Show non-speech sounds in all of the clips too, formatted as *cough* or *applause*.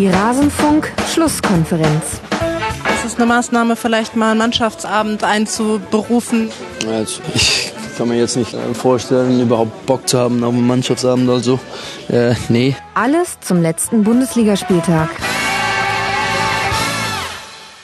Die Rasenfunk-Schlusskonferenz. Ist es eine Maßnahme, vielleicht mal einen Mannschaftsabend einzuberufen? Also ich kann mir jetzt nicht äh, vorstellen, überhaupt Bock zu haben auf einen Mannschaftsabend oder so. Äh, nee. Alles zum letzten Bundesligaspieltag.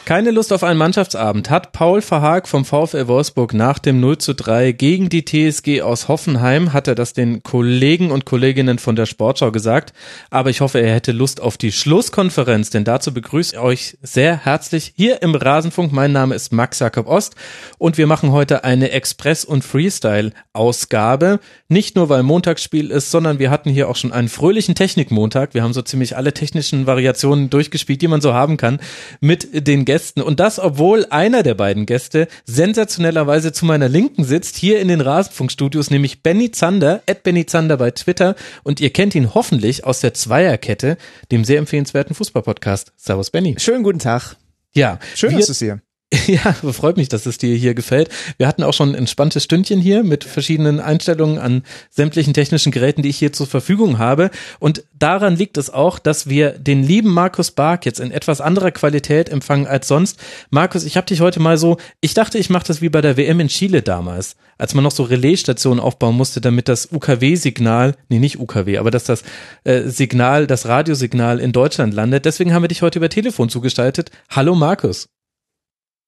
Keine Lust auf einen Mannschaftsabend hat Paul Verhaag vom VfL Wolfsburg nach dem 0 zu 3 gegen die TSG aus Hoffenheim, hat er das den Kollegen und Kolleginnen von der Sportschau gesagt. Aber ich hoffe, er hätte Lust auf die Schlusskonferenz, denn dazu begrüße ich euch sehr herzlich hier im Rasenfunk. Mein Name ist Max Jakob Ost und wir machen heute eine Express- und Freestyle-Ausgabe. Nicht nur, weil Montagsspiel ist, sondern wir hatten hier auch schon einen fröhlichen Technikmontag. Wir haben so ziemlich alle technischen Variationen durchgespielt, die man so haben kann, mit den Gästen Gästen. Und das, obwohl einer der beiden Gäste sensationellerweise zu meiner Linken sitzt, hier in den Rasenfunkstudios, nämlich Benny Zander, at Benny Zander bei Twitter. Und ihr kennt ihn hoffentlich aus der Zweierkette, dem sehr empfehlenswerten Fußballpodcast. Servus, Benny. Schönen guten Tag. Ja. Schön, wir, dass du es hier. *laughs* Ja, freut mich, dass es dir hier gefällt. Wir hatten auch schon ein entspanntes Stündchen hier mit verschiedenen Einstellungen an sämtlichen technischen Geräten, die ich hier zur Verfügung habe. Und daran liegt es auch, dass wir den lieben Markus Bark jetzt in etwas anderer Qualität empfangen als sonst. Markus, ich habe dich heute mal so, ich dachte, ich mache das wie bei der WM in Chile damals, als man noch so Relaisstationen aufbauen musste, damit das UKW-Signal, nee, nicht UKW, aber dass das äh, Signal, das Radiosignal in Deutschland landet. Deswegen haben wir dich heute über Telefon zugestaltet. Hallo Markus.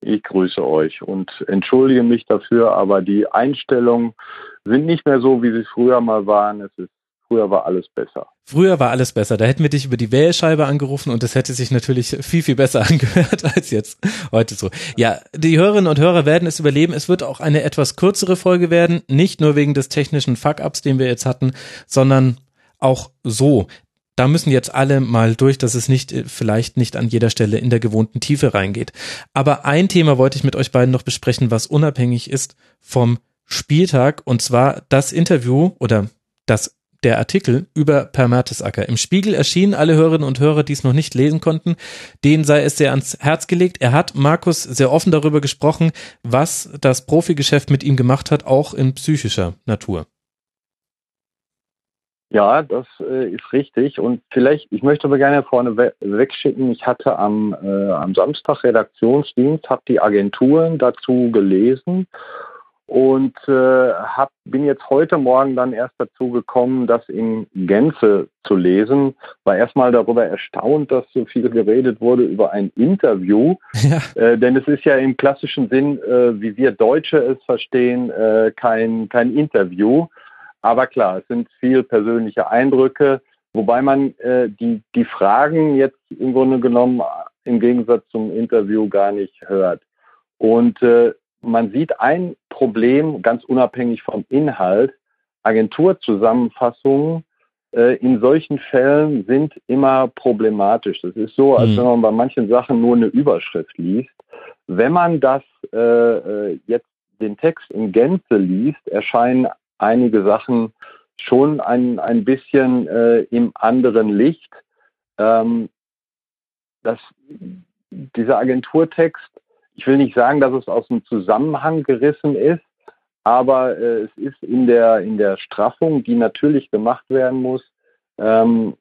Ich grüße euch und entschuldige mich dafür, aber die Einstellungen sind nicht mehr so, wie sie früher mal waren. Es ist Früher war alles besser. Früher war alles besser. Da hätten wir dich über die Wählscheibe angerufen und das hätte sich natürlich viel, viel besser *laughs* angehört als jetzt heute so. Ja, die Hörerinnen und Hörer werden es überleben. Es wird auch eine etwas kürzere Folge werden. Nicht nur wegen des technischen Fuck-Ups, den wir jetzt hatten, sondern auch so da müssen jetzt alle mal durch, dass es nicht, äh, vielleicht nicht an jeder Stelle in der gewohnten Tiefe reingeht. Aber ein Thema wollte ich mit euch beiden noch besprechen, was unabhängig ist vom Spieltag, und zwar das Interview oder das der Artikel über Per Mertesacker. Im Spiegel erschienen alle Hörerinnen und Hörer, die es noch nicht lesen konnten, denen sei es sehr ans Herz gelegt. Er hat Markus sehr offen darüber gesprochen, was das Profigeschäft mit ihm gemacht hat, auch in psychischer Natur. Ja, das äh, ist richtig. Und vielleicht, ich möchte aber gerne vorne we wegschicken, ich hatte am, äh, am Samstag Redaktionsdienst, habe die Agenturen dazu gelesen und äh, hab, bin jetzt heute Morgen dann erst dazu gekommen, das in Gänze zu lesen. War erstmal darüber erstaunt, dass so viel geredet wurde über ein Interview. *laughs* Ja. Äh, denn es ist ja im klassischen Sinn, äh, wie wir Deutsche es verstehen, äh, kein, kein Interview. Aber klar, es sind viel persönliche Eindrücke, wobei man äh, die, die Fragen jetzt im Grunde genommen im Gegensatz zum Interview gar nicht hört. Und äh, man sieht ein Problem, ganz unabhängig vom Inhalt, Agenturzusammenfassungen äh, in solchen Fällen sind immer problematisch. Das ist so, als mhm. wenn man bei manchen Sachen nur eine Überschrift liest. Wenn man das äh, äh jetzt den Text in Gänze liest, erscheinen einige Sachen schon ein, ein bisschen äh, im anderen Licht. Ähm, das, dieser Agenturtext, ich will nicht sagen, dass es aus dem Zusammenhang gerissen ist, aber äh, es ist in der, in der Straffung, die natürlich gemacht werden muss, ähm,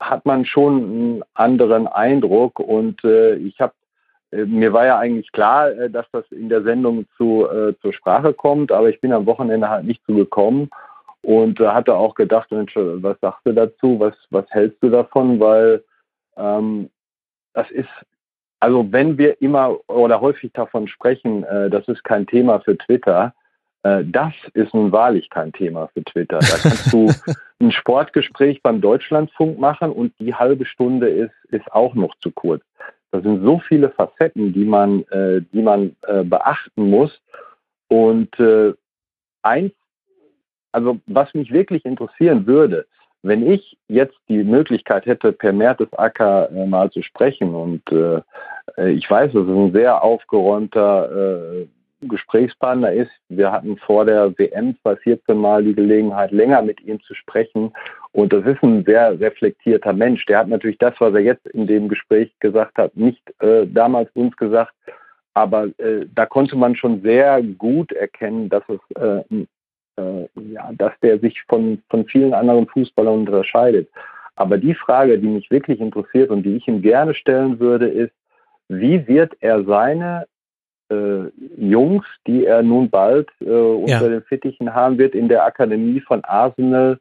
hat man schon einen anderen Eindruck und äh, ich habe mir war ja eigentlich klar, äh, dass das in der Sendung zu, äh, zur Sprache kommt, aber ich bin am Wochenende halt nicht zu gekommen und äh, hatte auch gedacht, Mensch, was sagst du dazu, was, was hältst du davon, weil ähm, das ist, also wenn wir immer oder häufig davon sprechen, äh, das ist kein Thema für Twitter, äh, das ist nun wahrlich kein Thema für Twitter. Da kannst du *laughs* ein Sportgespräch beim Deutschlandfunk machen und die halbe Stunde ist, ist auch noch zu kurz. Das sind so viele Facetten, die man, äh, die man äh, beachten muss. Und äh, eins, also was mich wirklich interessieren würde, wenn ich jetzt die Möglichkeit hätte, per Mertesacker äh, mal zu sprechen und äh, äh ich weiß, es ist ein sehr aufgeräumter äh, Gesprächspartner ist. Wir hatten vor der WM 2014 mal die Gelegenheit, länger mit ihm zu sprechen. Und das ist ein sehr reflektierter Mensch. Der hat natürlich das, was er jetzt in dem Gespräch gesagt hat, nicht äh, damals uns gesagt. Aber äh, da konnte man schon sehr gut erkennen, dass es äh, äh, ja, dass der sich von, von vielen anderen Fußballern unterscheidet. Aber die Frage, die mich wirklich interessiert und die ich ihm gerne stellen würde, ist, wie wird er seine äh, Jungs, die er nun bald äh, unter ja. den Fittichen haben wird, in der Akademie von Arsenal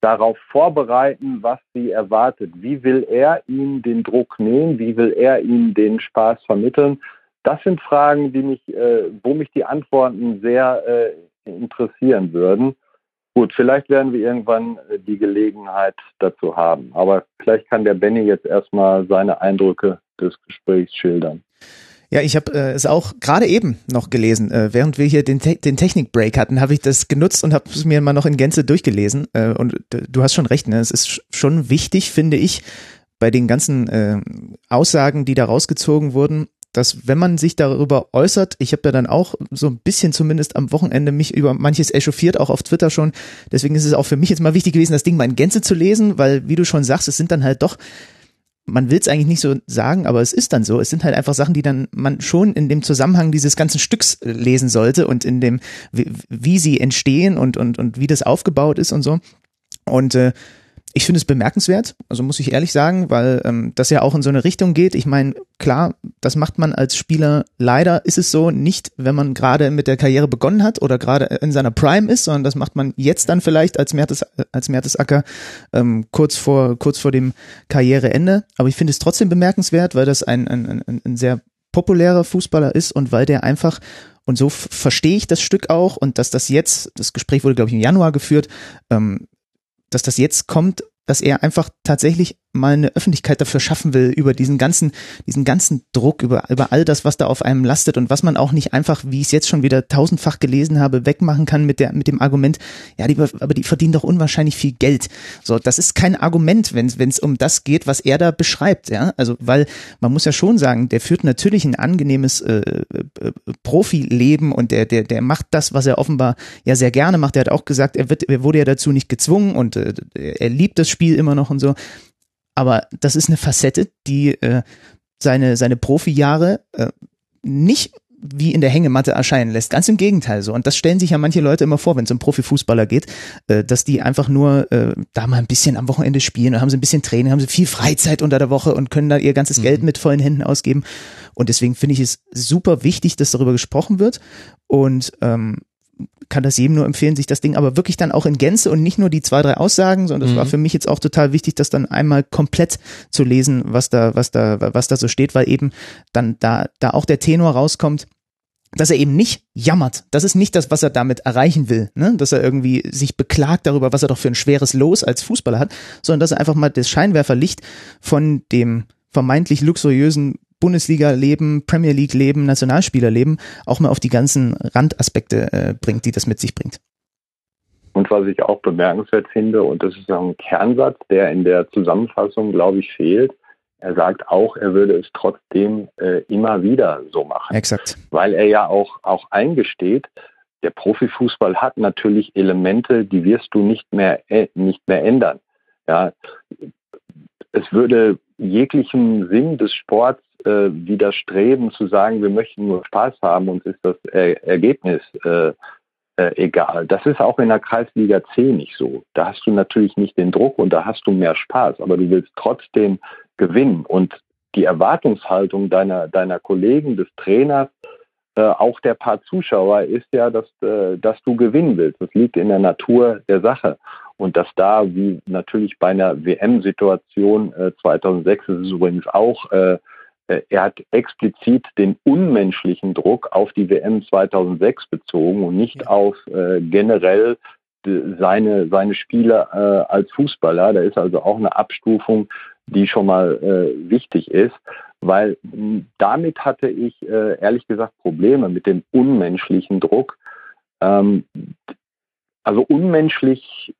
darauf vorbereiten, was sie erwartet. Wie will er ihnen den Druck nehmen? Wie will er ihnen den Spaß vermitteln? Das sind Fragen, die mich, äh, wo mich die Antworten sehr äh, interessieren würden. Gut, vielleicht werden wir irgendwann äh, die Gelegenheit dazu haben. Aber vielleicht kann der Benny jetzt erstmal seine Eindrücke des Gesprächs schildern. Ja, ich habe äh, es auch gerade eben noch gelesen. Äh, während wir hier den, Te den Technik-Break hatten, habe ich das genutzt und habe es mir mal noch in Gänze durchgelesen. Äh, und du hast schon recht, ne? es ist schon wichtig, finde ich, bei den ganzen äh, Aussagen, die da rausgezogen wurden, dass wenn man sich darüber äußert, ich habe ja dann auch so ein bisschen zumindest am Wochenende mich über manches echauffiert, auch auf Twitter schon. Deswegen ist es auch für mich jetzt mal wichtig gewesen, das Ding mal in Gänze zu lesen, weil, wie du schon sagst, es sind dann halt doch man will es eigentlich nicht so sagen, aber es ist dann so. Es sind halt einfach Sachen, die dann man schon in dem Zusammenhang dieses ganzen Stücks äh, lesen sollte und in dem, wie, wie sie entstehen und, und, und wie das aufgebaut ist und so. Und äh, ich finde es bemerkenswert, also muss ich ehrlich sagen, weil ähm, das ja auch in so eine Richtung geht. Ich meine, klar, das macht man als Spieler leider ist es so nicht, wenn man gerade mit der Karriere begonnen hat oder gerade in seiner Prime ist, sondern das macht man jetzt dann vielleicht als Mertes, als Mertesacker ähm, kurz vor kurz vor dem Karriereende. Aber ich finde es trotzdem bemerkenswert, weil das ein, ein, ein, ein sehr populärer Fußballer ist und weil der einfach und so verstehe ich das Stück auch und dass das jetzt, das Gespräch wurde glaube ich im Januar geführt, ähm, dass das jetzt kommt, dass er einfach tatsächlich mal eine Öffentlichkeit dafür schaffen will, über diesen ganzen, diesen ganzen Druck, über, über all das, was da auf einem lastet und was man auch nicht einfach, wie ich es jetzt schon wieder tausendfach gelesen habe, wegmachen kann mit der, mit dem Argument, ja, die, aber die verdienen doch unwahrscheinlich viel Geld. So, das ist kein Argument, wenn es um das geht, was er da beschreibt, ja. Also, weil man muss ja schon sagen, der führt natürlich ein angenehmes äh, äh, Profileben und der, der, der macht das, was er offenbar ja sehr gerne macht. Er hat auch gesagt, er wird, er wurde ja dazu nicht gezwungen und äh, er liebt das Spiel immer noch und so. Aber das ist eine Facette, die äh, seine, seine Profijahre äh, nicht wie in der Hängematte erscheinen lässt. Ganz im Gegenteil so. Und das stellen sich ja manche Leute immer vor, wenn es um Profifußballer geht, äh, dass die einfach nur äh, da mal ein bisschen am Wochenende spielen und haben sie ein bisschen Training, haben sie viel Freizeit unter der Woche und können da ihr ganzes mhm. Geld mit vollen Händen ausgeben. Und deswegen finde ich es super wichtig, dass darüber gesprochen wird. Und ähm, kann das jedem nur empfehlen, sich das Ding aber wirklich dann auch in Gänze und nicht nur die zwei, drei Aussagen, sondern das mhm. war für mich jetzt auch total wichtig, das dann einmal komplett zu lesen, was da, was da, was da so steht, weil eben dann da, da auch der Tenor rauskommt, dass er eben nicht jammert. Das ist nicht das, was er damit erreichen will, ne? dass er irgendwie sich beklagt darüber, was er doch für ein schweres Los als Fußballer hat, sondern dass er einfach mal das Scheinwerferlicht von dem vermeintlich luxuriösen Bundesliga-Leben, Premier League-Leben, Nationalspieler-Leben auch mal auf die ganzen Randaspekte äh, bringt, die das mit sich bringt. Und was ich auch bemerkenswert finde, und das ist ein Kernsatz, der in der Zusammenfassung, glaube ich, fehlt, er sagt auch, er würde es trotzdem äh, immer wieder so machen. Exakt. Weil er ja auch, auch eingesteht, der Profifußball hat natürlich Elemente, die wirst du nicht mehr, äh, nicht mehr ändern. Ja, es würde jeglichem Sinn des Sports äh, widerstreben, zu sagen, wir möchten nur Spaß haben, uns ist das er Ergebnis äh, äh, egal. Das ist auch in der Kreisliga C nicht so. Da hast du natürlich nicht den Druck und da hast du mehr Spaß, aber du willst trotzdem gewinnen. Und die Erwartungshaltung deiner, deiner Kollegen, des Trainers, äh, auch der paar Zuschauer ist ja, dass, äh, dass du gewinnen willst. Das liegt in der Natur der Sache. Und dass da, wie natürlich bei einer WM-Situation äh, 2006, ist es übrigens auch, äh, er hat explizit den unmenschlichen Druck auf die WM 2006 bezogen und nicht auf äh, generell seine, seine Spiele äh, als Fußballer. Da ist also auch eine Abstufung, die schon mal äh, wichtig ist, weil damit hatte ich äh, ehrlich gesagt Probleme mit dem unmenschlichen Druck. Ähm, also unmenschlich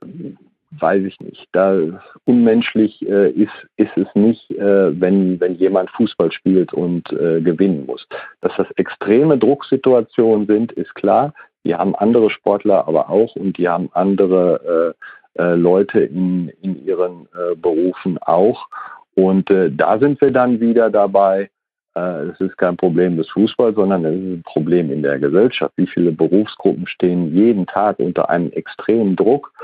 weiß ich nicht. Da unmenschlich äh, ist, ist es nicht, äh, wenn, wenn jemand Fußball spielt und äh, gewinnen muss. Dass das extreme Drucksituationen sind, ist klar. Die haben andere Sportler aber auch und die haben andere äh, äh, Leute in, in ihren äh, Berufen auch. Und da sind wir dann wieder dabei, es ist kein Problem des Fußballs, sondern es ist ein Problem in der Gesellschaft. Wie viele Berufsgruppen stehen jeden Tag unter einem extremen Druck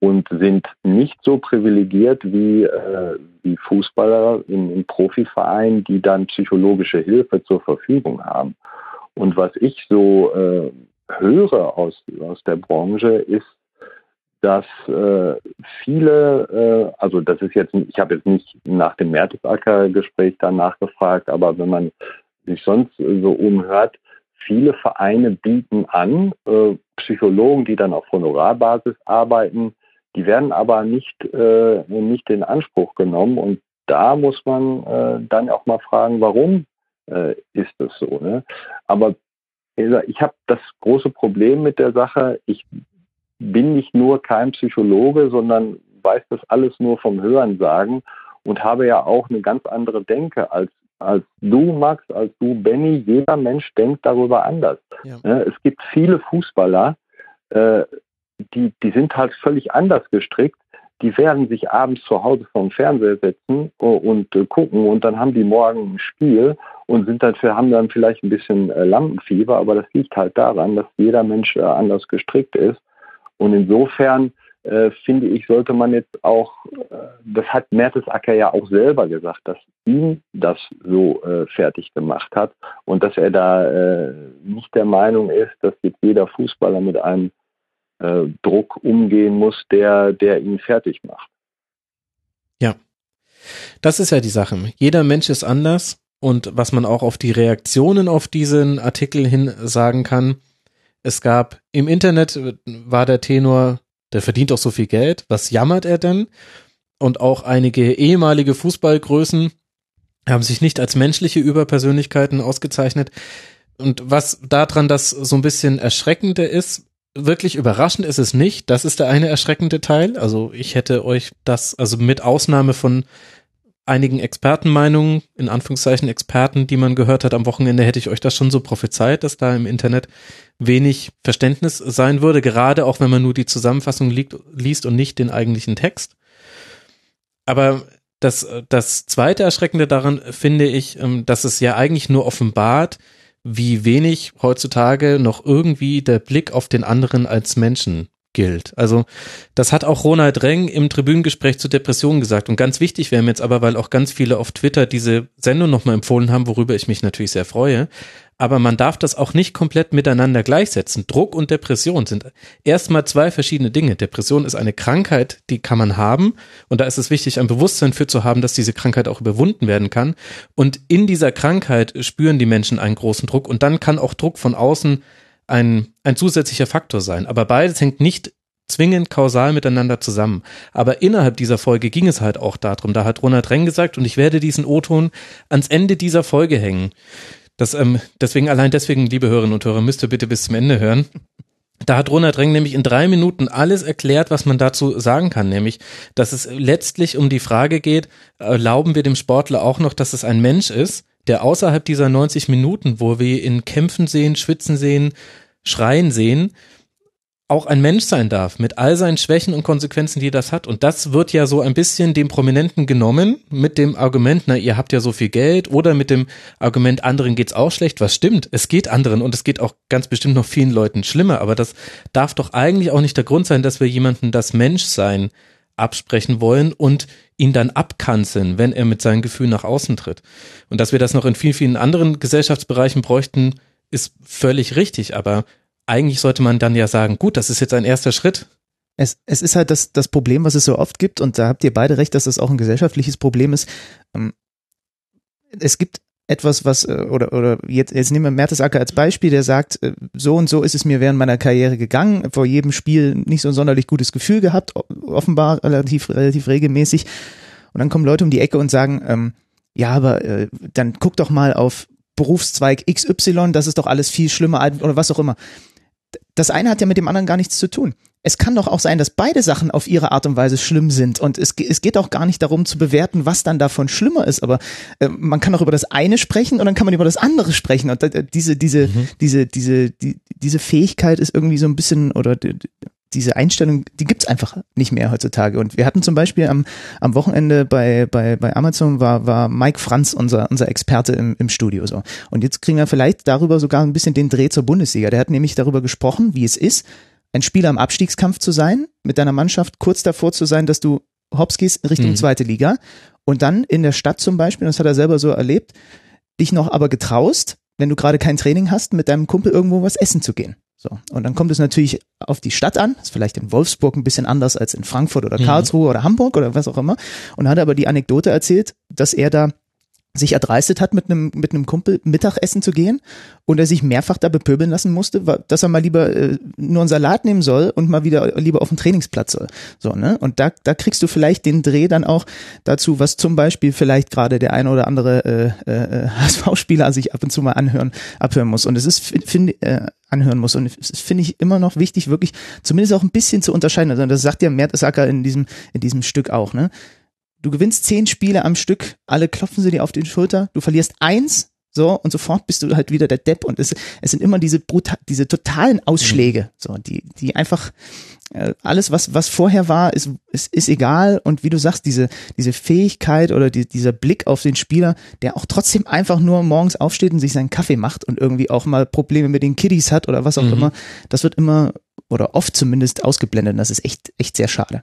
und sind nicht so privilegiert wie, äh, wie Fußballer in, in Profivereinen, die dann psychologische Hilfe zur Verfügung haben. Und was ich so äh, höre aus, aus der Branche ist, dass äh, viele, äh, also das ist jetzt, ich habe jetzt nicht nach dem Mertesacker-Gespräch danach gefragt, aber wenn man sich sonst so umhört, viele Vereine bieten an, äh, Psychologen, die dann auf Honorarbasis arbeiten, die werden aber nicht, äh, nicht in Anspruch genommen und da muss man äh, dann auch mal fragen, warum äh, ist das so. Ne? Aber ich habe das große Problem mit der Sache, ich bin nicht nur kein Psychologe, sondern weiß das alles nur vom Hören sagen und habe ja auch eine ganz andere Denke als als du, Max, als du, Benny. Jeder Mensch denkt darüber anders. Ja. Ne, es gibt viele Fußballer, äh, die, die sind halt völlig anders gestrickt. Die werden sich abends zu Hause vom Fernseher setzen und äh, gucken und dann haben die morgen ein Spiel und sind dafür, haben dann vielleicht ein bisschen äh, Lampenfieber, aber das liegt halt daran, dass jeder Mensch äh, anders gestrickt ist. Und insofern äh, finde ich, sollte man jetzt auch, äh, das hat Mertesacker ja auch selber gesagt, dass ihn das so äh, fertig gemacht hat und dass er da äh, nicht der Meinung ist, dass jetzt jeder Fußballer mit einem äh, Druck umgehen muss, der, der ihn fertig macht. Ja, das ist ja die Sache. Jeder Mensch ist anders und was man auch auf die Reaktionen auf diesen Artikel hin sagen kann, es gab im Internet war der Tenor, der verdient doch so viel Geld, was jammert er denn? Und auch einige ehemalige Fußballgrößen haben sich nicht als menschliche Überpersönlichkeiten ausgezeichnet. Und was daran das so ein bisschen erschreckende ist, wirklich überraschend ist es nicht. Das ist der eine erschreckende Teil. Also ich hätte euch das, also mit Ausnahme von einigen Expertenmeinungen, in Anführungszeichen Experten, die man gehört hat am Wochenende, hätte ich euch das schon so prophezeit, dass da im Internet wenig Verständnis sein würde, gerade auch wenn man nur die Zusammenfassung liegt, liest und nicht den eigentlichen Text. Aber das, das zweite Erschreckende daran finde ich, ähm, dass es ja eigentlich nur offenbart, wie wenig heutzutage noch irgendwie der Blick auf den anderen als Menschen gilt. Also das hat auch Ronald Reng im Tribünengespräch zur Depression gesagt. Und ganz wichtig wäre mir jetzt aber, weil auch ganz viele auf Twitter diese Sendung nochmal empfohlen haben, worüber ich mich natürlich sehr freue. Aber man darf das auch nicht komplett miteinander gleichsetzen. Druck und Depression sind erstmal zwei verschiedene Dinge. Depression ist eine Krankheit, die kann man haben. Und da ist es wichtig, ein Bewusstsein für zu haben, dass diese Krankheit auch überwunden werden kann. Und in dieser Krankheit spüren die Menschen einen großen Druck. Und dann kann auch Druck von außen ein, ein zusätzlicher Faktor sein. Aber beides hängt nicht zwingend kausal miteinander zusammen. Aber innerhalb dieser Folge ging es halt auch darum. Da hat Ronald Reng gesagt, und ich werde diesen O-Ton ans Ende dieser Folge hängen. Das, ähm, deswegen, allein deswegen, liebe Hörerinnen und Hörer, müsst ihr bitte bis zum Ende hören. Da hat Ronald Reng nämlich in drei Minuten alles erklärt, was man dazu sagen kann, nämlich, dass es letztlich um die Frage geht, erlauben wir dem Sportler auch noch, dass es ein Mensch ist, der außerhalb dieser 90 Minuten, wo wir ihn kämpfen sehen, schwitzen sehen, schreien sehen, auch ein Mensch sein darf, mit all seinen Schwächen und Konsequenzen, die das hat. Und das wird ja so ein bisschen dem Prominenten genommen, mit dem Argument, na, ihr habt ja so viel Geld, oder mit dem Argument, anderen geht's auch schlecht, was stimmt. Es geht anderen und es geht auch ganz bestimmt noch vielen Leuten schlimmer, aber das darf doch eigentlich auch nicht der Grund sein, dass wir jemanden das Menschsein absprechen wollen und ihn dann abkanzeln, wenn er mit seinen Gefühlen nach außen tritt. Und dass wir das noch in vielen, vielen anderen Gesellschaftsbereichen bräuchten, ist völlig richtig, aber eigentlich sollte man dann ja sagen, gut, das ist jetzt ein erster Schritt. Es, es ist halt das, das Problem, was es so oft gibt, und da habt ihr beide recht, dass das auch ein gesellschaftliches Problem ist. Ähm, es gibt etwas, was, äh, oder, oder jetzt, jetzt nehmen wir Mertesacker als Beispiel, der sagt, äh, so und so ist es mir während meiner Karriere gegangen, vor jedem Spiel nicht so ein sonderlich gutes Gefühl gehabt, offenbar relativ, relativ regelmäßig. Und dann kommen Leute um die Ecke und sagen, ähm, ja, aber äh, dann guck doch mal auf Berufszweig XY, das ist doch alles viel schlimmer oder was auch immer. Das eine hat ja mit dem anderen gar nichts zu tun es kann doch auch sein, dass beide Sachen auf ihre Art und Weise schlimm sind. Und es, es geht auch gar nicht darum zu bewerten, was dann davon schlimmer ist. Aber äh, man kann auch über das eine sprechen und dann kann man über das andere sprechen. Und äh, diese, diese, mhm. diese, diese, die, diese Fähigkeit ist irgendwie so ein bisschen, oder die, diese Einstellung, die gibt's einfach nicht mehr heutzutage. Und wir hatten zum Beispiel am, am Wochenende bei, bei, bei Amazon war, war Mike Franz unser, unser Experte im, im Studio. So. Und jetzt kriegen wir vielleicht darüber sogar ein bisschen den Dreh zur Bundesliga. Der hat nämlich darüber gesprochen, wie es ist, ein Spieler im Abstiegskampf zu sein, mit deiner Mannschaft kurz davor zu sein, dass du hops gehst Richtung Mhm. zweite Liga und dann in der Stadt zum Beispiel, das hat er selber so erlebt, dich noch aber getraust, wenn du gerade kein Training hast, mit deinem Kumpel irgendwo was essen zu gehen. So. Und dann kommt es natürlich auf die Stadt an. Ist vielleicht in Wolfsburg ein bisschen anders als in Frankfurt oder Mhm. Karlsruhe oder Hamburg oder was auch immer. Und hat aber die Anekdote erzählt, dass er da sich erdreistet hat, mit einem, mit einem Kumpel Mittagessen zu gehen und er sich mehrfach da bepöbeln lassen musste, dass er mal lieber äh, nur einen Salat nehmen soll und mal wieder lieber auf den Trainingsplatz soll. So, ne? Und da, da kriegst du vielleicht den Dreh dann auch dazu, was zum Beispiel vielleicht gerade der eine oder andere äh, äh, HSV-Spieler sich ab und zu mal anhören, abhören muss. Und es ist, finde äh, anhören muss. Und es finde ich immer noch wichtig, wirklich zumindest auch ein bisschen zu unterscheiden. Also das sagt ja Mertesacker in diesem, in diesem Stück auch, ne? Du gewinnst zehn Spiele am Stück, alle klopfen sie dir auf die Schulter, du verlierst eins, so, und sofort bist du halt wieder der Depp. Und es, es sind immer diese brutal, diese totalen Ausschläge, so, die, die einfach, äh, alles, was, was vorher war, ist, ist, ist egal. Und wie du sagst, diese, diese Fähigkeit oder die, dieser Blick auf den Spieler, der auch trotzdem einfach nur morgens aufsteht und sich seinen Kaffee macht und irgendwie auch mal Probleme mit den Kiddies hat oder was auch Mhm. immer, das wird immer oder oft zumindest ausgeblendet. Und das ist echt, echt sehr schade.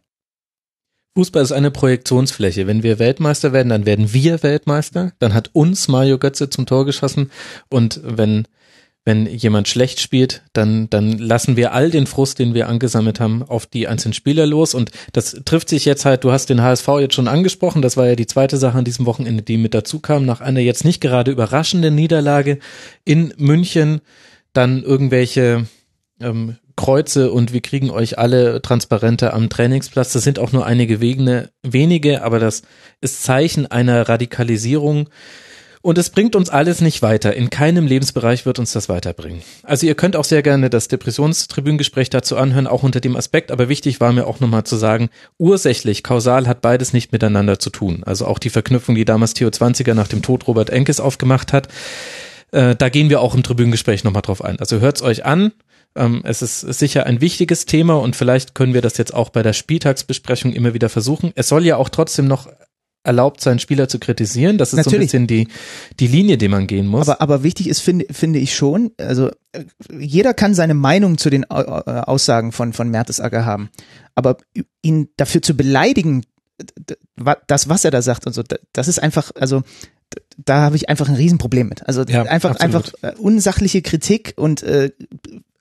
Fußball ist eine Projektionsfläche. Wenn wir Weltmeister werden, dann werden wir Weltmeister. Dann hat uns Mario Götze zum Tor geschossen. Und wenn, wenn jemand schlecht spielt, dann, dann lassen wir all den Frust, den wir angesammelt haben, auf die einzelnen Spieler los. Und das trifft sich jetzt halt, du hast den HSV jetzt schon angesprochen. Das war ja die zweite Sache an diesem Wochenende, die mit dazu kam. Nach einer jetzt nicht gerade überraschenden Niederlage in München, dann irgendwelche, ähm, Kreuze und wir kriegen euch alle Transparente am Trainingsplatz. Das sind auch nur einige wenige, wenige, aber das ist Zeichen einer Radikalisierung. Und es bringt uns alles nicht weiter. In keinem Lebensbereich wird uns das weiterbringen. Also ihr könnt auch sehr gerne das Depressionstribüngespräch dazu anhören, auch unter dem Aspekt. Aber wichtig war mir auch nochmal zu sagen, ursächlich, kausal hat beides nicht miteinander zu tun. Also auch die Verknüpfung, die damals Theo 20er nach dem Tod Robert Enkes aufgemacht hat. Äh, da gehen wir auch im Tribünengespräch nochmal drauf ein. Also hört's euch an. Ähm, es ist sicher ein wichtiges Thema und vielleicht können wir das jetzt auch bei der Spieltagsbesprechung immer wieder versuchen. Es soll ja auch trotzdem noch erlaubt sein, Spieler zu kritisieren. Das ist Natürlich. so ein bisschen die, die Linie, die man gehen muss. Aber, aber wichtig ist, finde, finde ich schon, also äh, jeder kann seine Meinung zu den äh, äh, Aussagen von, von Mertesacker haben. Aber ihn dafür zu beleidigen, das, was er da sagt und so, das ist einfach, also da habe ich einfach ein Riesenproblem mit. Also Ja, einfach, absolut. einfach unsachliche Kritik und äh,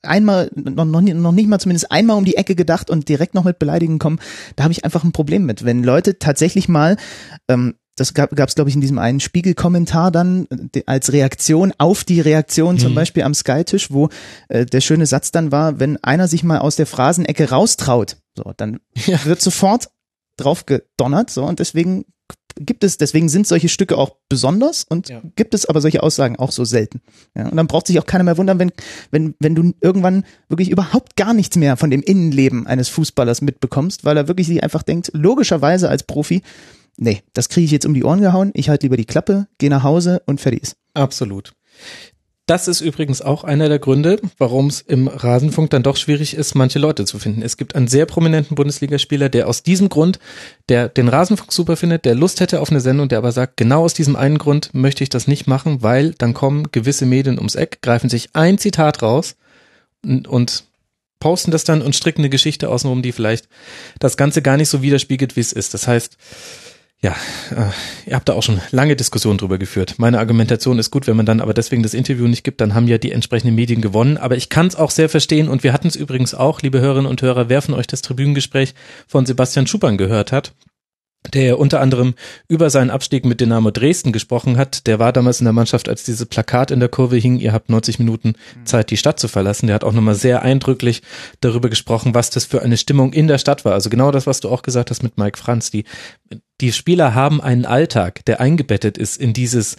einmal, noch, noch, nicht mal zumindest einmal um die Ecke gedacht und direkt noch mit Beleidigen kommen, da habe ich einfach ein Problem mit. Wenn Leute tatsächlich mal, ähm, das gab es, glaube ich, in diesem einen Spiegelkommentar dann äh, als Reaktion auf die Reaktion zum Mhm. Beispiel am Sky-Tisch, wo äh, der schöne Satz dann war, wenn einer sich mal aus der Phrasenecke raustraut, so, dann Ja. wird sofort drauf gedonnert, so, und deswegen gibt es, deswegen sind solche Stücke auch besonders und Ja. gibt es aber solche Aussagen auch so selten. Ja, und dann braucht sich auch keiner mehr wundern, wenn, wenn, wenn du irgendwann wirklich überhaupt gar nichts mehr von dem Innenleben eines Fußballers mitbekommst, weil er wirklich sich einfach denkt, logischerweise als Profi, nee, das kriege ich jetzt um die Ohren gehauen, ich halte lieber die Klappe, gehe nach Hause und fertig ist. Absolut. Das ist übrigens auch einer der Gründe, warum es im Rasenfunk dann doch schwierig ist, manche Leute zu finden. Es gibt einen sehr prominenten Bundesligaspieler, der aus diesem Grund, der den Rasenfunk super findet, der Lust hätte auf eine Sendung, der aber sagt, genau aus diesem einen Grund möchte ich das nicht machen, weil dann kommen gewisse Medien ums Eck, greifen sich ein Zitat raus und, posten das dann und stricken eine Geschichte außenrum, die vielleicht das Ganze gar nicht so widerspiegelt, wie es ist. Das heißt, ja, äh, ihr habt da auch schon lange Diskussionen drüber geführt. Meine Argumentation ist gut, wenn man dann aber deswegen das Interview nicht gibt, dann haben ja die entsprechenden Medien gewonnen. Aber ich kann es auch sehr verstehen und wir hatten es übrigens auch, liebe Hörerinnen und Hörer, wer von euch das Tribünengespräch von Sebastian Schuppan gehört hat, der unter anderem über seinen Abstieg mit Dynamo Dresden gesprochen hat. Der war damals in der Mannschaft, als dieses Plakat in der Kurve hing, ihr habt 90 Minuten Zeit, die Stadt zu verlassen. Der hat auch nochmal sehr eindrücklich darüber gesprochen, was das für eine Stimmung in der Stadt war. Also genau das, was du auch gesagt hast mit Mike Franz. Die, die Spieler haben einen Alltag, der eingebettet ist in dieses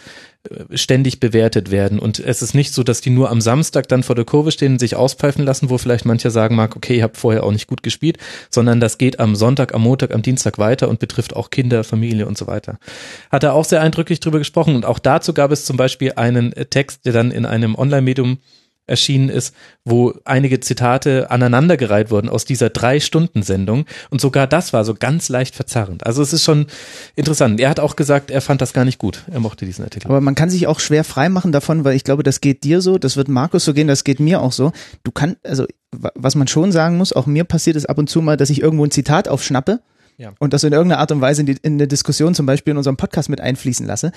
ständig bewertet werden. Und es ist nicht so, dass die nur am Samstag dann vor der Kurve stehen und sich auspfeifen lassen, wo vielleicht mancher sagen mag, okay, ihr habt vorher auch nicht gut gespielt, sondern das geht am Sonntag, am Montag, am Dienstag weiter und betrifft auch Kinder, Familie und so weiter. Hat er auch sehr eindrücklich drüber gesprochen und auch dazu gab es zum Beispiel einen Text, der dann in einem Online-Medium erschienen ist, wo einige Zitate aneinandergereiht wurden aus dieser Drei-Stunden-Sendung. Und sogar das war so ganz leicht verzerrend. Also es ist schon interessant. Er hat auch gesagt, er fand das gar nicht gut. Er mochte diesen Artikel. Aber man kann sich auch schwer freimachen davon, weil ich glaube, das geht dir so, das wird Markus so gehen, das geht mir auch so. Du kannst, also was man schon sagen muss, auch mir passiert es ab und zu mal, dass ich irgendwo ein Zitat aufschnappe ja. und das in irgendeiner Art und Weise in, die, in eine Diskussion zum Beispiel in unserem Podcast mit einfließen lasse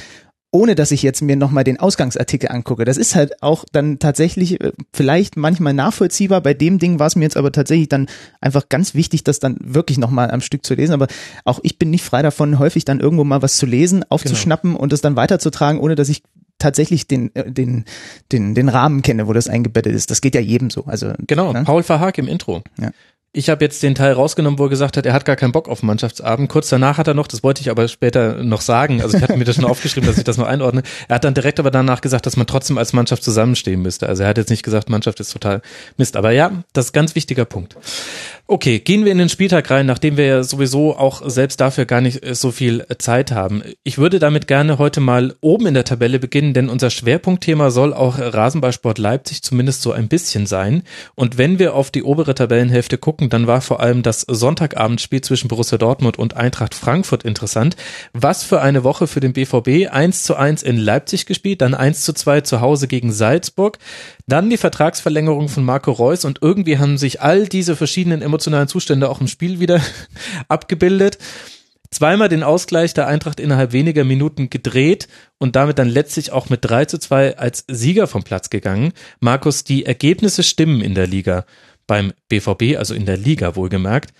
ohne dass ich jetzt mir nochmal den Ausgangsartikel angucke. Das ist halt auch dann tatsächlich äh, vielleicht manchmal nachvollziehbar. Bei dem Ding war es mir jetzt aber tatsächlich dann einfach ganz wichtig, das dann wirklich nochmal am Stück zu lesen. Aber auch ich bin nicht frei davon, häufig dann irgendwo mal was zu lesen, aufzuschnappen genau. und es dann weiterzutragen, ohne dass ich tatsächlich den, äh, den, den, den Rahmen kenne, wo das eingebettet ist. Das geht ja jedem so. Also, genau, ne? Paul Verhaag im Intro. Ja. Ich habe jetzt den Teil rausgenommen, wo er gesagt hat, er hat gar keinen Bock auf Mannschaftsabend. Kurz danach hat er noch, das wollte ich aber später noch sagen, also ich hatte mir das schon *laughs* aufgeschrieben, dass ich das noch einordne. Er hat dann direkt aber danach gesagt, dass man trotzdem als Mannschaft zusammenstehen müsste. Also er hat jetzt nicht gesagt, Mannschaft ist total Mist. Aber ja, das ist ganz wichtiger Punkt. Okay, gehen wir in den Spieltag rein, nachdem wir ja sowieso auch selbst dafür gar nicht so viel Zeit haben. Ich würde damit gerne heute mal oben in der Tabelle beginnen, denn unser Schwerpunktthema soll auch Rasenballsport Leipzig zumindest so ein bisschen sein. Und wenn wir auf die obere Tabellenhälfte gucken, dann war vor allem das Sonntagabendspiel zwischen Borussia Dortmund und Eintracht Frankfurt interessant. Was für eine Woche für den BVB. 1 zu 1 in Leipzig gespielt, dann 1 zu 2 zu Hause gegen Salzburg. Dann die Vertragsverlängerung von Marco Reus und irgendwie haben sich all diese verschiedenen emotionalen Zustände auch im Spiel wieder *laughs* abgebildet. Zweimal den Ausgleich der Eintracht innerhalb weniger Minuten gedreht und damit dann letztlich auch mit 3 zu 2 als Sieger vom Platz gegangen. Markus, die Ergebnisse stimmen in der Liga beim BVB, also in der Liga wohlgemerkt.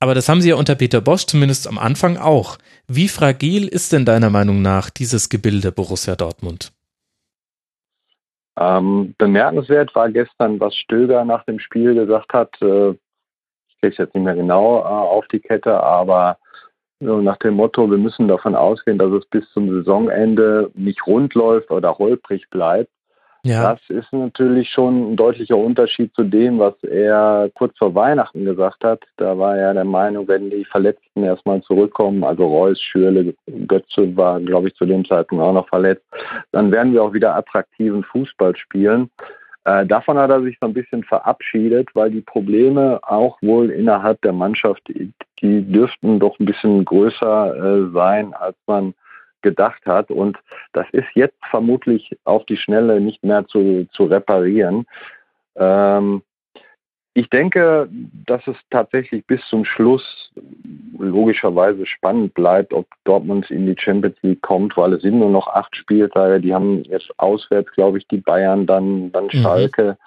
Aber das haben sie ja unter Peter Bosch zumindest am Anfang auch. Wie fragil ist denn deiner Meinung nach dieses Gebilde Borussia Dortmund? Ähm, bemerkenswert war gestern, was Stöger nach dem Spiel gesagt hat. Äh, ich kriege es jetzt nicht mehr genau äh, auf die Kette, aber so nach dem Motto, wir müssen davon ausgehen, dass es bis zum Saisonende nicht rund läuft oder holprig bleibt. Ja. Das ist natürlich schon ein deutlicher Unterschied zu dem, was er kurz vor Weihnachten gesagt hat. Da war er der Meinung, wenn die Verletzten erstmal zurückkommen, also Reus, Schürle, Götze war, glaube ich, zu dem Zeitpunkt auch noch verletzt, dann werden wir auch wieder attraktiven Fußball spielen. Äh, davon hat er sich so ein bisschen verabschiedet, weil die Probleme auch wohl innerhalb der Mannschaft, die, dürften doch ein bisschen größer äh, sein, als man gedacht hat. Und das ist jetzt vermutlich auf die Schnelle nicht mehr zu, zu reparieren. Ähm, ich denke, dass es tatsächlich bis zum Schluss logischerweise spannend bleibt, ob Dortmund in die Champions League kommt, weil es sind nur noch acht Spieltage. Die haben jetzt auswärts, glaube ich, die Bayern, dann, dann mhm. Schalke.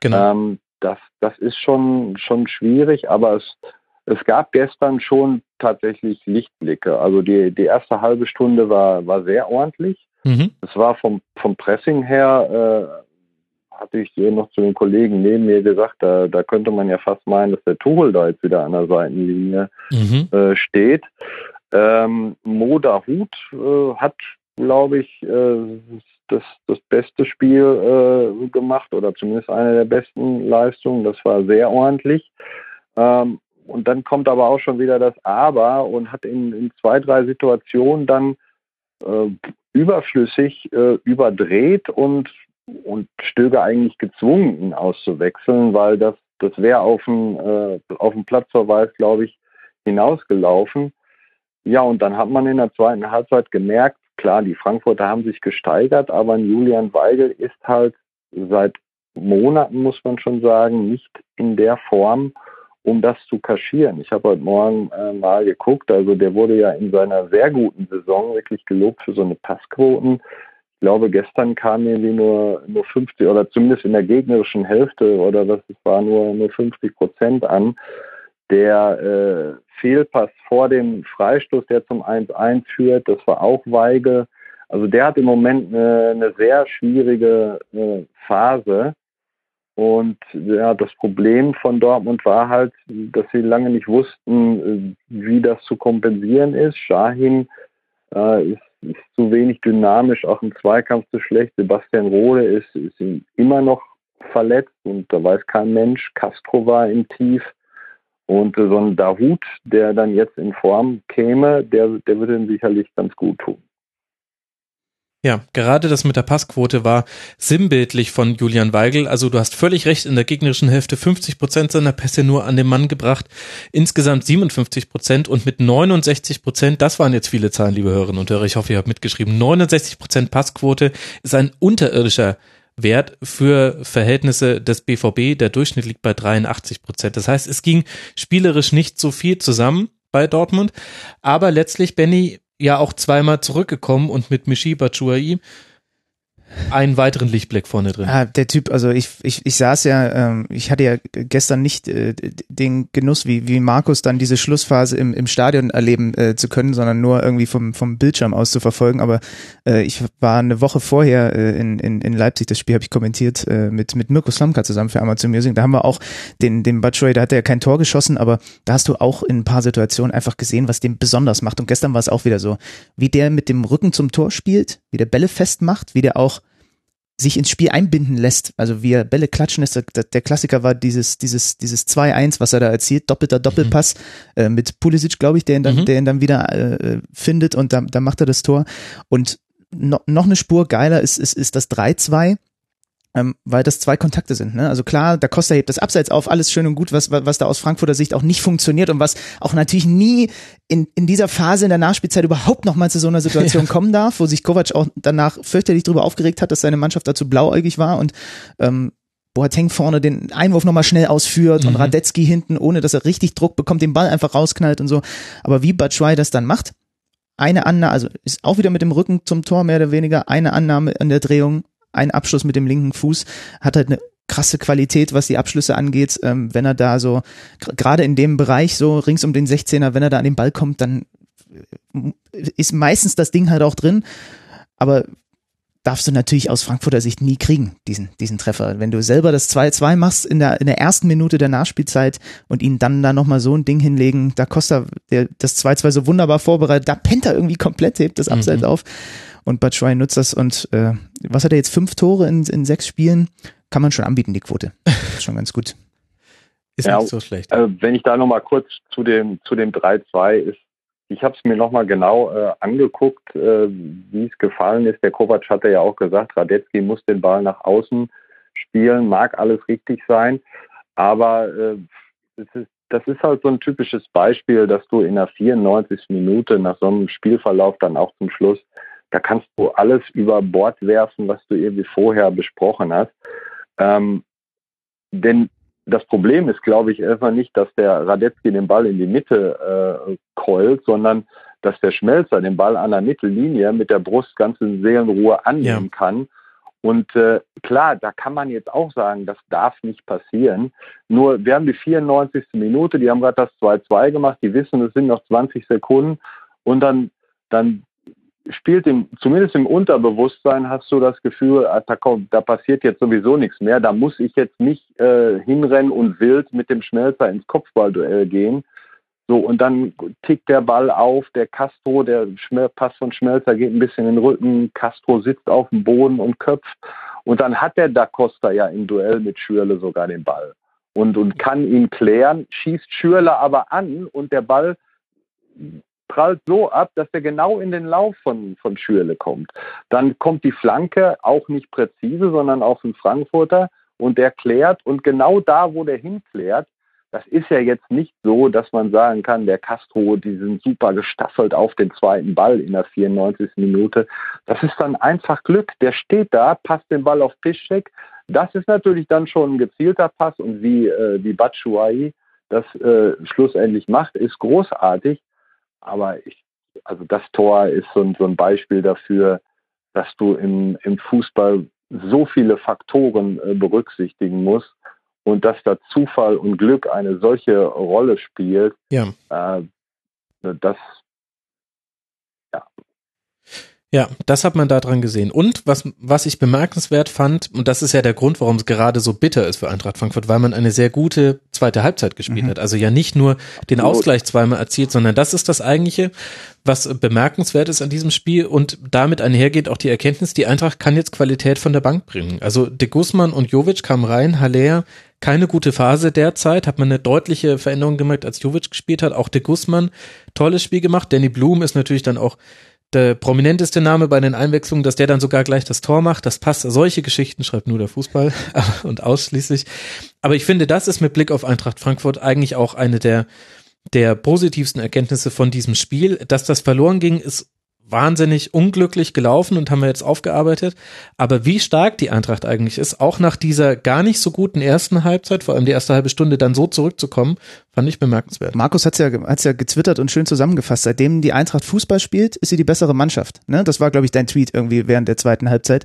Genau. Ähm, das, das ist schon, schon schwierig, aber es, es gab gestern schon tatsächlich Lichtblicke. Also die, die erste halbe Stunde war, war sehr ordentlich. Mhm. Es war vom, vom Pressing her, äh, hatte ich noch zu den Kollegen neben mir gesagt, da, da könnte man ja fast meinen, dass der Tuchel da jetzt wieder an der Seitenlinie mhm. äh, steht. Ähm, Moda Hut äh, hat, glaube ich, äh, das, das beste Spiel äh, gemacht oder zumindest eine der besten Leistungen. Das war sehr ordentlich. Ähm, und dann kommt aber auch schon wieder das Aber und hat in, in zwei, drei Situationen dann äh, überflüssig äh, überdreht und, und Stöger eigentlich gezwungen, ihn auszuwechseln, weil das, das wäre auf den, äh, auf Platzverweis, glaube ich, hinausgelaufen. Ja, und dann hat man in der zweiten Halbzeit gemerkt, klar, die Frankfurter haben sich gesteigert, aber Julian Weigel ist halt seit Monaten, muss man schon sagen, nicht in der Form, um das zu kaschieren. Ich habe heute Morgen äh, mal geguckt, also der wurde ja in seiner sehr guten Saison wirklich gelobt für so eine Passquoten. Ich glaube, gestern kam irgendwie nur, nur 50 oder zumindest in der gegnerischen Hälfte oder das war nur, nur 50 Prozent an. Der äh, Fehlpass vor dem Freistoß, der zum 1-1 führt, das war auch Weige. Also der hat im Moment eine, eine sehr schwierige äh, Phase. Und ja, das Problem von Dortmund war halt, dass sie lange nicht wussten, äh, wie das zu kompensieren ist. Shahin äh, ist, ist, zu wenig dynamisch, auch im Zweikampf zu schlecht. Sebastian Rohde ist, ist immer noch verletzt und da weiß kein Mensch. Castro war im Tief. Und so ein Dahut, der dann jetzt in Form käme, der, der würde ihm sicherlich ganz gut tun. Ja, gerade das mit der Passquote war sinnbildlich von Julian Weigel. Also du hast völlig recht, in der gegnerischen Hälfte 50 Prozent seiner Pässe nur an den Mann gebracht, insgesamt 57 Prozent und mit 69 Prozent, das waren jetzt viele Zahlen, liebe Hörerinnen und Hörer, ich hoffe, ihr habt mitgeschrieben, 69 Prozent Passquote ist ein unterirdischer Wert für Verhältnisse des BVB. Der Durchschnitt liegt bei 83 Prozent. Das heißt, es ging spielerisch nicht so viel zusammen bei Dortmund, aber letztlich, Benny, ja auch zweimal zurückgekommen und mit Michi Batshuayi einen weiteren Lichtblick vorne drin. Ah, der Typ, also ich, ich, ich saß ja, ähm, ich hatte ja gestern nicht äh, den Genuss, wie, wie Markus dann diese Schlussphase im, im Stadion erleben äh, zu können, sondern nur irgendwie vom, vom Bildschirm aus zu verfolgen. Aber äh, ich war eine Woche vorher äh, in, in, in Leipzig, das Spiel habe ich kommentiert, äh, mit, mit Mirko Slomka zusammen für Amazon Music. Da haben wir auch den, den Batshuayi, da hat er ja kein Tor geschossen, aber da hast du auch in ein paar Situationen einfach gesehen, was den besonders macht. Und gestern war es auch wieder so, wie der mit dem Rücken zum Tor spielt, wie der Bälle festmacht, wie der auch sich ins Spiel einbinden lässt. Also wie er Bälle klatschen lässt. Der, der Klassiker war dieses, dieses, dieses 2-1, was er da erzielt, doppelter Doppelpass mhm. äh, mit Pulisic, glaube ich, der ihn dann, mhm. der ihn dann wieder äh, findet und da, da macht er das Tor. Und no, noch eine Spur geiler ist, ist, ist das 3-2 ähm, weil das zwei Kontakte sind. Ne? Also klar, der Costa hebt das Abseits auf, alles schön und gut, was, was da aus Frankfurter Sicht auch nicht funktioniert und was auch natürlich nie in, in dieser Phase in der Nachspielzeit überhaupt nochmal zu so einer Situation *laughs* ja. kommen darf, wo sich Kovac auch danach fürchterlich darüber aufgeregt hat, dass seine Mannschaft dazu blauäugig war und ähm, Boateng vorne den Einwurf nochmal schnell ausführt mhm. und Radetzky hinten, ohne dass er richtig Druck bekommt, den Ball einfach rausknallt und so. Aber wie Batshuayi das dann macht, eine Annahme, also ist auch wieder mit dem Rücken zum Tor mehr oder weniger, eine Annahme in der Drehung, ein Abschluss mit dem linken Fuß, hat halt eine krasse Qualität, was die Abschlüsse angeht. Ähm, wenn er da so, gerade in dem Bereich, so rings um den 16er, wenn er da an den Ball kommt, dann äh, ist meistens das Ding halt auch drin. Aber darfst du natürlich aus Frankfurter Sicht nie kriegen, diesen, diesen Treffer. Wenn du selber das 2-2 machst in der, in der ersten Minute der Nachspielzeit und ihn dann da nochmal so ein Ding hinlegen, da Costa der, das 2-2 so wunderbar vorbereitet, da pennt er irgendwie komplett, hebt das Abseits mhm. auf. Und Batshuayi nutzt das und äh, was hat er jetzt? Fünf Tore in, in sechs Spielen? Kann man schon anbieten, die Quote. Ist *laughs* schon ganz gut. Ist ja, nicht so schlecht. Äh, wenn ich da nochmal kurz zu dem, zu dem 3-2 ist, ich habe es mir nochmal genau äh, angeguckt, äh, wie es gefallen ist. Der Kovac hatte ja auch gesagt, Radetzky muss den Ball nach außen spielen, mag alles richtig sein, aber äh, es ist das ist halt so ein typisches Beispiel, dass du in der 94. Minute nach so einem Spielverlauf dann auch zum Schluss da kannst du alles über Bord werfen, was du irgendwie vorher besprochen hast. Ähm, denn das Problem ist, glaube ich, erstmal nicht, dass der Radetzky den Ball in die Mitte äh, keult, sondern dass der Schmelzer den Ball an der Mittellinie mit der Brust ganz in Seelenruhe annehmen ja. kann. Und äh, klar, da kann man jetzt auch sagen, das darf nicht passieren. Nur wir haben die 94. Minute, die haben gerade das 2-2 gemacht, die wissen, es sind noch 20 Sekunden und dann, dann spielt im, zumindest im Unterbewusstsein hast du das Gefühl, ah, da, kommt, da passiert jetzt sowieso nichts mehr, da muss ich jetzt nicht äh, hinrennen und wild mit dem Schmelzer ins Kopfballduell gehen. So, und dann tickt der Ball auf, der Castro, der Schmel Pass von Schmelzer geht ein bisschen in den Rücken, Castro sitzt auf dem Boden und köpft. Und dann hat der Da Costa ja im Duell mit Schürle sogar den Ball und, und kann ihn klären, schießt Schürle aber an und der Ball prallt so ab, dass er genau in den Lauf von, von Schürle kommt. Dann kommt die Flanke auch nicht präzise, sondern auf den Frankfurter und der klärt und genau da, wo der hinklärt, das ist ja jetzt nicht so, dass man sagen kann, der Castro, die sind super gestaffelt auf den zweiten Ball in der 94. Minute. Das ist dann einfach Glück. Der steht da, passt den Ball auf Piszczek. Das ist natürlich dann schon ein gezielter Pass und wie, äh, wie Batshuayi das äh, schlussendlich macht, ist großartig. Aber ich, also das Tor ist so ein, so ein Beispiel dafür, dass du im, im Fußball so viele Faktoren äh, berücksichtigen musst und dass da Zufall und Glück eine solche Rolle spielt. Ja. Äh, das ja, das hat man da dran gesehen. Und was, was ich bemerkenswert fand, und das ist ja der Grund, warum es gerade so bitter ist für Eintracht Frankfurt, weil man eine sehr gute zweite Halbzeit gespielt mhm. hat. Also ja nicht nur den Ausgleich zweimal erzielt, sondern das ist das eigentliche, was bemerkenswert ist an diesem Spiel und damit einhergeht auch die Erkenntnis, die Eintracht kann jetzt Qualität von der Bank bringen. Also de Guzman und Jovic kamen rein, Haller keine gute Phase derzeit, hat man eine deutliche Veränderung gemerkt, als Jovic gespielt hat, auch de Guzman tolles Spiel gemacht, Danny Blum ist natürlich dann auch der prominenteste Name bei den Einwechslungen, dass der dann sogar gleich das Tor macht. Das passt. Solche Geschichten schreibt nur der Fußball *laughs* und ausschließlich. Aber ich finde, das ist mit Blick auf Eintracht Frankfurt eigentlich auch eine der der positivsten Erkenntnisse von diesem Spiel. Dass das verloren ging, ist wahnsinnig unglücklich gelaufen und haben wir jetzt aufgearbeitet. Aber wie stark die Eintracht eigentlich ist, auch nach dieser gar nicht so guten ersten Halbzeit, vor allem die erste halbe Stunde, dann so zurückzukommen, fand ich bemerkenswert. Markus hat's ja, hat's ja gezwittert und schön zusammengefasst. Seitdem die Eintracht Fußball spielt, ist sie die bessere Mannschaft. Ne? Das war, glaube ich, dein Tweet irgendwie während der zweiten Halbzeit.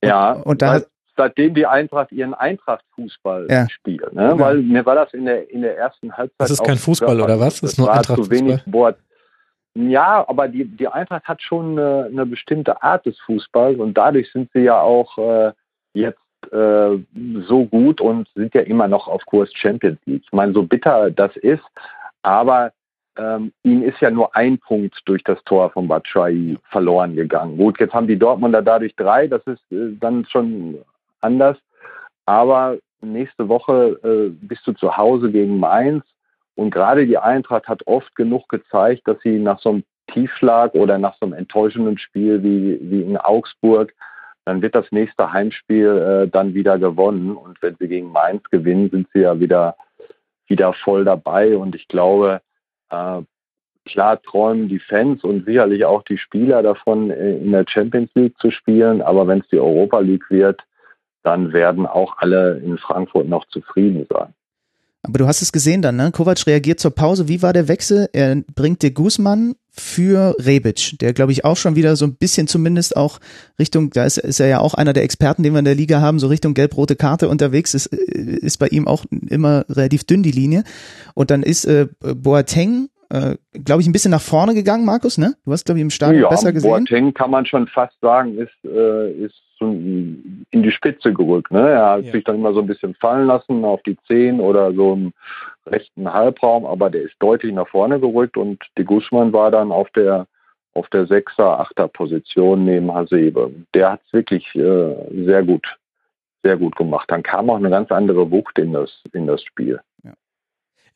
Und, ja. Und da seitdem die Eintracht ihren Eintracht-Fußball ja. spielt. Ne? Ja. Weil mir war das in der, in der ersten Halbzeit. Das ist kein Fußball, oder was? Das ist nur Eintracht zu wenig Sport. Ja, aber die, die Eintracht hat schon eine, eine bestimmte Art des Fußballs und dadurch sind sie ja auch äh, jetzt äh, so gut und sind ja immer noch auf Kurs Champions League. Ich meine, so bitter das ist, aber ähm, ihnen ist ja nur ein Punkt durch das Tor von Batshuayi verloren gegangen. Gut, jetzt haben die Dortmunder dadurch drei, das ist äh, dann schon anders, aber nächste Woche äh, bist du zu Hause gegen Mainz und gerade die Eintracht hat oft genug gezeigt, dass sie nach so einem Tiefschlag oder nach so einem enttäuschenden Spiel wie, wie in Augsburg, dann wird das nächste Heimspiel äh, dann wieder gewonnen. Und wenn sie gegen Mainz gewinnen, sind sie ja wieder, wieder voll dabei. Und ich glaube, äh, klar träumen die Fans und sicherlich auch die Spieler davon, äh, in der Champions League zu spielen. Aber wenn es die Europa League wird, dann werden auch alle in Frankfurt noch zufrieden sein. Aber du hast es gesehen dann, ne? Kovac reagiert zur Pause. Wie war der Wechsel? Er bringt de Guzman für Rebic, der glaube ich auch schon wieder so ein bisschen zumindest auch Richtung, da ist, ist er ja auch einer der Experten, den wir in der Liga haben, so Richtung gelb-rote Karte unterwegs, ist, ist bei ihm auch immer relativ dünn die Linie. Und dann ist äh, Boateng, äh, glaube ich, ein bisschen nach vorne gegangen, Markus, ne? Du hast, glaube ich, im Stadion ja, besser gesehen. Boateng kann man schon fast sagen, ist, äh, ist in die Spitze gerückt. Ne? Er hat ja. sich dann immer so ein bisschen fallen lassen auf die Zehn oder so im rechten Halbraum, aber der ist deutlich nach vorne gerückt und die Guzman war dann auf der auf der Sechser, Achter Position neben Hasebe. Der hat es wirklich äh, sehr gut, sehr gut gemacht. Dann kam auch eine ganz andere Wucht in das in das Spiel.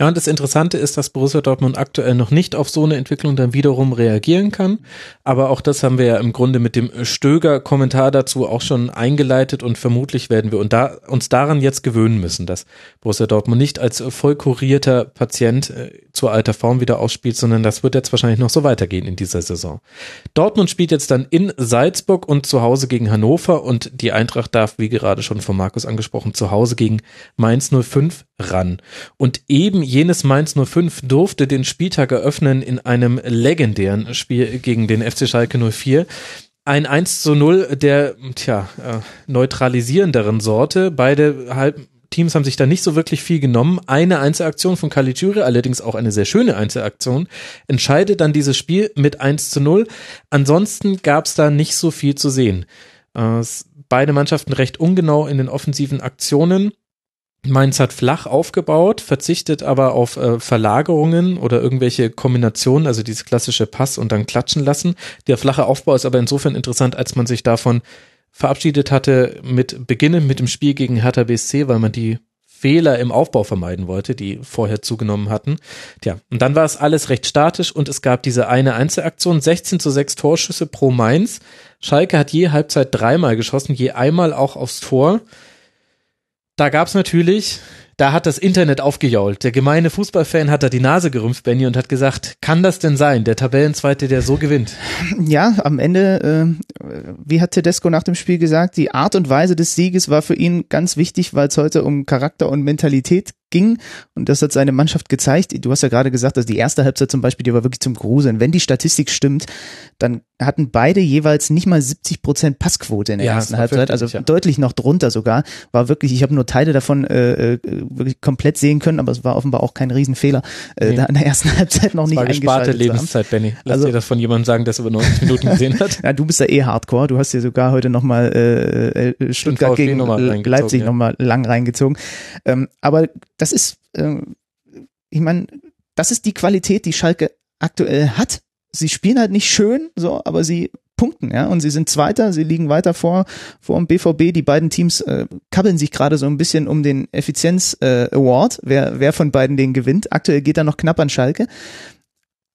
Ja, und das Interessante ist, dass Borussia Dortmund aktuell noch nicht auf so eine Entwicklung dann wiederum reagieren kann. Aber auch das haben wir ja im Grunde mit dem Stöger-Kommentar dazu auch schon eingeleitet und vermutlich werden wir uns daran jetzt gewöhnen müssen, dass Borussia Dortmund nicht als voll kurierter Patient äh, zur alter Form wieder ausspielt, sondern das wird jetzt wahrscheinlich noch so weitergehen in dieser Saison. Dortmund spielt jetzt dann in Salzburg und zu Hause gegen Hannover und die Eintracht darf, wie gerade schon von Markus angesprochen, zu Hause gegen Mainz 05 ran. Und eben jenes Mainz 05 durfte den Spieltag eröffnen in einem legendären Spiel gegen den FC Schalke 04. Ein 1 zu 0 der, tja, äh, neutralisierenderen Sorte. Beide halb, Teams haben sich da nicht so wirklich viel genommen. Eine Einzelaktion von Caligiuri, allerdings auch eine sehr schöne Einzelaktion, entscheidet dann dieses Spiel mit 1 zu 0. Ansonsten gab es da nicht so viel zu sehen. Äh, beide Mannschaften recht ungenau in den offensiven Aktionen. Mainz hat flach aufgebaut, verzichtet aber auf äh, Verlagerungen oder irgendwelche Kombinationen, also dieses klassische Pass und dann klatschen lassen. Der flache Aufbau ist aber insofern interessant, als man sich davon verabschiedet hatte mit Beginnen mit dem Spiel gegen Hertha BSC, weil man die Fehler im Aufbau vermeiden wollte, die vorher zugenommen hatten. Tja, und dann war es alles recht statisch und es gab diese eine Einzelaktion, 16 zu 6 Torschüsse pro Mainz. Schalke hat je Halbzeit dreimal geschossen, je einmal auch aufs Tor da gab's natürlich, da hat das Internet aufgejault. Der gemeine Fußballfan hat da die Nase gerümpft, Benny, und hat gesagt, kann das denn sein, der Tabellenzweite, der so gewinnt? Ja, am Ende, äh, wie hat Tedesco nach dem Spiel gesagt, die Art und Weise des Sieges war für ihn ganz wichtig, weil es heute um Charakter und Mentalität ging und das hat seine Mannschaft gezeigt. Du hast ja gerade gesagt, dass die erste Halbzeit zum Beispiel, die war wirklich zum Gruseln. Wenn die Statistik stimmt, dann hatten beide jeweils nicht mal 70 Prozent Passquote in der ja, ersten Halbzeit, also ja. deutlich noch drunter sogar. War wirklich, ich habe nur Teile davon äh, äh, wirklich komplett sehen können, aber es war offenbar auch kein Riesenfehler, äh, nee. da in der ersten *laughs* Halbzeit noch das nicht war gesparte Lebenszeit, Benny. Lass also, dir das von jemandem sagen, der es über 90 Minuten gesehen hat. *laughs* ja, du bist ja eh Hardcore. Du hast dir sogar heute nochmal äh, äh, Stuttgart gegen Leipzig ja. nochmal lang reingezogen. Ähm, aber das ist, äh, ich meine, das ist die Qualität, die Schalke aktuell hat. Sie spielen halt nicht schön, so, aber sie punkten, ja, und sie sind Zweiter, sie liegen weiter vor vor dem BVB. Die beiden Teams äh, kabbeln sich gerade so ein bisschen um den Effizienz äh, wer wer von beiden den gewinnt. Aktuell geht er noch knapp an Schalke.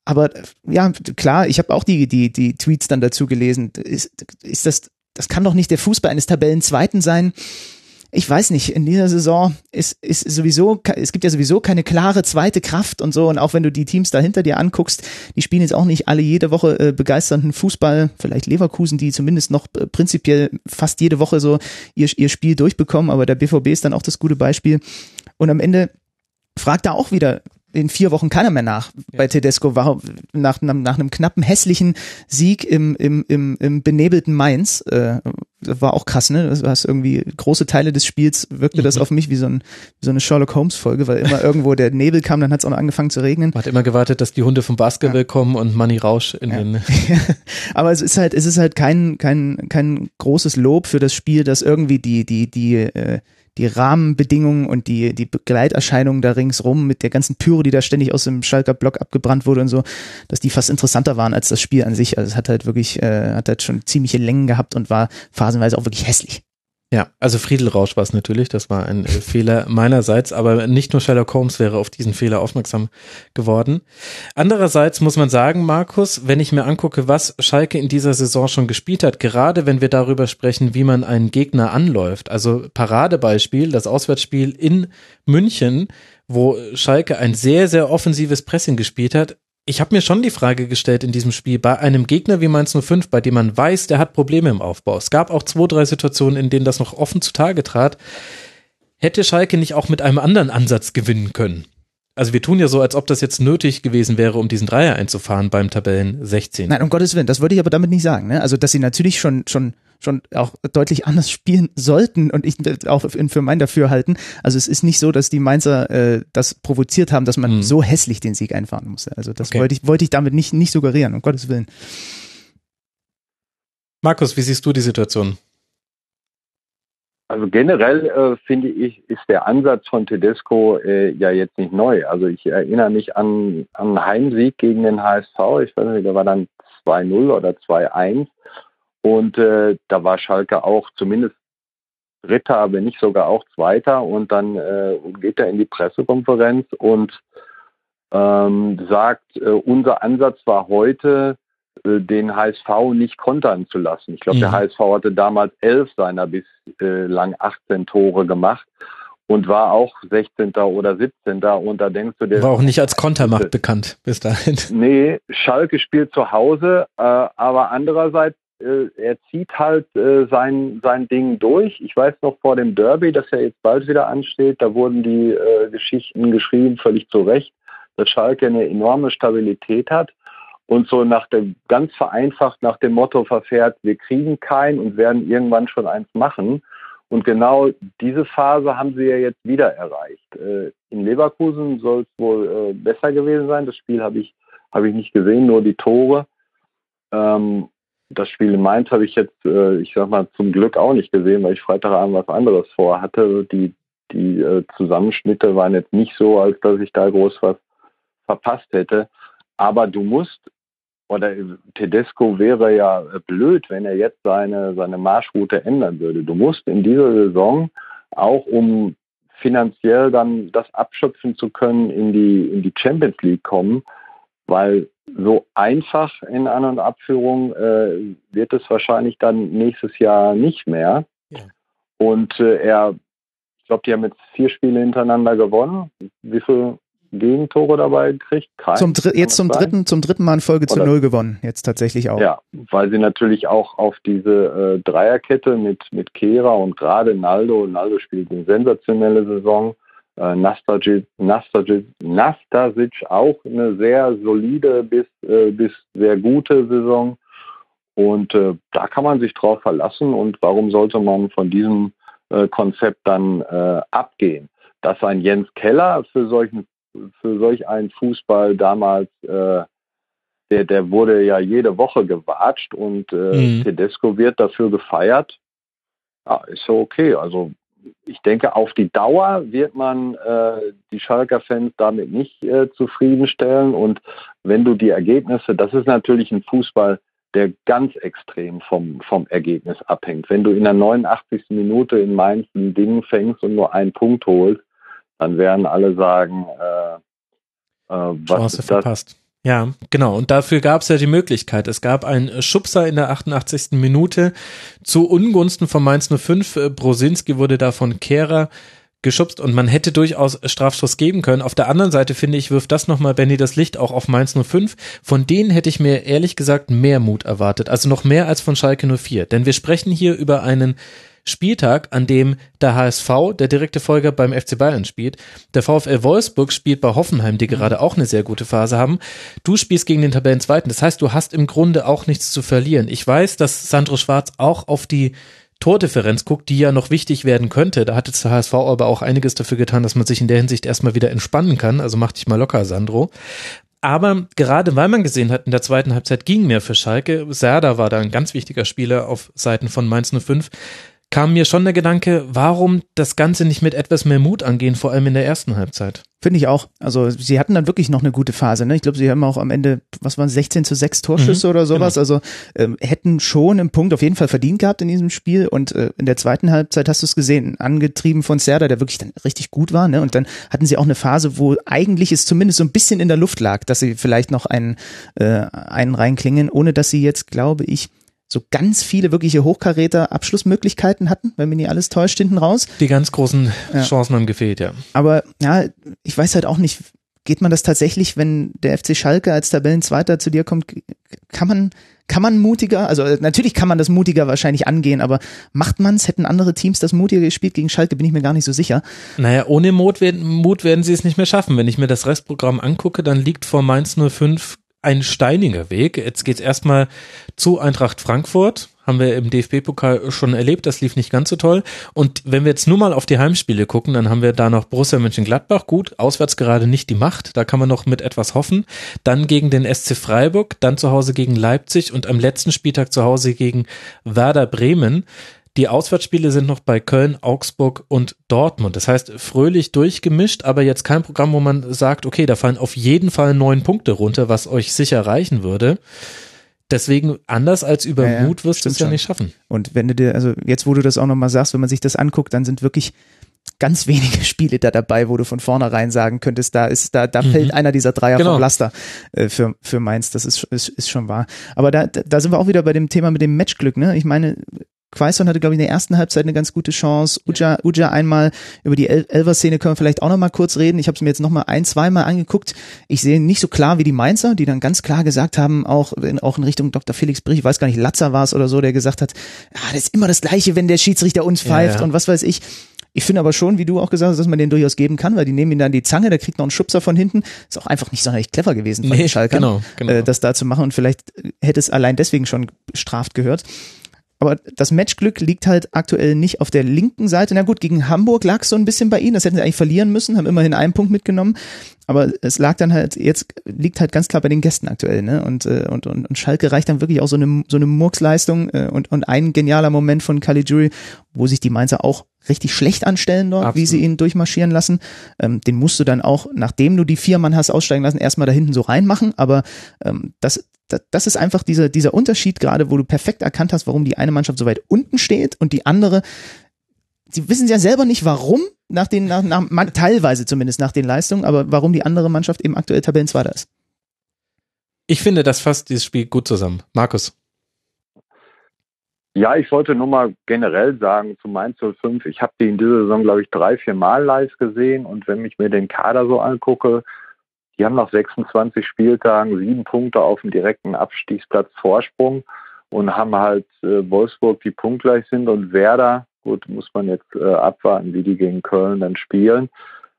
aber ja, klar, ich habe auch die, die, die Tweets dann dazu gelesen. Ist, ist das, das kann doch nicht der Fußball eines Tabellenzweiten sein ich weiß nicht, in dieser Saison ist, ist sowieso, es gibt ja sowieso keine klare zweite Kraft und so. Und auch wenn du die Teams da hinter dir anguckst, die spielen jetzt auch nicht alle jede Woche äh, begeisternden Fußball. Vielleicht Leverkusen, die zumindest noch äh, prinzipiell fast jede Woche so ihr, ihr Spiel durchbekommen. Aber der BVB ist dann auch das gute Beispiel. Und am Ende fragt da auch wieder, in vier Wochen keiner mehr nach bei Tedesco war nach, nach einem knappen hässlichen Sieg im, im, im, im benebelten Mainz äh, war auch krass ne das war irgendwie große Teile des Spiels wirkte mhm. das auf mich wie so, ein, wie so eine Sherlock Holmes Folge weil immer *laughs* irgendwo der Nebel kam dann hat es auch noch angefangen zu regnen man hat immer gewartet dass die Hunde vom Basketball ja. kommen und Manny Rausch in ja. den *laughs* aber es ist halt es ist halt kein kein kein großes Lob für das Spiel das irgendwie die die die äh, die Rahmenbedingungen und die, die Begleiterscheinungen da ringsrum mit der ganzen Pyro, die da ständig aus dem Schalker Block abgebrannt wurde und so, dass die fast interessanter waren als das Spiel an sich. Also es hat halt wirklich, äh, hat halt schon ziemliche Längen gehabt und war phasenweise auch wirklich hässlich. Ja, also Friedelrausch war es natürlich, das war ein äh, Fehler meinerseits, aber nicht nur Sherlock Holmes wäre auf diesen Fehler aufmerksam geworden. Andererseits muss man sagen, Markus, wenn ich mir angucke, was Schalke in dieser Saison schon gespielt hat, gerade wenn wir darüber sprechen, wie man einen Gegner anläuft, also Paradebeispiel, das Auswärtsspiel in München, wo Schalke ein sehr, sehr offensives Pressing gespielt hat, ich habe mir schon die Frage gestellt in diesem Spiel, bei einem Gegner wie Mainz 05, bei dem man weiß, der hat Probleme im Aufbau. Es gab auch zwei, drei Situationen, in denen das noch offen zutage trat. Hätte Schalke nicht auch mit einem anderen Ansatz gewinnen können? Also wir tun ja so, als ob das jetzt nötig gewesen wäre, um diesen Dreier einzufahren beim Tabellen 16. Nein, um Gottes Willen, das würde ich aber damit nicht sagen. Ne? Also, dass sie natürlich schon, schon schon auch deutlich anders spielen sollten und ich auch für mein Dafürhalten. Also es ist nicht so, dass die Mainzer äh, das provoziert haben, dass man mhm. so hässlich den Sieg einfahren musste. Also das okay. wollte ich, wollte ich damit nicht, nicht suggerieren, um Gottes Willen. Markus, wie siehst du die Situation? Also generell äh, finde ich, ist der Ansatz von Tedesco äh, ja jetzt nicht neu. Also ich erinnere mich an, an einen Heimsieg gegen den HSV. Ich weiß nicht, da war dann 2-0 oder 2-1. Und äh, da war Schalke auch zumindest Dritter, wenn nicht sogar auch Zweiter. Und dann äh, geht er in die Pressekonferenz und ähm, sagt, äh, unser Ansatz war heute, äh, den HSV nicht kontern zu lassen. Ich glaube, mhm. der HSV hatte damals elf seiner bislang 18 Tore gemacht und war auch 16. oder 17. Und da denkst du dir. War auch nicht als Kontermacht bekannt bis dahin. Nee, Schalke spielt zu Hause, äh, aber andererseits äh, er zieht halt äh, sein, sein Ding durch. Ich weiß noch vor dem Derby, das ja jetzt bald wieder ansteht, da wurden die äh, Geschichten geschrieben, völlig zu Recht, dass Schalke eine enorme Stabilität hat und so nach dem, ganz vereinfacht nach dem Motto verfährt, wir kriegen keinen und werden irgendwann schon eins machen. Und genau diese Phase haben sie ja jetzt wieder erreicht. Äh, in Leverkusen soll es wohl äh, besser gewesen sein. Das Spiel habe ich, habe ich nicht gesehen, nur die Tore. Ähm, das Spiel in Mainz habe ich jetzt, äh, ich sag mal, zum Glück auch nicht gesehen, weil ich Freitagabend was anderes vorhatte. Die, die äh, Zusammenschnitte waren jetzt nicht so, als dass ich da groß was verpasst hätte. Aber du musst, oder Tedesco wäre ja blöd, wenn er jetzt seine, seine Marschroute ändern würde. Du musst in dieser Saison auch um finanziell dann das abschöpfen zu können, in die, in die Champions League kommen, weil so einfach in An- und Abführung äh, wird es wahrscheinlich dann nächstes Jahr nicht mehr. Ja. Und äh, er, ich glaube, die haben jetzt vier Spiele hintereinander gewonnen. Wie viele Gegentore dabei gekriegt? Kein, zum jetzt zum dritten, zum dritten Mal in Folge Oder, zu null gewonnen, jetzt tatsächlich auch. Ja, weil sie natürlich auch auf diese äh, Dreierkette mit, mit Kehra und gerade Naldo, Naldo spielt eine sensationelle Saison, äh, Nastasic, Nastasic, Nastasic auch eine sehr solide bis, äh, bis sehr gute Saison. Und äh, da kann man sich drauf verlassen. Und warum sollte man von diesem äh, Konzept dann äh, abgehen? Dass ein Jens Keller für solchen für solch einen Fußball damals äh, der, der wurde ja jede Woche gewatscht und mhm. Tedesco wird dafür gefeiert. Ja, ist so okay. Also ich denke, auf die Dauer wird man äh, die Schalker Fans damit nicht äh, zufriedenstellen. Und wenn du die Ergebnisse, das ist natürlich ein Fußball, der ganz extrem vom, vom Ergebnis abhängt. Wenn du in der 89. Minute in Mainz ein Ding fängst und nur einen Punkt holst, dann werden alle sagen, äh, äh, was Chance ist das? Verpasst. Ja, genau. Und dafür gab es ja die Möglichkeit. Es gab einen Schubser in der 88. Minute zu Ungunsten von Mainz 05. Brosinski wurde da von Kehrer geschubst und man hätte durchaus Strafstoß geben können. Auf der anderen Seite finde ich, wirft das nochmal Benny das Licht auch auf Mainz 05. Von denen hätte ich mir ehrlich gesagt mehr Mut erwartet. Also noch mehr als von Schalke 04. Denn wir sprechen hier über einen Spieltag, an dem der HSV, der direkte Folger beim FC Bayern spielt. Der VfL Wolfsburg spielt bei Hoffenheim, die gerade auch eine sehr gute Phase haben. Du spielst gegen den Tabellenzweiten. Das heißt, du hast im Grunde auch nichts zu verlieren. Ich weiß, dass Sandro Schwarz auch auf die Tordifferenz guckt, die ja noch wichtig werden könnte. Da hat jetzt der HSV aber auch einiges dafür getan, dass man sich in der Hinsicht erstmal wieder entspannen kann. Also mach dich mal locker, Sandro. Aber gerade weil man gesehen hat, in der zweiten Halbzeit ging mehr für Schalke. Serda war da ein ganz wichtiger Spieler auf Seiten von Mainz 05 kam mir schon der Gedanke, warum das Ganze nicht mit etwas mehr Mut angehen, vor allem in der ersten Halbzeit. Finde ich auch. Also sie hatten dann wirklich noch eine gute Phase. Ne? Ich glaube, sie haben auch am Ende, was waren 16 zu 6 Torschüsse mhm, oder sowas. Genau. Also ähm, hätten schon einen Punkt auf jeden Fall verdient gehabt in diesem Spiel. Und äh, in der zweiten Halbzeit hast du es gesehen, angetrieben von Serda, der wirklich dann richtig gut war. Ne? Und dann hatten sie auch eine Phase, wo eigentlich es zumindest so ein bisschen in der Luft lag, dass sie vielleicht noch einen, äh, einen reinklingen, ohne dass sie jetzt, glaube ich, so ganz viele wirkliche Hochkaräter Abschlussmöglichkeiten hatten, wenn mir nicht alles täuscht hinten raus. Die ganz großen ja. Chancen haben gefehlt, ja. Aber ja, ich weiß halt auch nicht, geht man das tatsächlich, wenn der FC Schalke als Tabellenzweiter zu dir kommt, kann man kann man mutiger, also natürlich kann man das mutiger wahrscheinlich angehen, aber macht man's? Hätten andere Teams das mutiger gespielt gegen Schalke, bin ich mir gar nicht so sicher. Naja, ohne Mut werden, Mut werden sie es nicht mehr schaffen. Wenn ich mir das Restprogramm angucke, dann liegt vor Mainz 05 ein steiniger Weg. Jetzt geht's erstmal zu Eintracht Frankfurt. Haben wir im DFB-Pokal schon erlebt, das lief nicht ganz so toll. Und wenn wir jetzt nur mal auf die Heimspiele gucken, dann haben wir da noch Borussia Mönchengladbach. Gut, auswärts gerade nicht die Macht, da kann man noch mit etwas hoffen. Dann gegen den SC Freiburg, dann zu Hause gegen Leipzig und am letzten Spieltag zu Hause gegen Werder Bremen. Die Auswärtsspiele sind noch bei Köln, Augsburg und Dortmund. Das heißt, fröhlich durchgemischt, aber jetzt kein Programm, wo man sagt, okay, da fallen auf jeden Fall neun Punkte runter, was euch sicher reichen würde. Deswegen, anders als über ja, Mut wirst du es ja nicht schaffen. Und wenn du dir, also jetzt, wo du das auch nochmal sagst, wenn man sich das anguckt, dann sind wirklich ganz wenige *laughs* Spiele da dabei, wo du von vornherein sagen könntest, da ist, da, da mhm. fällt einer dieser Dreier genau. vom Laster äh, für, für Mainz. Das ist, ist, ist schon wahr. Aber da, da sind wir auch wieder bei dem Thema mit dem Matchglück, ne? Ich meine, Quaison hatte, glaube ich, in der ersten Halbzeit eine ganz gute Chance. Uja, Uja einmal über die El Elver-Szene können wir vielleicht auch noch mal kurz reden. Ich habe es mir jetzt noch mal ein, zweimal angeguckt. Ich sehe nicht so klar wie die Mainzer, die dann ganz klar gesagt haben, auch in, auch in Richtung Dr. Felix Brich, ich weiß gar nicht, Latzer war es oder so, der gesagt hat, ah, das ist immer das Gleiche, wenn der Schiedsrichter uns pfeift ja, ja. und was weiß ich. Ich finde aber schon, wie du auch gesagt hast, dass man den durchaus geben kann, weil die nehmen ihn dann die Zange, der kriegt noch einen Schubser von hinten. Ist auch einfach nicht sonderlich clever gewesen von nee, Schalkern, genau, genau. Äh, das da zu machen und vielleicht hätte es allein deswegen schon bestraft gehört. Aber das Matchglück liegt halt aktuell nicht auf der linken Seite. Na gut, gegen Hamburg lag so ein bisschen bei ihnen. Das hätten sie eigentlich verlieren müssen, haben immerhin einen Punkt mitgenommen. Aber es lag dann halt, jetzt liegt halt ganz klar bei den Gästen aktuell, ne? Und, äh, und, und, und Schalke reicht dann wirklich auch so eine, so eine Murksleistung äh, und, und ein genialer Moment von Caligiuri, wo sich die Mainzer auch richtig schlecht anstellen dort, Absolut. wie sie ihn durchmarschieren lassen. Ähm, den musst du dann auch, nachdem du die vier Mann hast aussteigen lassen, erstmal da hinten so reinmachen. Aber ähm, das, das ist einfach dieser, dieser Unterschied gerade, wo du perfekt erkannt hast, warum die eine Mannschaft so weit unten steht und die andere, sie wissen ja selber nicht warum, nach den, nach, nach, teilweise zumindest nach den Leistungen, aber warum die andere Mannschaft eben aktuell Tabellenzweiter ist. Ich finde, das fasst dieses Spiel gut zusammen. Markus. Ja, ich wollte nur mal generell sagen zu Mainz 05, ich habe die in dieser Saison, glaube ich, drei, vier Mal live gesehen und wenn ich mir den Kader so angucke, die haben nach 26 Spieltagen sieben Punkte auf dem direkten Abstiegsplatz Vorsprung und haben halt äh, Wolfsburg, die punktgleich sind und Werder, gut, muss man jetzt äh, abwarten, wie die gegen Köln dann spielen.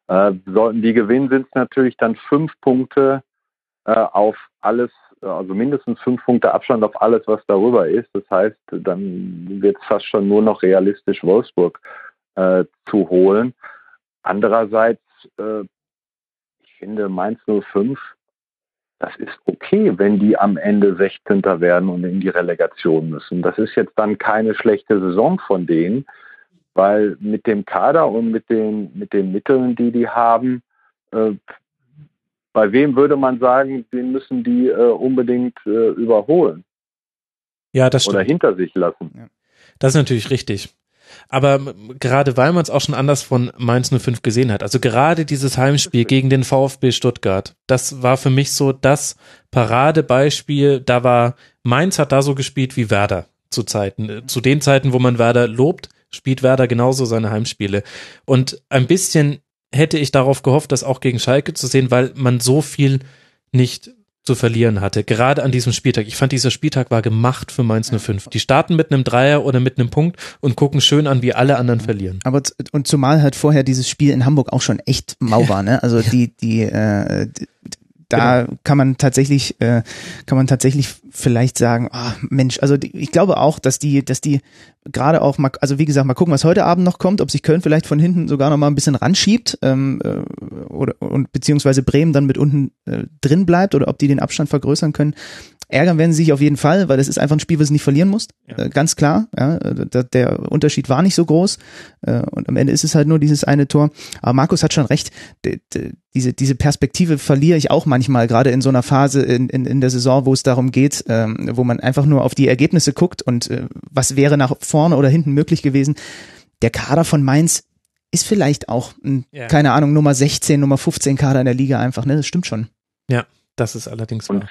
Äh, sollten die gewinnen, sind es natürlich dann fünf Punkte äh, auf alles, also mindestens fünf Punkte Abstand auf alles, was darüber ist. Das heißt, dann wird es fast schon nur noch realistisch, Wolfsburg äh, zu holen. Andererseits äh, finde Mainz 05, das ist okay, wenn die am Ende 16. werden und in die Relegation müssen. Das ist jetzt dann keine schlechte Saison von denen, weil mit dem Kader und mit den, mit den Mitteln, die die haben, äh, bei wem würde man sagen, den müssen die äh, unbedingt äh, überholen? Ja, das stimmt. Oder hinter sich lassen. Ja. Das ist natürlich richtig. Aber gerade weil man es auch schon anders von Mainz 05 gesehen hat, also gerade dieses Heimspiel gegen den VfB Stuttgart, das war für mich so das Paradebeispiel. Da war Mainz hat da so gespielt wie Werder zu Zeiten, zu den Zeiten, wo man Werder lobt, spielt Werder genauso seine Heimspiele. Und ein bisschen hätte ich darauf gehofft, das auch gegen Schalke zu sehen, weil man so viel nicht zu verlieren hatte, gerade an diesem Spieltag. Ich fand, dieser Spieltag war gemacht für Mainz 05. Die starten mit einem Dreier oder mit einem Punkt und gucken schön an, wie alle anderen verlieren. Aber und zumal halt vorher dieses Spiel in Hamburg auch schon echt mau war, ne? Also die, die, äh, da genau. kann man tatsächlich, äh, kann man tatsächlich vielleicht sagen, oh, Mensch, also die, ich glaube auch, dass die, dass die gerade auch mal, also wie gesagt, mal gucken, was heute Abend noch kommt, ob sich Köln vielleicht von hinten sogar noch mal ein bisschen ranschiebt ähm, äh, oder und beziehungsweise Bremen dann mit unten äh, drin bleibt oder ob die den Abstand vergrößern können. Ärgern werden sie sich auf jeden Fall, weil das ist einfach ein Spiel, was du nicht verlieren musst. Ja. Äh, ganz klar. Ja, der, der Unterschied war nicht so groß. Äh, und am Ende ist es halt nur dieses eine Tor. Aber Markus hat schon recht. De, de, diese, diese Perspektive verliere ich auch manchmal, gerade in so einer Phase in, in, in der Saison, wo es darum geht, ähm, wo man einfach nur auf die Ergebnisse guckt und äh, was wäre nach vorne oder hinten möglich gewesen. Der Kader von Mainz ist vielleicht auch, ein, ja. keine Ahnung, Nummer 16, Nummer 15 Kader in der Liga einfach, ne? Das stimmt schon. Ja, das ist allerdings wahr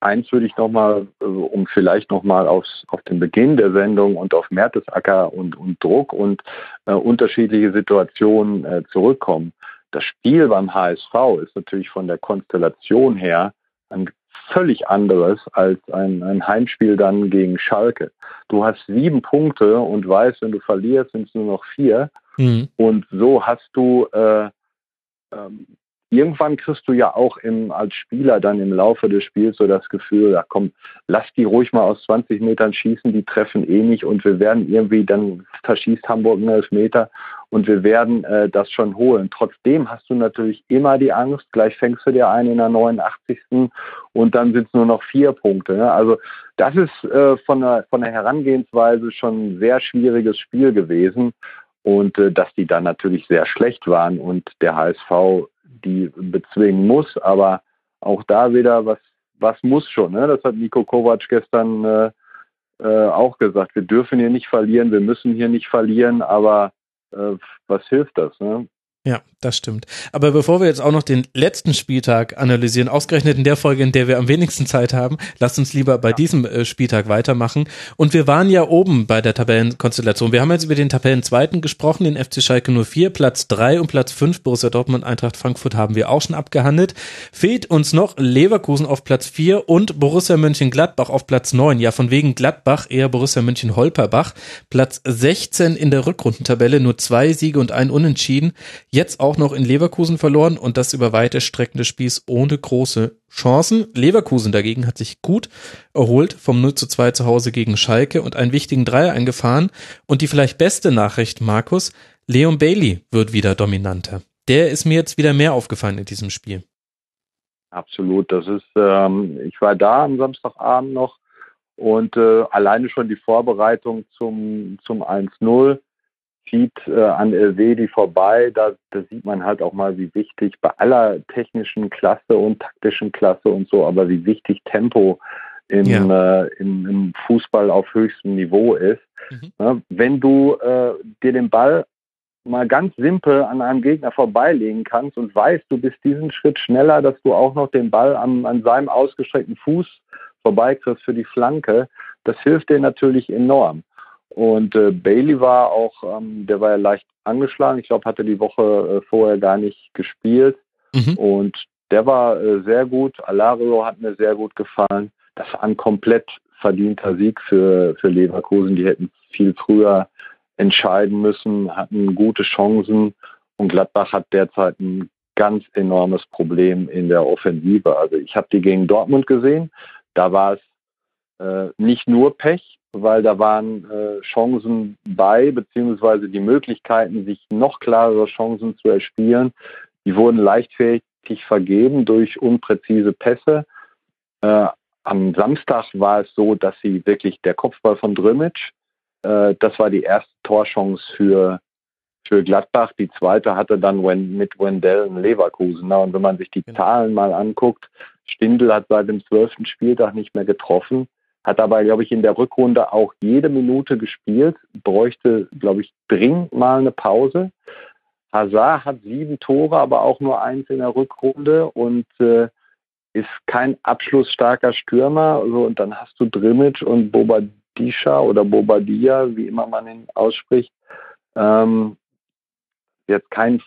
eins würde ich nochmal, also um vielleicht nochmal auf den Beginn der Sendung und auf Mertesacker und, und Druck und äh, unterschiedliche Situationen äh, zurückkommen. Das Spiel beim HSV ist natürlich von der Konstellation her ein völlig anderes als ein, ein Heimspiel dann gegen Schalke. Du hast sieben Punkte und weißt, wenn du verlierst, sind es nur noch vier. Mhm. Und so hast du äh, ähm, irgendwann kriegst du ja auch im, als Spieler dann im Laufe des Spiels so das Gefühl, ja komm, lass die ruhig mal aus 20 Metern schießen, die treffen eh nicht und wir werden irgendwie, dann verschießt Hamburg einen Elfmeter und wir werden äh, das schon holen. Trotzdem hast du natürlich immer die Angst, gleich fängst du dir ein in der 89. und dann sind es nur noch vier Punkte. Ne? Also das ist äh, von, der, von der Herangehensweise schon ein sehr schwieriges Spiel gewesen und äh, dass die dann natürlich sehr schlecht waren und der HSV die bezwingen muss. Aber auch da wieder, was, was muss schon. Ne? Das hat Nico Kovac gestern äh, äh, auch gesagt. Wir dürfen hier nicht verlieren, wir müssen hier nicht verlieren, aber äh, was hilft das? Ne? Ja, das stimmt. Aber bevor wir jetzt auch noch den letzten Spieltag analysieren, ausgerechnet in der Folge, in der wir am wenigsten Zeit haben, lasst uns lieber bei ja. diesem äh, Spieltag weitermachen. Und wir waren ja oben bei der Tabellenkonstellation. Wir haben jetzt über den Tabellenzweiten gesprochen, den FC Schalke 04, Platz 3 und Platz 5, Borussia Dortmund, Eintracht Frankfurt haben wir auch schon abgehandelt. Fehlt uns noch Leverkusen auf Platz 4 und Borussia Mönchengladbach auf Platz 9. Ja, von wegen Gladbach eher Borussia Mönchen-Holperbach. Platz 16 in der Rückrundentabelle, nur zwei Siege und ein Unentschieden. Jetzt auch noch in Leverkusen verloren und das über weite Strecken des Spiels ohne große Chancen. Leverkusen dagegen hat sich gut erholt vom 0 zu 2 zu Hause gegen Schalke und einen wichtigen Dreier eingefahren. Und die vielleicht beste Nachricht, Markus, Leon Bailey wird wieder dominanter. Der ist mir jetzt wieder mehr aufgefallen in diesem Spiel. Absolut, das ist, ähm, ich war da am Samstagabend noch und äh, alleine schon die Vorbereitung zum, zum 1-0 zieht äh, an Elvedi vorbei. Da, da sieht man halt auch mal, wie wichtig bei aller technischen Klasse und taktischen Klasse und so, aber wie wichtig Tempo im, ja. äh, im, im, Fußball auf höchstem Niveau ist. Mhm. Ja, wenn du äh, dir den Ball mal ganz simpel an einem Gegner vorbeilegen kannst und weißt, du bist diesen Schritt schneller, dass du auch noch den Ball am, an seinem ausgestreckten Fuß vorbeikriegst für die Flanke, das hilft dir natürlich enorm. Und äh, Bailey war auch, ähm, der war ja leicht angeschlagen. Ich glaube, hatte die Woche äh, vorher gar nicht gespielt. Mhm. Und der war äh, sehr gut. Alario hat mir sehr gut gefallen. Das war ein komplett verdienter Sieg für, für Leverkusen. Die hätten viel früher entscheiden müssen, hatten gute Chancen. Und Gladbach hat derzeit ein ganz enormes Problem in der Offensive. Also ich habe die gegen Dortmund gesehen. Da war es äh, nicht nur Pech, weil da waren äh, Chancen bei, beziehungsweise die Möglichkeiten, sich noch klarere Chancen zu erspielen, die wurden leichtfertig vergeben durch unpräzise Pässe. Äh, am Samstag war es so, dass sie wirklich der Kopfball von Drimic, äh, das war die erste Torchance für, für Gladbach. Die zweite hatte dann mit Wendell in Leverkusen. und wenn man sich die genau. Zahlen mal anguckt, Stindl hat seit dem zwölften Spieltag nicht mehr getroffen. Hat aber, glaube ich, in der Rückrunde auch jede Minute gespielt, bräuchte, glaube ich, dringend mal eine Pause. Hazard hat sieben Tore, aber auch nur eins in der Rückrunde und äh, ist kein abschlussstarker Stürmer. Also, und dann hast du Drimic und Bobadisha oder Bobadia, wie immer man ihn ausspricht. Ähm, jetzt kein,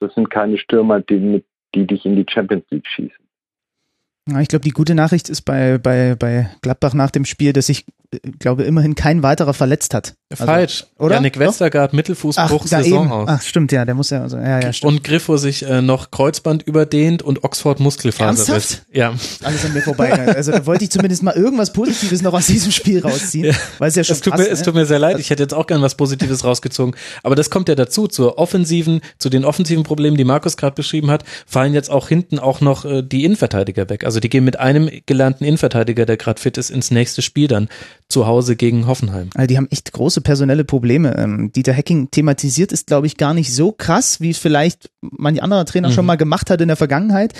das sind keine Stürmer, die, die dich in die Champions League schießen. Ja, ich glaube, die gute Nachricht ist bei, bei, bei Gladbach nach dem Spiel, dass sich, äh, glaube immerhin kein weiterer verletzt hat. Also, Falsch. Oder? Janik Westergaard, Mittelfußbruch, Ach, Saison aus. Ach, stimmt, ja, der muss ja, also, ja, ja, stimmt. Und Griffo sich äh, noch Kreuzband überdehnt und Oxford Muskelfaserriss. Ja. Alles an mir vorbei. Also da wollte ich zumindest mal irgendwas Positives noch aus diesem Spiel rausziehen. Ja. Weil es ja schon es tut, krass, mir, ne? es tut mir sehr leid, ich hätte jetzt auch gern was Positives rausgezogen. Aber das kommt ja dazu, zur offensiven, zu den offensiven Problemen, die Markus gerade beschrieben hat, fallen jetzt auch hinten auch noch äh, die Innenverteidiger weg. Also die gehen mit einem gelernten Innenverteidiger, der gerade fit ist, ins nächste Spiel dann zu Hause gegen Hoffenheim. Also die haben echt große personelle Probleme. Ähm, Dieter Hacking thematisiert ist, glaube ich, gar nicht so krass, wie es vielleicht manch anderer Trainer mhm. schon mal gemacht hat in der Vergangenheit.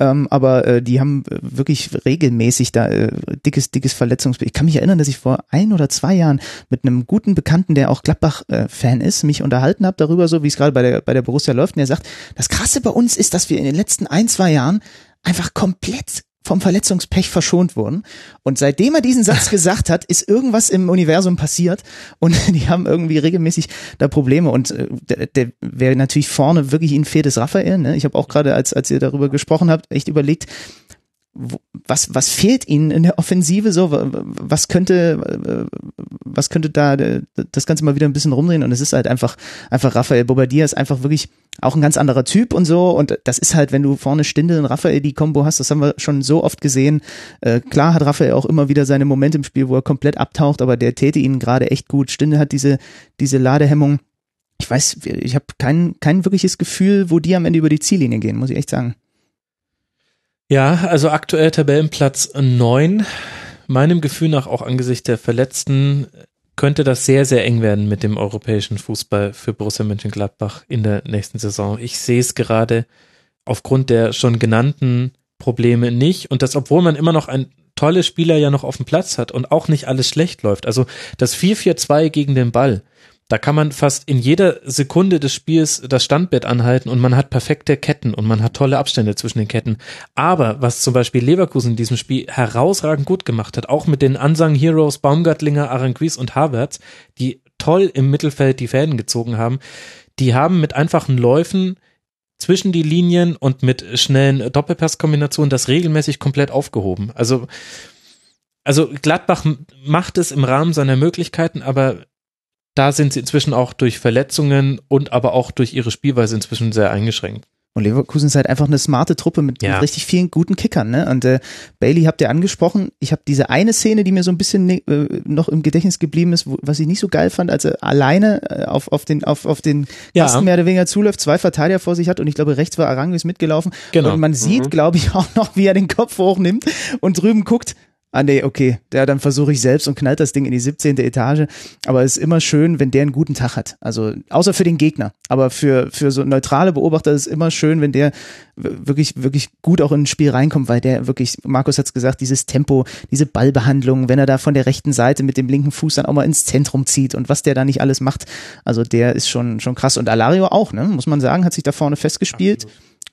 Ähm, aber äh, die haben wirklich regelmäßig da äh, dickes, dickes Verletzungsbild. Ich kann mich erinnern, dass ich vor ein oder zwei Jahren mit einem guten Bekannten, der auch Gladbach-Fan äh, ist, mich unterhalten habe darüber, so wie es gerade bei der, bei der Borussia läuft. Und er sagt, das Krasse bei uns ist, dass wir in den letzten ein, zwei Jahren einfach komplett vom Verletzungspech verschont wurden. Und seitdem er diesen Satz *laughs* gesagt hat, ist irgendwas im Universum passiert und *laughs* die haben irgendwie regelmäßig da Probleme. Und äh, der, der wäre natürlich vorne wirklich ihnen fehlt es Raphael. Ne? Ich habe auch gerade, als, als ihr darüber gesprochen habt, echt überlegt, was, was fehlt ihnen in der Offensive so? Was könnte, was könnte da das Ganze mal wieder ein bisschen rumdrehen? Und es ist halt einfach, einfach Raphael Bobadilla ist einfach wirklich auch ein ganz anderer Typ und so. Und das ist halt, wenn du vorne Stindel und Raphael die Kombo hast, das haben wir schon so oft gesehen. Äh, klar hat Raphael auch immer wieder seine Momente im Spiel, wo er komplett abtaucht, aber der täte ihnen gerade echt gut. Stindel hat diese, diese Ladehemmung. Ich weiß, ich habe kein, kein wirkliches Gefühl, wo die am Ende über die Ziellinie gehen, muss ich echt sagen. Ja, also aktuell Tabellenplatz neun. Meinem Gefühl nach auch angesichts der Verletzten könnte das sehr, sehr eng werden mit dem europäischen Fußball für Borussia Mönchengladbach in der nächsten Saison. Ich sehe es gerade aufgrund der schon genannten Probleme nicht und das, obwohl man immer noch ein tolle Spieler ja noch auf dem Platz hat und auch nicht alles schlecht läuft. Also das 4-4-2 gegen den Ball da kann man fast in jeder Sekunde des Spiels das Standbett anhalten und man hat perfekte Ketten und man hat tolle Abstände zwischen den Ketten. Aber was zum Beispiel Leverkusen in diesem Spiel herausragend gut gemacht hat, auch mit den Unsung Heroes Baumgartlinger, Aranguiz und Havertz, die toll im Mittelfeld die Fäden gezogen haben, die haben mit einfachen Läufen zwischen die Linien und mit schnellen Doppelpasskombinationen das regelmäßig komplett aufgehoben. Also also Gladbach macht es im Rahmen seiner Möglichkeiten, aber da sind sie inzwischen auch durch Verletzungen und aber auch durch ihre Spielweise inzwischen sehr eingeschränkt. Und Leverkusen ist halt einfach eine smarte Truppe mit, ja. mit richtig vielen guten Kickern. Ne? Und äh, Bailey habt ihr angesprochen. Ich habe diese eine Szene, die mir so ein bisschen äh, noch im Gedächtnis geblieben ist, wo, was ich nicht so geil fand, als er alleine äh, auf, auf den auf, auf den ja. Kasten mehr oder weniger zuläuft, zwei Verteidiger vor sich hat und ich glaube rechts war Aranguis mitgelaufen. Genau. Und man sieht, mhm. glaube ich, *laughs* auch noch, wie er den Kopf hochnimmt und drüben guckt, Ah nee, okay. Der dann versuche ich selbst und knallt das Ding in die 17. Etage. Aber es ist immer schön, wenn der einen guten Tag hat. Also außer für den Gegner. Aber für, für so neutrale Beobachter ist es immer schön, wenn der wirklich, wirklich gut auch in ein Spiel reinkommt, weil der wirklich, Markus hat es gesagt, dieses Tempo, diese Ballbehandlung, wenn er da von der rechten Seite mit dem linken Fuß dann auch mal ins Zentrum zieht und was der da nicht alles macht. Also der ist schon, schon krass. Und Alario auch, ne? Muss man sagen, hat sich da vorne festgespielt.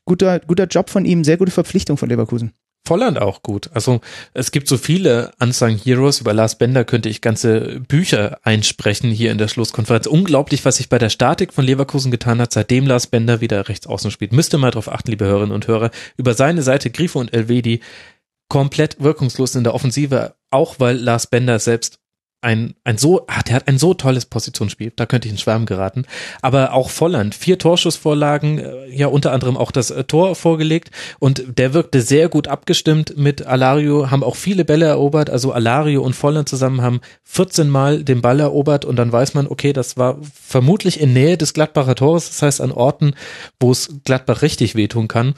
Guter, guter Job von ihm, sehr gute Verpflichtung von Leverkusen. Volland auch gut. Also es gibt so viele Unsung Heroes. Über Lars Bender könnte ich ganze Bücher einsprechen hier in der Schlusskonferenz. Unglaublich, was sich bei der Statik von Leverkusen getan hat, seitdem Lars Bender wieder rechts außen spielt. Müsst ihr mal drauf achten, liebe Hörerinnen und Hörer. Über seine Seite Grifo und Elvedi komplett wirkungslos in der Offensive, auch weil Lars Bender selbst ein, ein so, ah, der hat ein so tolles Positionsspiel, da könnte ich in Schwärmen geraten. Aber auch Volland, vier Torschussvorlagen, äh, ja unter anderem auch das äh, Tor vorgelegt und der wirkte sehr gut abgestimmt mit Alario, haben auch viele Bälle erobert, also Alario und Volland zusammen haben 14 Mal den Ball erobert und dann weiß man, okay, das war vermutlich in Nähe des Gladbacher Tores, das heißt an Orten, wo es Gladbach richtig wehtun kann.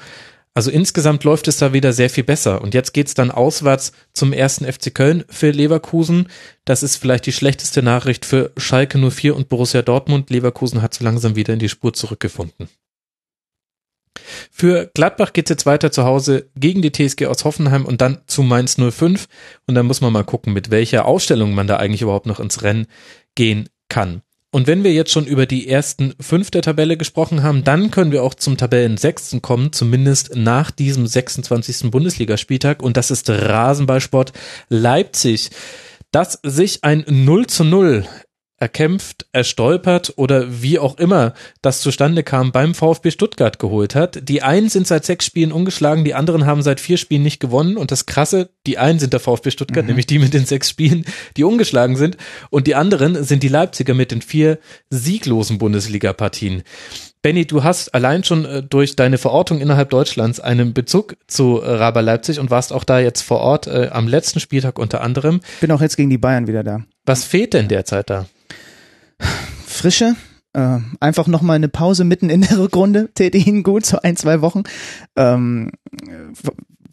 Also insgesamt läuft es da wieder sehr viel besser. Und jetzt geht's dann auswärts zum ersten FC Köln für Leverkusen. Das ist vielleicht die schlechteste Nachricht für Schalke 04 und Borussia Dortmund. Leverkusen hat so langsam wieder in die Spur zurückgefunden. Für Gladbach geht's jetzt weiter zu Hause gegen die TSG aus Hoffenheim und dann zu Mainz 05. Und dann muss man mal gucken, mit welcher Ausstellung man da eigentlich überhaupt noch ins Rennen gehen kann. Und wenn wir jetzt schon über die ersten fünf der Tabelle gesprochen haben, dann können wir auch zum Tabellensechsten kommen, zumindest nach diesem 26. Bundesligaspieltag. Und das ist Rasenballsport Leipzig, das sich ein 0 zu 0 erkämpft, erstolpert oder wie auch immer das zustande kam, beim VfB Stuttgart geholt hat. Die einen sind seit sechs Spielen ungeschlagen, die anderen haben seit vier Spielen nicht gewonnen und das Krasse, die einen sind der VfB Stuttgart, mhm. nämlich die mit den sechs Spielen, die ungeschlagen sind und die anderen sind die Leipziger mit den vier sieglosen Bundesliga-Partien. Benny, du hast allein schon äh, durch deine Verortung innerhalb Deutschlands einen Bezug zu äh, Raber Leipzig und warst auch da jetzt vor Ort äh, am letzten Spieltag unter anderem. Bin auch jetzt gegen die Bayern wieder da. Was fehlt denn derzeit da? Frische. Äh, einfach nochmal eine Pause mitten in der Rückrunde täte ihnen gut, so ein, zwei Wochen. Ähm,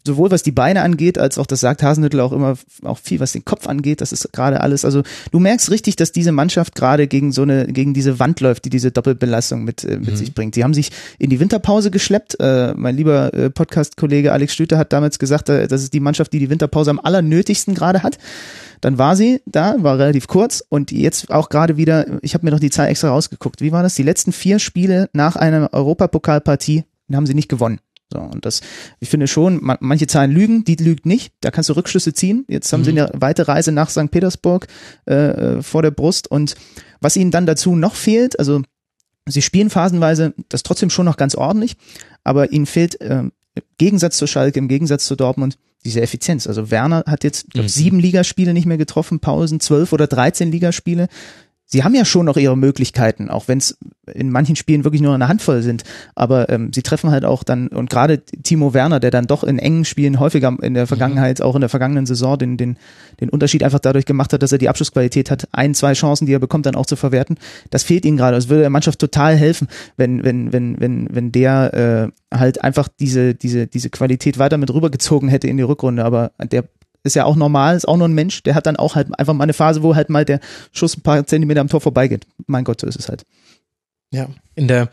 sowohl was die Beine angeht, als auch das sagt Hasenhüttel auch immer auch viel, was den Kopf angeht. Das ist gerade alles. Also du merkst richtig, dass diese Mannschaft gerade gegen so eine, gegen diese Wand läuft, die diese Doppelbelastung mit, äh, mit mhm. sich bringt. Die haben sich in die Winterpause geschleppt. Äh, mein lieber äh, Podcast-Kollege Alex Stüter hat damals gesagt, äh, das ist die Mannschaft, die die Winterpause am allernötigsten gerade hat. Dann war sie da, war relativ kurz und jetzt auch gerade wieder, ich habe mir noch die Zahl extra rausgeguckt. Wie war das? Die letzten vier Spiele nach einer Europapokalpartie haben sie nicht gewonnen. So, und das, ich finde schon, man, manche Zahlen lügen, die lügt nicht. Da kannst du Rückschlüsse ziehen. Jetzt haben mhm. sie eine weite Reise nach St. Petersburg äh, äh, vor der Brust. Und was ihnen dann dazu noch fehlt, also sie spielen phasenweise das trotzdem schon noch ganz ordentlich, aber ihnen fehlt äh, im Gegensatz zu Schalke, im Gegensatz zu Dortmund, diese Effizienz. Also Werner hat jetzt glaub, mhm. sieben Ligaspiele nicht mehr getroffen, Pausen, zwölf oder dreizehn Ligaspiele sie haben ja schon noch ihre Möglichkeiten, auch wenn es in manchen Spielen wirklich nur eine Handvoll sind. Aber ähm, sie treffen halt auch dann, und gerade Timo Werner, der dann doch in engen Spielen häufiger in der Vergangenheit, auch in der vergangenen Saison, den, den, den Unterschied einfach dadurch gemacht hat, dass er die Abschlussqualität hat, ein, zwei Chancen, die er bekommt, dann auch zu verwerten. Das fehlt ihnen gerade. Es würde der Mannschaft total helfen, wenn, wenn, wenn, wenn, wenn der äh, halt einfach diese, diese, diese Qualität weiter mit rübergezogen hätte in die Rückrunde. Aber der ist ja auch normal, ist auch nur ein Mensch, der hat dann auch halt einfach mal eine Phase, wo halt mal der Schuss ein paar Zentimeter am Tor vorbeigeht. Mein Gott, so ist es halt. Ja, in der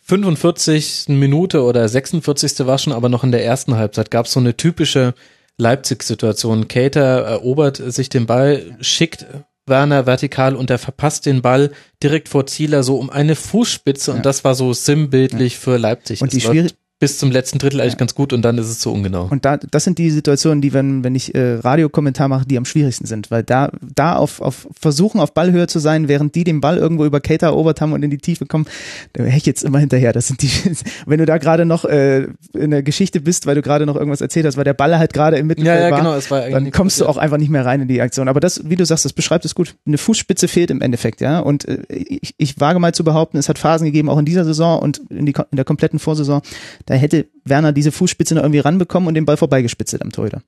45. Minute oder 46. war schon, aber noch in der ersten Halbzeit gab es so eine typische Leipzig-Situation. Cater erobert sich den Ball, schickt Werner vertikal und er verpasst den Ball direkt vor Zieler so um eine Fußspitze ja. und das war so sinnbildlich ja. für Leipzig. Und die, schwierig bis zum letzten Drittel eigentlich ja. ganz gut und dann ist es zu ungenau. Und da, das sind die Situationen, die, wenn, wenn ich äh, Radiokommentar mache, die am schwierigsten sind, weil da, da auf, auf versuchen, auf Ballhöhe zu sein, während die den Ball irgendwo über Cater erobert haben und in die Tiefe kommen, da wäre ich jetzt immer hinterher. Das sind die, *laughs* wenn du da gerade noch äh, in der Geschichte bist, weil du gerade noch irgendwas erzählt hast, weil der Ball halt gerade im Mittelfeld ja, ja, war, genau, es war dann kommst du auch einfach nicht mehr rein in die Aktion. Aber das, wie du sagst, das beschreibt es gut. Eine Fußspitze fehlt im Endeffekt, ja. Und äh, ich, ich wage mal zu behaupten, es hat Phasen gegeben, auch in dieser Saison und in, die, in der kompletten Vorsaison, da hätte Werner diese Fußspitze noch irgendwie ranbekommen und den Ball vorbeigespitzelt am Torhüter.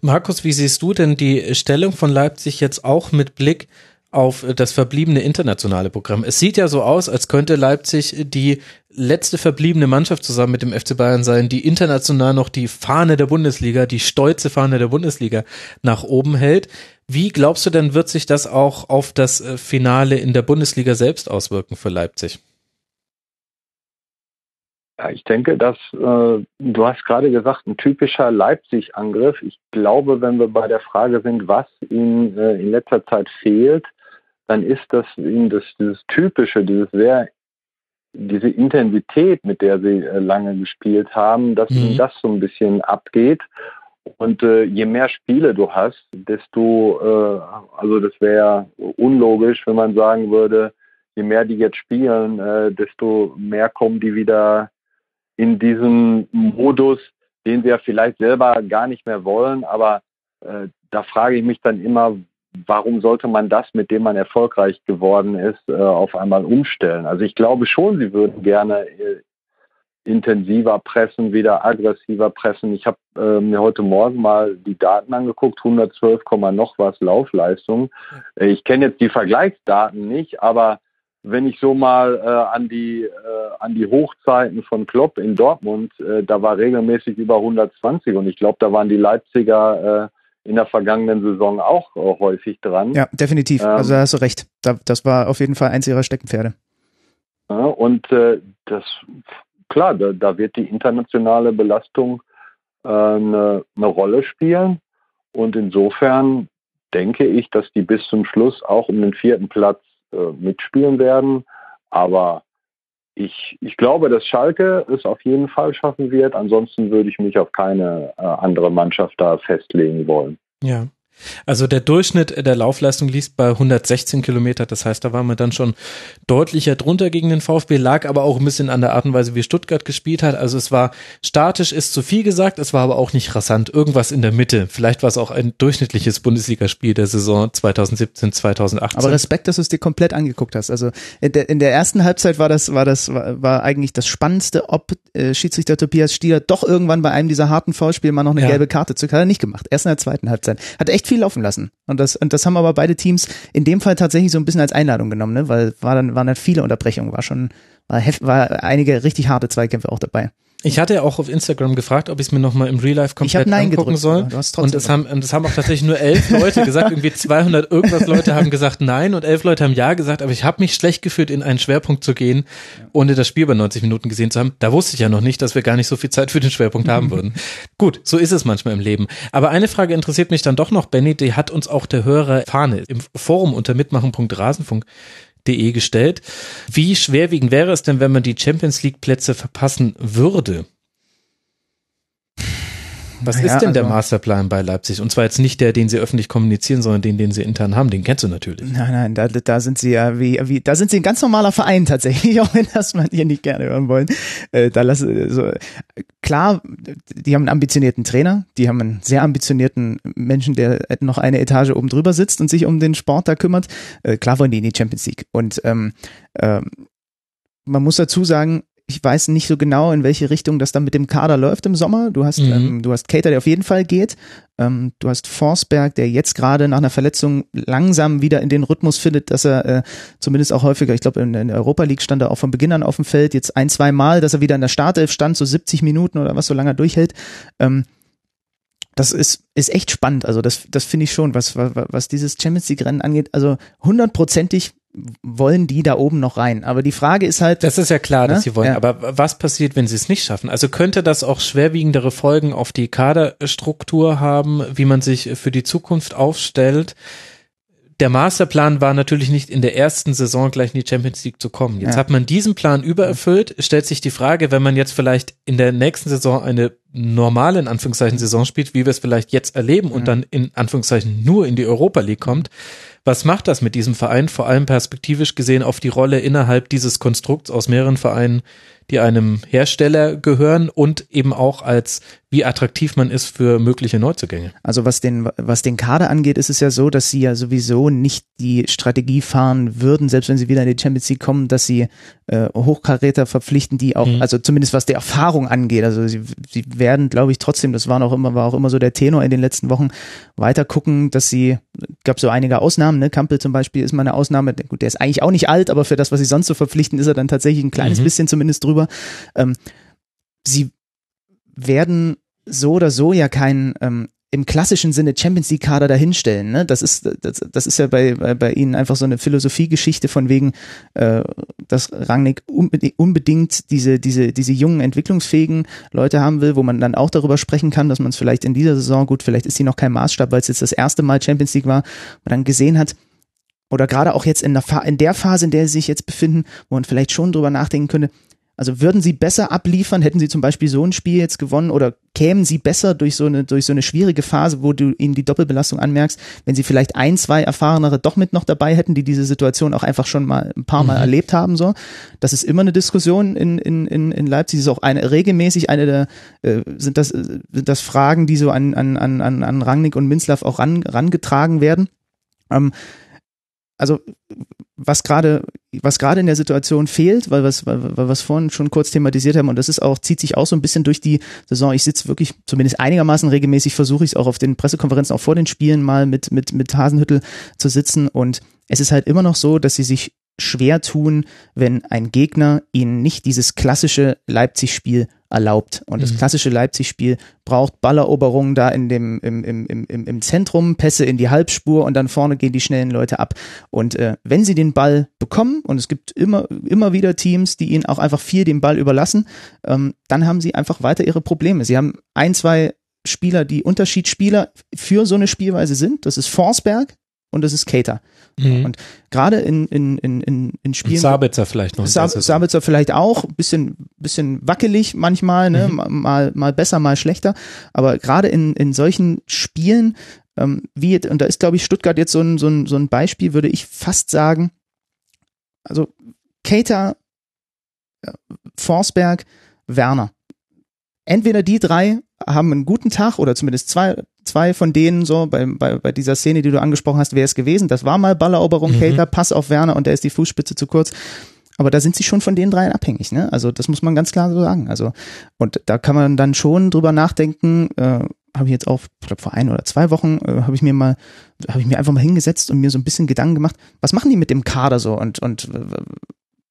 Markus, wie siehst du denn die Stellung von Leipzig jetzt auch mit Blick auf das verbliebene internationale Programm? Es sieht ja so aus, als könnte Leipzig die letzte verbliebene Mannschaft zusammen mit dem FC Bayern sein, die international noch die Fahne der Bundesliga, die stolze Fahne der Bundesliga nach oben hält. Wie glaubst du denn, wird sich das auch auf das Finale in der Bundesliga selbst auswirken für Leipzig? Ja, ich denke, dass äh, du hast gerade gesagt, ein typischer Leipzig-Angriff. Ich glaube, wenn wir bei der Frage sind, was ihnen äh, in letzter Zeit fehlt, dann ist das ihnen das dieses typische, dieses sehr diese Intensität, mit der sie äh, lange gespielt haben, dass mhm. ihnen das so ein bisschen abgeht. Und äh, je mehr Spiele du hast, desto, äh, also das wäre unlogisch, wenn man sagen würde, je mehr die jetzt spielen, äh, desto mehr kommen die wieder in diesem Modus, den wir vielleicht selber gar nicht mehr wollen. Aber äh, da frage ich mich dann immer, warum sollte man das, mit dem man erfolgreich geworden ist, äh, auf einmal umstellen? Also ich glaube schon, sie würden gerne äh, intensiver pressen, wieder aggressiver pressen. Ich habe äh, mir heute Morgen mal die Daten angeguckt, 112, noch was Laufleistung. Äh, ich kenne jetzt die Vergleichsdaten nicht, aber wenn ich so mal äh, an die äh, an die Hochzeiten von Klopp in Dortmund, äh, da war regelmäßig über 120 und ich glaube, da waren die Leipziger äh, in der vergangenen Saison auch äh, häufig dran. Ja, definitiv. Ähm, also da hast du recht. Da, das war auf jeden Fall eins ihrer Steckenpferde. Ja, und äh, das klar, da, da wird die internationale Belastung eine, eine Rolle spielen. Und insofern denke ich, dass die bis zum Schluss auch um den vierten Platz äh, mitspielen werden. Aber ich, ich glaube, dass Schalke es auf jeden Fall schaffen wird. Ansonsten würde ich mich auf keine äh, andere Mannschaft da festlegen wollen. Ja. Also der Durchschnitt der Laufleistung liegt bei 116 Kilometer. Das heißt, da waren wir dann schon deutlicher drunter gegen den VfB, lag aber auch ein bisschen an der Art und Weise, wie Stuttgart gespielt hat. Also es war statisch, ist zu viel gesagt, es war aber auch nicht rasant. Irgendwas in der Mitte. Vielleicht war es auch ein durchschnittliches Bundesligaspiel der Saison 2017, 2018. Aber Respekt, dass du es dir komplett angeguckt hast. Also in der, in der ersten Halbzeit war das, war das, war, war eigentlich das Spannendste, ob äh, Schiedsrichter Tobias Stieler doch irgendwann bei einem dieser harten Foulspiele mal noch eine ja. gelbe Karte zückt. Hat er nicht gemacht. Erst in der zweiten Halbzeit. Hat echt viel laufen lassen. Und das, und das haben aber beide Teams in dem Fall tatsächlich so ein bisschen als Einladung genommen, ne? weil war dann, waren dann viele Unterbrechungen, war schon, war, heft, war einige richtig harte Zweikämpfe auch dabei. Ich hatte ja auch auf Instagram gefragt, ob ich es mir nochmal im Real Life komplett Nein angucken gedrückt, soll. Und es haben, das haben auch tatsächlich nur elf Leute gesagt. Irgendwie 200 irgendwas Leute haben gesagt Nein und elf Leute haben Ja gesagt. Aber ich habe mich schlecht gefühlt, in einen Schwerpunkt zu gehen, ohne das Spiel bei 90 Minuten gesehen zu haben. Da wusste ich ja noch nicht, dass wir gar nicht so viel Zeit für den Schwerpunkt haben würden. *laughs* Gut, so ist es manchmal im Leben. Aber eine Frage interessiert mich dann doch noch, Benny. Die hat uns auch der Hörer Fahne im Forum unter mitmachen.rasenfunk gestellt. Wie schwerwiegend wäre es denn, wenn man die Champions League Plätze verpassen würde? Was naja, ist denn der also, Masterplan bei Leipzig? Und zwar jetzt nicht der, den sie öffentlich kommunizieren, sondern den, den sie intern haben. Den kennst du natürlich. Nein, nein, da, da sind sie ja wie, wie, da sind sie ein ganz normaler Verein tatsächlich, *laughs* auch wenn das man hier nicht gerne hören wollen. Äh, da lasse, so, klar, die haben einen ambitionierten Trainer, die haben einen sehr ambitionierten Menschen, der noch eine Etage oben drüber sitzt und sich um den Sport da kümmert. Äh, klar wollen die in die Champions League. Und ähm, ähm, man muss dazu sagen, ich weiß nicht so genau, in welche Richtung das dann mit dem Kader läuft im Sommer. Du hast, mhm. ähm, du hast Cater, der auf jeden Fall geht. Ähm, du hast Forsberg, der jetzt gerade nach einer Verletzung langsam wieder in den Rhythmus findet, dass er äh, zumindest auch häufiger, ich glaube in, in, der Europa League stand er auch von Beginn an auf dem Feld, jetzt ein, zwei Mal, dass er wieder in der Startelf stand, so 70 Minuten oder was so lange durchhält. Ähm, das ist, ist echt spannend. Also das, das finde ich schon, was, was, was dieses Champions League Rennen angeht. Also hundertprozentig wollen die da oben noch rein. Aber die Frage ist halt. Das ist ja klar, ne? dass sie wollen. Ja. Aber was passiert, wenn sie es nicht schaffen? Also könnte das auch schwerwiegendere Folgen auf die Kaderstruktur haben, wie man sich für die Zukunft aufstellt? Der Masterplan war natürlich nicht in der ersten Saison gleich in die Champions League zu kommen. Jetzt ja. hat man diesen Plan übererfüllt. Stellt sich die Frage, wenn man jetzt vielleicht in der nächsten Saison eine normale, in Anführungszeichen, Saison spielt, wie wir es vielleicht jetzt erleben und dann in Anführungszeichen nur in die Europa League kommt, was macht das mit diesem Verein, vor allem perspektivisch gesehen auf die Rolle innerhalb dieses Konstrukts aus mehreren Vereinen, die einem Hersteller gehören und eben auch als wie attraktiv man ist für mögliche Neuzugänge. Also was den, was den Kader angeht, ist es ja so, dass sie ja sowieso nicht die Strategie fahren würden, selbst wenn sie wieder in die Champions League kommen, dass sie äh, Hochkaräter verpflichten, die auch, mhm. also zumindest was die Erfahrung angeht, also sie, sie werden, glaube ich, trotzdem, das war auch immer, war auch immer so der Tenor in den letzten Wochen, weiter gucken, dass sie, gab so einige Ausnahmen, ne, Kampel zum Beispiel ist mal eine Ausnahme, gut, der ist eigentlich auch nicht alt, aber für das, was sie sonst so verpflichten, ist er dann tatsächlich ein kleines mhm. bisschen zumindest drüber. Ähm, sie werden so oder so ja kein ähm, im klassischen Sinne Champions League Kader dahinstellen. Ne? Das ist das, das ist ja bei, bei bei ihnen einfach so eine Philosophiegeschichte von wegen, äh, dass Rangnick unbedingt diese diese diese jungen entwicklungsfähigen Leute haben will, wo man dann auch darüber sprechen kann, dass man es vielleicht in dieser Saison gut, vielleicht ist sie noch kein Maßstab, weil es jetzt das erste Mal Champions League war, man dann gesehen hat oder gerade auch jetzt in der, in der Phase, in der sie sich jetzt befinden, wo man vielleicht schon drüber nachdenken könnte, also würden sie besser abliefern, hätten sie zum Beispiel so ein Spiel jetzt gewonnen oder kämen sie besser durch so eine, durch so eine schwierige Phase, wo du ihnen die Doppelbelastung anmerkst, wenn sie vielleicht ein, zwei erfahrenere doch mit noch dabei hätten, die diese Situation auch einfach schon mal ein paar Mal mhm. erlebt haben, so. Das ist immer eine Diskussion in, in, in, in Leipzig, das ist auch eine, regelmäßig eine der, äh, sind das, sind das Fragen, die so an, an, an, an Rangnick und Minzlaff auch ran, rangetragen werden. Ähm, also was gerade was gerade in der Situation fehlt, weil was weil, was vorhin schon kurz thematisiert haben und das ist auch zieht sich auch so ein bisschen durch die Saison. Ich sitze wirklich zumindest einigermaßen regelmäßig versuche ich es auch auf den Pressekonferenzen auch vor den Spielen mal mit mit mit Hasenhüttel zu sitzen und es ist halt immer noch so, dass sie sich schwer tun, wenn ein Gegner ihnen nicht dieses klassische Leipzig-Spiel erlaubt. Und das Mhm. klassische Leipzig-Spiel braucht Balleroberungen da in dem, im, im, im, im im Zentrum, Pässe in die Halbspur und dann vorne gehen die schnellen Leute ab. Und äh, wenn sie den Ball bekommen, und es gibt immer, immer wieder Teams, die ihnen auch einfach viel den Ball überlassen, ähm, dann haben sie einfach weiter ihre Probleme. Sie haben ein, zwei Spieler, die Unterschiedsspieler für so eine Spielweise sind. Das ist Forsberg und das ist Cater. Mhm. Und gerade in, in, in, in, in Und Spielen. Sabitzer vielleicht noch. Sab Sabitzer vielleicht auch, bisschen, bisschen wackelig manchmal, ne? Mhm. Ma- mal, mal besser, mal schlechter. Aber gerade in, in solchen Spielen, ähm, wie, und da ist, glaube ich, Stuttgart jetzt so ein, so, ein, so ein Beispiel, würde ich fast sagen, also Keita, äh, Forsberg, Werner. Entweder die drei haben einen guten Tag oder zumindest zwei, zwei von denen so bei, bei, bei dieser Szene, die du angesprochen hast, wäre es gewesen. Das war mal Balleroberung, Mhm. Keita, Pass auf Werner und da ist die Fußspitze zu kurz. Aber da sind sie schon von den dreien abhängig, ne? Also das muss man ganz klar so sagen. Also und da kann man dann schon drüber nachdenken. Äh, habe ich jetzt auch, ich glaube vor ein oder zwei Wochen äh, habe ich mir mal, habe ich mir einfach mal hingesetzt und mir so ein bisschen Gedanken gemacht, was machen die mit dem Kader so und und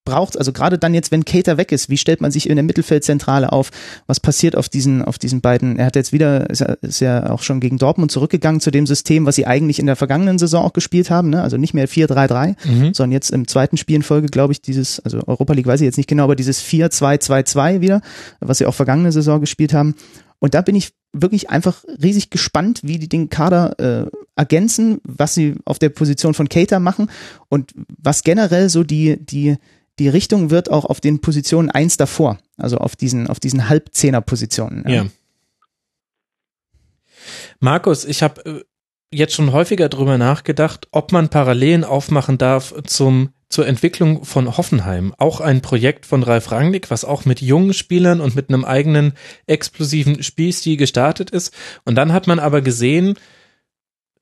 braucht, also gerade dann jetzt, wenn Cater weg ist, wie stellt man sich in der Mittelfeldzentrale auf? Was passiert auf diesen, auf diesen beiden? Er hat jetzt wieder, ist ja, ist ja auch schon gegen Dortmund zurückgegangen zu dem System, was sie eigentlich in der vergangenen Saison auch gespielt haben, ne? Also nicht mehr 4-3-3, Mhm. sondern jetzt im zweiten Spiel in Folge, glaube ich, dieses, also Europa League weiß ich jetzt nicht genau, aber dieses 4-2-2-2 wieder, was sie auch vergangene Saison gespielt haben. Und da bin ich wirklich einfach riesig gespannt, wie die den Kader äh, ergänzen, was sie auf der Position von Cater machen und was generell so die, die, die Richtung wird auch auf den Positionen eins davor, also auf diesen, auf diesen Halbzehner-Positionen. Ja. Markus, ich habe äh, jetzt schon häufiger drüber nachgedacht, ob man Parallelen aufmachen darf zum zur Entwicklung von Hoffenheim. Auch ein Projekt von Ralf Rangnick, was auch mit jungen Spielern und mit einem eigenen explosiven Spielstil gestartet ist. Und dann hat man aber gesehen,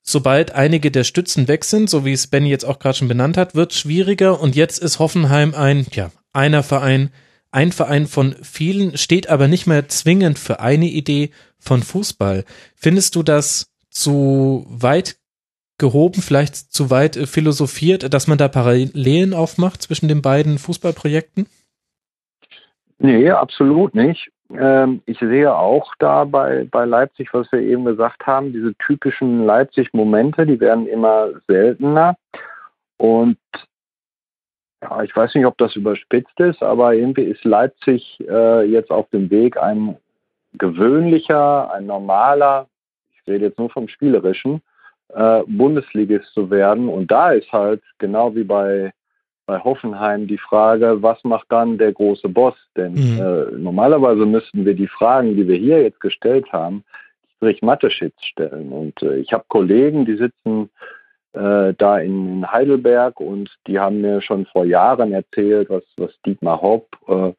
sobald einige der Stützen weg sind, so wie es Benny jetzt auch gerade schon benannt hat, wird schwieriger. Und jetzt ist Hoffenheim ein, ja, einer Verein, ein Verein von vielen, steht aber nicht mehr zwingend für eine Idee von Fußball. Findest du das zu weit gehoben, vielleicht zu weit äh, philosophiert, dass man da Parallelen aufmacht zwischen den beiden Fußballprojekten? Nee, absolut nicht. Ähm, ich sehe auch da bei, bei Leipzig, was wir eben gesagt haben, diese typischen Leipzig-Momente, die werden immer seltener. Und ja, ich weiß nicht, ob das überspitzt ist, aber irgendwie ist Leipzig äh, jetzt auf dem Weg, ein gewöhnlicher, ein normaler, ich rede jetzt nur vom Spielerischen, äh, Bundesligist zu werden. Und da ist halt genau wie bei bei Hoffenheim die Frage, was macht dann der große Boss? Denn Mhm. äh, normalerweise müssten wir die Fragen, die wir hier jetzt gestellt haben, Dietrich Mateschitz stellen. Und äh, ich habe Kollegen, die sitzen äh, da in Heidelberg und die haben mir schon vor Jahren erzählt, was, was Dietmar Hopp, äh,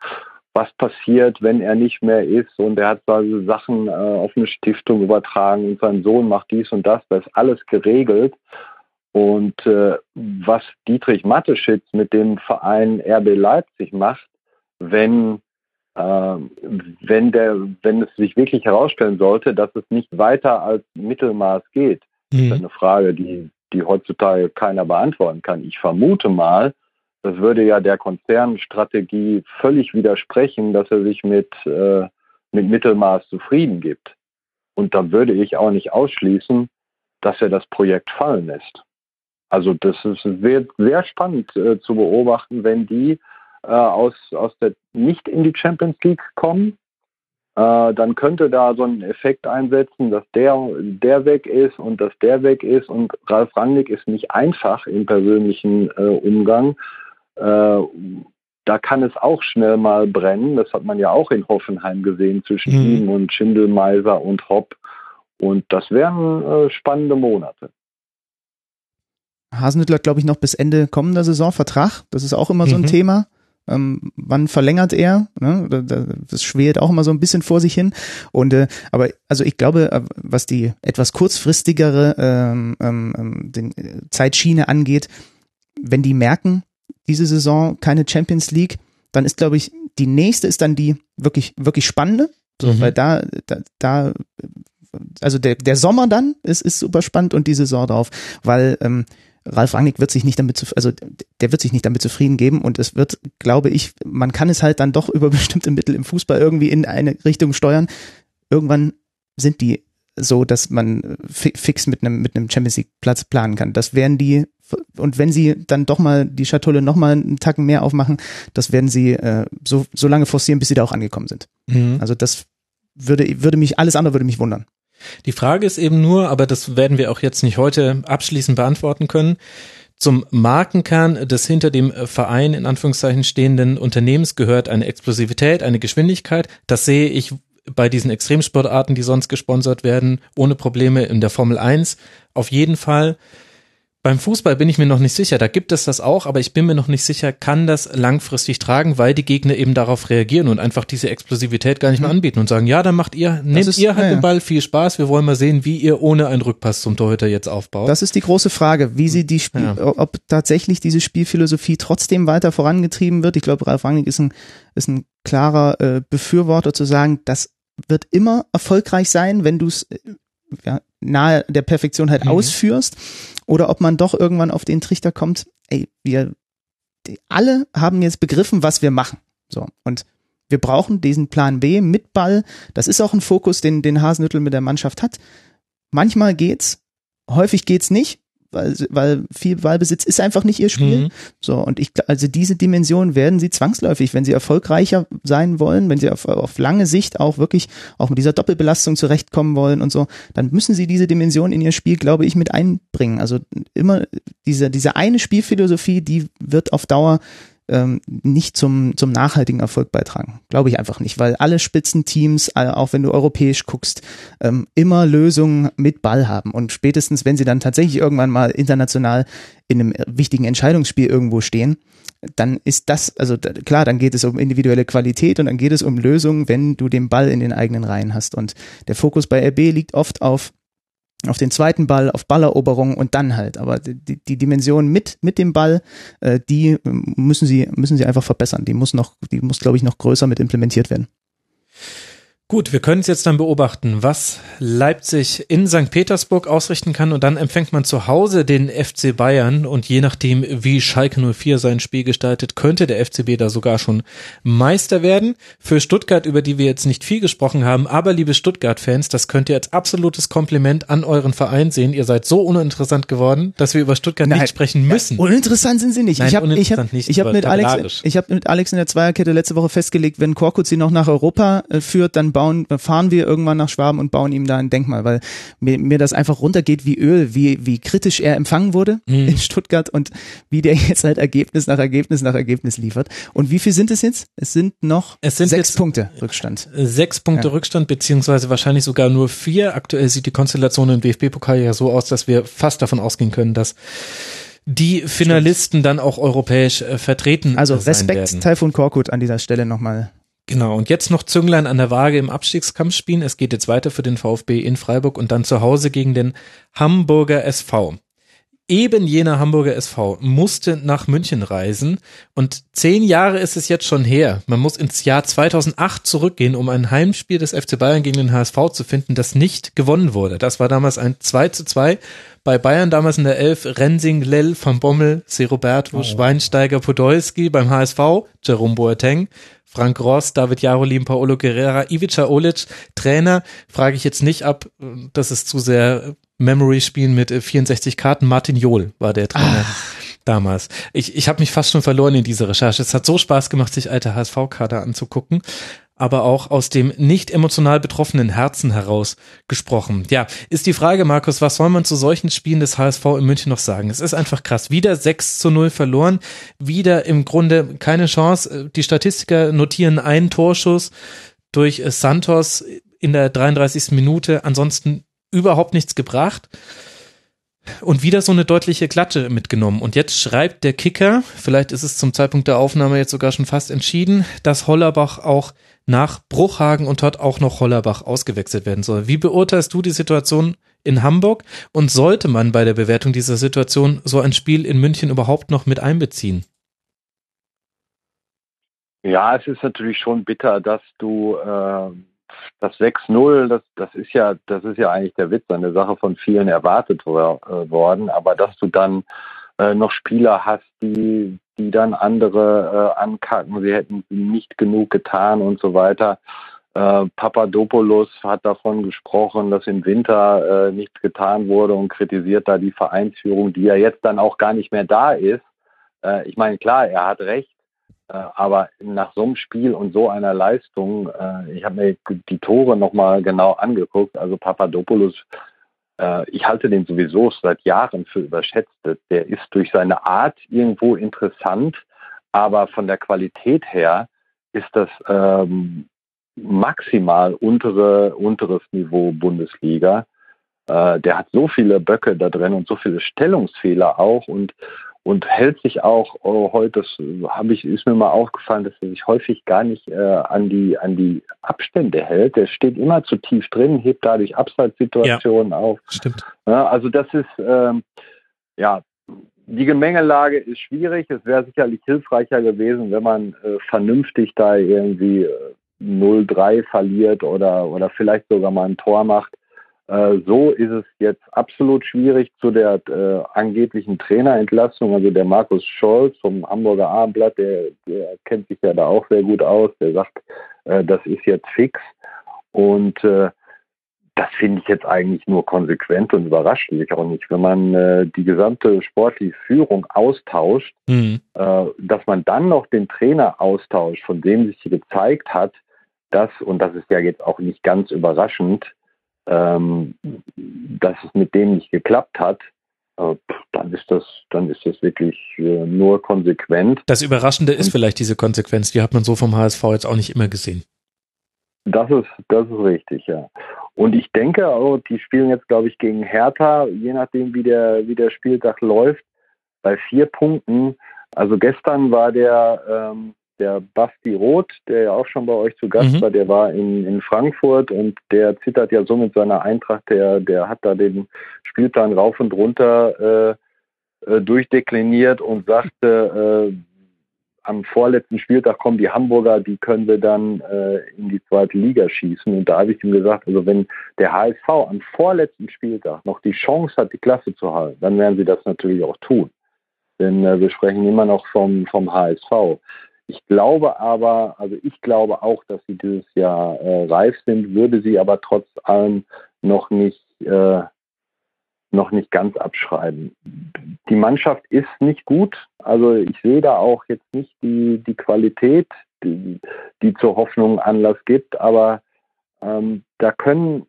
was passiert, wenn er nicht mehr ist und er hat also Sachen äh, auf eine Stiftung übertragen und sein Sohn macht dies und das, das ist alles geregelt. Und äh, was Dietrich Mateschitz mit dem Verein RB Leipzig macht, wenn äh, wenn der wenn es sich wirklich herausstellen sollte, dass es nicht weiter als Mittelmaß geht, ist eine Frage, die die heutzutage keiner beantworten kann. Ich vermute mal, das würde ja der Konzernstrategie völlig widersprechen, dass er sich mit äh, mit Mittelmaß zufrieden gibt. Und da würde ich auch nicht ausschließen, dass er das Projekt fallen lässt. Also das ist, wird sehr spannend äh, zu beobachten, wenn die äh, aus, aus der nicht in die Champions League kommen, äh, dann könnte da so ein Effekt einsetzen, dass der, der weg ist und dass der weg ist. Und Ralf Rangnick ist nicht einfach im persönlichen äh, Umgang. Äh, da kann es auch schnell mal brennen. Das hat man ja auch in Hoffenheim gesehen zwischen Mhm. ihm und Schindelmeiser und Hopp. Und das wären äh, spannende Monate. Hasenhüttl hat, glaube ich, noch bis Ende kommender Saison Vertrag. Das ist auch immer so ein Mhm. Thema. Ähm, wann verlängert er? Ne? Da- da- Das schwelt auch immer so ein bisschen vor sich hin. Und äh, aber also ich glaube, äh, was die etwas kurzfristigere ähm, ähm, ähm, den, äh, Zeitschiene angeht, wenn die merken, diese Saison keine Champions League, dann ist, glaube ich, die nächste ist dann die wirklich wirklich spannende, so, Mhm. weil da da, da also der, der Sommer dann ist, ist super spannend und die Saison drauf, weil ähm, Ralf Rangnick wird sich nicht damit, zu, also der wird sich nicht damit zufrieden geben und es wird, glaube ich, man kann es halt dann doch *laughs* über bestimmte Mittel im Fußball irgendwie in eine Richtung steuern. Irgendwann sind die so, dass man fix mit einem mit einem Champions League Platz planen kann. Das werden die und wenn sie dann doch mal die Schatulle noch mal einen Tacken mehr aufmachen, das werden sie äh, so so lange forcieren, bis sie da auch angekommen sind. Mhm. Also das würde würde mich alles andere würde mich wundern. Die Frage ist eben nur, aber das werden wir auch jetzt nicht heute abschließend beantworten können. Zum Markenkern des hinter dem Verein in Anführungszeichen stehenden Unternehmens gehört eine Explosivität, eine Geschwindigkeit. Das sehe ich bei diesen Extremsportarten, die sonst gesponsert werden, ohne Probleme in der Formel 1 auf jeden Fall. Beim Fußball bin ich mir noch nicht sicher, da gibt es das auch, aber ich bin mir noch nicht sicher, kann das langfristig tragen, weil die Gegner eben darauf reagieren und einfach diese Explosivität gar nicht mehr mhm. anbieten und sagen, ja, dann macht ihr, nehmt ist, ihr halt ja, den Ball, viel Spaß, wir wollen mal sehen, wie ihr ohne einen Rückpass zum Torhüter jetzt aufbaut. Das ist die große Frage, wie sie die Spiel, ja. ob tatsächlich diese Spielphilosophie trotzdem weiter vorangetrieben wird. Ich glaube, Ralf Rangnick ist ein, ist ein klarer äh, Befürworter zu sagen, das wird immer erfolgreich sein, wenn du es äh, ja, nahe der Perfektion halt mhm. ausführst oder ob man doch irgendwann auf den Trichter kommt, ey, wir alle haben jetzt begriffen, was wir machen. So und wir brauchen diesen Plan B mit Ball. Das ist auch ein Fokus, den den Hasenhüttel mit der Mannschaft hat. Manchmal geht's, häufig geht's nicht weil, weil viel Wahlbesitz ist einfach nicht ihr Spiel. Mhm. So, und ich, also diese Dimension werden sie zwangsläufig, wenn sie erfolgreicher sein wollen, wenn sie auf, auf lange Sicht auch wirklich auch mit dieser Doppelbelastung zurechtkommen wollen und so, dann müssen sie diese Dimension in ihr Spiel, glaube ich, mit einbringen. Also immer diese, diese eine Spielphilosophie, die wird auf Dauer ähm, nicht zum, zum nachhaltigen Erfolg beitragen. Glaube ich einfach nicht, weil alle Spitzenteams, auch wenn du europäisch guckst, ähm, immer Lösungen mit Ball haben. Und spätestens, wenn sie dann tatsächlich irgendwann mal international in einem wichtigen Entscheidungsspiel irgendwo stehen, dann ist das, also klar, dann geht es um individuelle Qualität und dann geht es um Lösungen, wenn du den Ball in den eigenen Reihen hast. Und der Fokus bei RB liegt oft auf auf den zweiten Ball, auf Balleroberung und dann halt. Aber die, die Dimension mit, mit dem Ball, äh, die müssen sie, müssen sie einfach verbessern. Die muss noch, die muss, glaube ich, noch größer mit implementiert werden. Gut, wir können es jetzt dann beobachten, was Leipzig in St. Petersburg ausrichten kann und dann empfängt man zu Hause den FC Bayern und je nachdem, wie Schalke 04 sein Spiel gestaltet, könnte der FCB da sogar schon Meister werden. Für Stuttgart, über die wir jetzt nicht viel gesprochen haben, aber liebe Stuttgart-Fans, das könnt ihr als absolutes Kompliment an euren Verein sehen. Ihr seid so uninteressant geworden, dass wir über Stuttgart Nein, nicht sprechen müssen. Ja, uninteressant sind sie nicht. Nein, ich habe ich hab, ich hab mit Alex, ich habe mit Alex in der Zweierkette letzte Woche festgelegt, wenn Korkut sie noch nach Europa äh, führt, dann bauen, fahren wir irgendwann nach Schwaben und bauen ihm da ein Denkmal, weil mir, mir das einfach runtergeht wie Öl, wie, wie kritisch er empfangen wurde mhm. in Stuttgart und wie der jetzt halt Ergebnis nach Ergebnis nach Ergebnis liefert. Und wie viel sind es jetzt? Es sind noch es sind sechs Punkte Rückstand. Sechs Punkte ja. Rückstand, beziehungsweise wahrscheinlich sogar nur vier. Aktuell sieht die Konstellation im DFB-Pokal ja so aus, dass wir fast davon ausgehen können, dass die Finalisten Stimmt. dann auch europäisch äh, vertreten Also Respekt Taifun Korkut an dieser Stelle nochmal Genau, und jetzt noch Zünglein an der Waage im Abstiegskampf spielen. Es geht jetzt weiter für den VfB in Freiburg und dann zu Hause gegen den Hamburger SV. Eben jener Hamburger SV musste nach München reisen und zehn Jahre ist es jetzt schon her. Man muss ins Jahr 2008 zurückgehen, um ein Heimspiel des FC Bayern gegen den HSV zu finden, das nicht gewonnen wurde. Das war damals ein 2 zu 2 bei Bayern damals in der Elf Rensing, Lell, Van Bommel, Serobert, oh. Schweinsteiger, Podolski, beim HSV Jerome Boateng, Frank Ross, David Jarolin, Paolo Guerrera, Ivica Olic, Trainer, frage ich jetzt nicht ab, das ist zu sehr Memory-Spielen mit 64 Karten. Martin Johl war der Trainer. Ach. Damals. Ich, ich habe mich fast schon verloren in dieser Recherche. Es hat so Spaß gemacht, sich alte HSV-Kader anzugucken aber auch aus dem nicht emotional betroffenen Herzen heraus gesprochen. Ja, ist die Frage, Markus, was soll man zu solchen Spielen des HSV in München noch sagen? Es ist einfach krass. Wieder 6 zu 0 verloren, wieder im Grunde keine Chance. Die Statistiker notieren einen Torschuss durch Santos in der 33. Minute, ansonsten überhaupt nichts gebracht. Und wieder so eine deutliche Klatsche mitgenommen. Und jetzt schreibt der Kicker, vielleicht ist es zum Zeitpunkt der Aufnahme jetzt sogar schon fast entschieden, dass Hollerbach auch nach Bruchhagen und dort auch noch Hollerbach ausgewechselt werden soll. Wie beurteilst du die Situation in Hamburg und sollte man bei der Bewertung dieser Situation so ein Spiel in München überhaupt noch mit einbeziehen? Ja, es ist natürlich schon bitter, dass du äh, das 6-0, das, das ist ja, das ist ja eigentlich der Witz, eine Sache von vielen erwartet äh, worden, aber dass du dann äh, noch Spieler hast, die, die dann andere äh, ankacken, sie hätten nicht genug getan und so weiter. Äh, Papadopoulos hat davon gesprochen, dass im Winter äh, nichts getan wurde und kritisiert da die Vereinsführung, die ja jetzt dann auch gar nicht mehr da ist. Äh, ich meine, klar, er hat recht, aber nach so einem Spiel und so einer Leistung, äh, ich habe mir die Tore nochmal genau angeguckt, also Papadopoulos, äh, ich halte den sowieso seit Jahren für überschätzt. Der ist durch seine Art irgendwo interessant, aber von der Qualität her ist das ähm, maximal untere, unteres Niveau Bundesliga. Äh, der hat so viele Böcke da drin und so viele Stellungsfehler auch und und hält sich auch oh, heute, das habe ich, ist mir mal aufgefallen, dass er sich häufig gar nicht äh, an die an die Abstände hält. Der steht immer zu tief drin, hebt dadurch Abseitssituationen ja, auf. Stimmt. Ja, also das ist ähm, ja die Gemengelage ist schwierig. Es wäre sicherlich hilfreicher gewesen, wenn man äh, vernünftig da irgendwie äh, 0-3 verliert oder oder vielleicht sogar mal ein Tor macht. Äh, so ist es jetzt absolut schwierig zu der äh, angeblichen Trainerentlassung. Also der Markus Scholz vom Hamburger Abendblatt, der, der kennt sich ja da auch sehr gut aus. Der sagt, äh, das ist jetzt fix. Und äh, das finde ich jetzt eigentlich nur konsequent und überrascht mich auch nicht. Wenn man äh, die gesamte sportliche Führung austauscht, mhm. äh, dass man dann noch den Trainer austauscht, von dem sich gezeigt hat, dass, und das ist ja jetzt auch nicht ganz überraschend, ähm, dass es mit dem nicht geklappt hat, äh, dann ist das, dann ist das wirklich äh, nur konsequent. Das Überraschende ist vielleicht diese Konsequenz, die hat man so vom HSV jetzt auch nicht immer gesehen. Das ist, das ist richtig, ja. Und ich denke auch, die spielen jetzt, glaube ich, gegen Hertha, je nachdem, wie der, wie der Spieltag läuft, bei vier Punkten. Also gestern war der, ähm, der Basti Roth, der ja auch schon bei euch zu Gast mhm. war, der war in, in Frankfurt und der zittert ja so mit seiner Eintracht, der, der hat da den Spielplan rauf und runter äh, äh, durchdekliniert und sagte, äh, am vorletzten Spieltag kommen die Hamburger, die können wir dann äh, in die zweite Liga schießen. Und da habe ich ihm gesagt, also wenn der HSV am vorletzten Spieltag noch die Chance hat, die Klasse zu halten, dann werden sie das natürlich auch tun. Denn äh, wir sprechen immer noch vom, vom HSV. Ich glaube aber, also ich glaube auch, dass sie dieses Jahr äh, reif sind, würde sie aber trotz allem noch nicht, äh, noch nicht ganz abschreiben. Die Mannschaft ist nicht gut. Also ich sehe da auch jetzt nicht die, die Qualität, die, die zur Hoffnung Anlass gibt, aber ähm, da können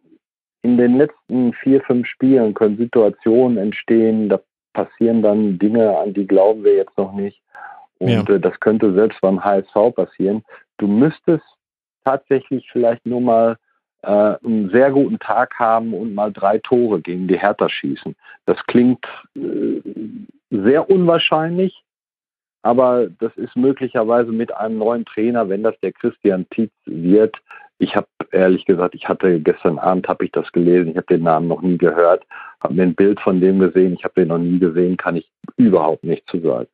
in den letzten vier, fünf Spielen können Situationen entstehen, da passieren dann Dinge, an die glauben wir jetzt noch nicht. Und ja. äh, das könnte selbst beim HSV passieren. Du müsstest tatsächlich vielleicht nur mal äh, einen sehr guten Tag haben und mal drei Tore gegen die Hertha schießen. Das klingt äh, sehr unwahrscheinlich, aber das ist möglicherweise mit einem neuen Trainer, wenn das der Christian Tietz wird. Ich habe ehrlich gesagt, ich hatte gestern Abend habe ich das gelesen, ich habe den Namen noch nie gehört, habe mir ein Bild von dem gesehen, ich habe den noch nie gesehen, kann ich überhaupt nicht zu sagen.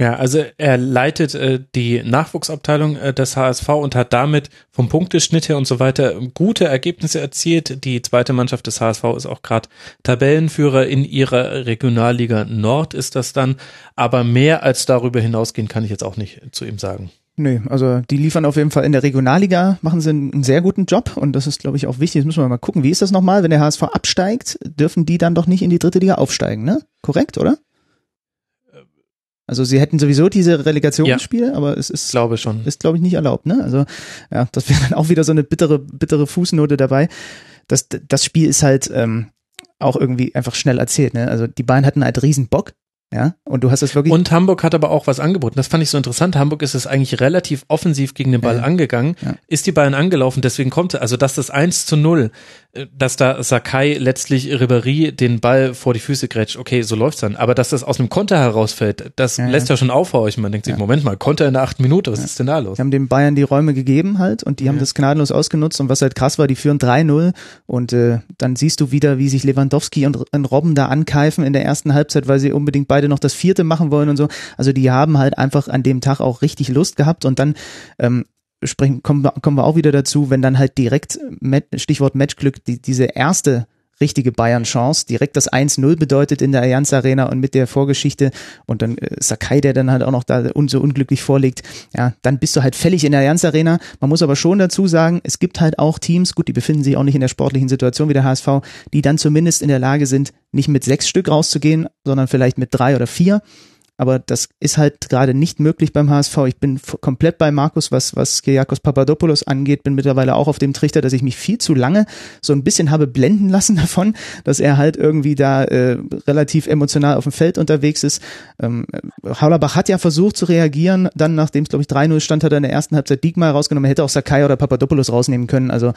Ja, also er leitet äh, die Nachwuchsabteilung äh, des HSV und hat damit vom Punkteschnitt her und so weiter gute Ergebnisse erzielt. Die zweite Mannschaft des HSV ist auch gerade Tabellenführer in ihrer Regionalliga Nord ist das dann. Aber mehr als darüber hinausgehen kann ich jetzt auch nicht zu ihm sagen. Nö, also die liefern auf jeden Fall in der Regionalliga, machen sie einen sehr guten Job und das ist, glaube ich, auch wichtig. Jetzt müssen wir mal gucken, wie ist das nochmal, wenn der HSV absteigt, dürfen die dann doch nicht in die dritte Liga aufsteigen, ne? Korrekt, oder? Also sie hätten sowieso diese Relegationsspiele, ja, aber es ist, glaube schon, ist glaube ich nicht erlaubt. Ne? Also ja, das wäre dann auch wieder so eine bittere, bittere Fußnote dabei. Das, das Spiel ist halt ähm, auch irgendwie einfach schnell erzählt. Ne? Also die beiden hatten halt riesen Bock ja, und du hast es wirklich. Und Hamburg hat aber auch was angeboten. Das fand ich so interessant. Hamburg ist es eigentlich relativ offensiv gegen den Ball ja. angegangen, ja. ist die Bayern angelaufen, deswegen kommt, also dass das 1 zu 0, äh, dass da Sakai letztlich Ribéry den Ball vor die Füße grätscht, okay, so läuft's dann. Aber dass das aus einem Konter herausfällt, das ja, lässt ja schon aufhorchen. Man denkt sich, Moment mal, Konter in der achten Minute, was ist denn da los? Die haben den Bayern die Räume gegeben halt und die haben das gnadenlos ausgenutzt und was halt krass war, die führen 3-0 und äh, dann siehst du wieder, wie sich Lewandowski und, und Robben da ankeifen in der ersten Halbzeit, weil sie unbedingt beide noch das vierte machen wollen und so. Also die haben halt einfach an dem Tag auch richtig Lust gehabt und dann ähm, sprechen, kommen, wir- kommen wir auch wieder dazu, wenn dann halt direkt, Mat- Stichwort Matchglück, die, diese erste richtige Bayern-Chance, direkt das 1-0 bedeutet in der Allianz Arena und mit der Vorgeschichte und dann äh, Sakai, der dann halt auch noch da so unglücklich vorlegt, ja, dann bist du halt fällig in der Allianz Arena. Man muss aber schon dazu sagen, es gibt halt auch Teams, gut, die befinden sich auch nicht in der sportlichen Situation wie der HSV, die dann zumindest in der Lage sind, nicht mit sechs Stück rauszugehen, sondern vielleicht mit drei oder vier. Aber das ist halt gerade nicht möglich beim HSV. Ich bin komplett bei Markus, was, was Kyriakos Papadopoulos angeht, bin mittlerweile auch auf dem Trichter, dass ich mich viel zu lange so ein bisschen habe blenden lassen *laughs* davon, dass er halt irgendwie da äh, relativ emotional auf dem Feld unterwegs ist. Ähm, Haulerbach hat ja versucht zu reagieren, dann nachdem es, glaube ich, 3-0 stand, hat er in der ersten Halbzeit Diekmal rausgenommen, er hätte auch Sakai oder Papadopoulos rausnehmen können. Also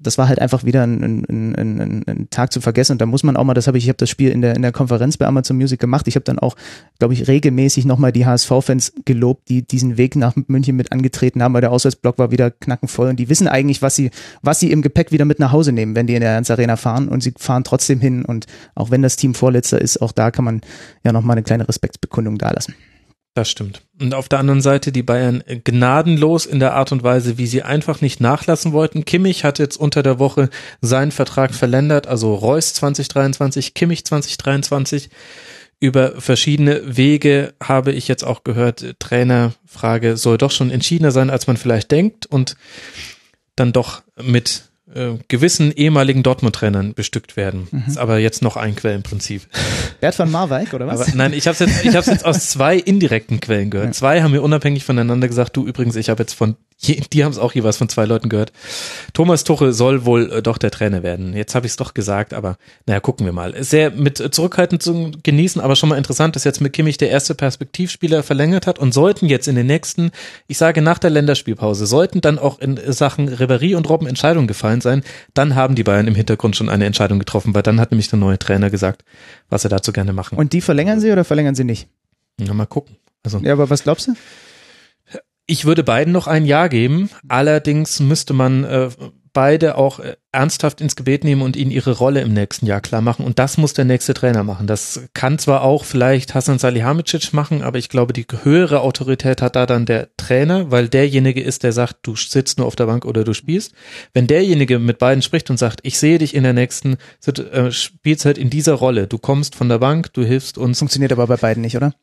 das war halt einfach wieder ein, ein, ein, ein, ein Tag zu vergessen. Und da muss man auch mal, das habe ich, ich habe das Spiel in der, in der Konferenz bei Amazon Music gemacht. Ich habe dann auch, glaube ich, regelmäßig nochmal die HSV-Fans gelobt, die diesen Weg nach München mit angetreten haben, weil der Auswärtsblock war wieder knackenvoll und die wissen eigentlich, was sie, was sie im Gepäck wieder mit nach Hause nehmen, wenn die in der Allianz Arena fahren und sie fahren trotzdem hin und auch wenn das Team Vorletzter ist, auch da kann man ja nochmal eine kleine Respektsbekundung dalassen. Das stimmt. Und auf der anderen Seite die Bayern gnadenlos in der Art und Weise, wie sie einfach nicht nachlassen wollten. Kimmich hat jetzt unter der Woche seinen Vertrag verlängert, also Reus 2023, Kimmich 2023. Über verschiedene Wege habe ich jetzt auch gehört, Trainerfrage soll doch schon entschiedener sein, als man vielleicht denkt und dann doch mit äh, gewissen ehemaligen Dortmund-Trainern bestückt werden. Ist aber jetzt noch ein Quellenprinzip. *laughs* Bert van Marwijk, oder was? Aber nein, ich habe jetzt, ich habe jetzt aus zwei indirekten Quellen gehört. Zwei haben mir unabhängig voneinander gesagt. Du übrigens, ich habe jetzt von, die haben es auch jeweils von zwei Leuten gehört. Thomas Tuchel soll wohl äh, doch der Trainer werden. Jetzt habe ich es doch gesagt, aber naja, gucken wir mal. Sehr mit äh, Zurückhaltung zu genießen, aber schon mal interessant, dass jetzt mit Kimmich der erste Perspektivspieler verlängert hat und sollten jetzt in den nächsten, ich sage nach der Länderspielpause, sollten dann auch in Sachen Ribéry und Robben Entscheidungen gefallen sein, dann haben die Bayern im Hintergrund schon eine Entscheidung getroffen, weil dann hat nämlich der neue Trainer gesagt, was er dazu gerne machen. Und die verlängern sie oder verlängern sie nicht? Ja, mal gucken. Also Ja, aber was glaubst du? Ich würde beiden noch ein Jahr geben. Allerdings müsste man äh, beide auch äh, ernsthaft ins Gebet nehmen und ihnen ihre Rolle im nächsten Jahr klar machen. Und das muss der nächste Trainer machen. Das kann zwar auch vielleicht Hasan Salihamidzic machen, aber ich glaube, die höhere Autorität hat da dann der Trainer, weil derjenige ist, der sagt, du sitzt nur auf der Bank oder du spielst. Wenn derjenige mit beiden spricht und sagt, ich sehe dich in der nächsten äh, Spielzeit in dieser Rolle, du kommst von der Bank, du hilfst uns, Funktioniert aber bei beiden nicht, oder?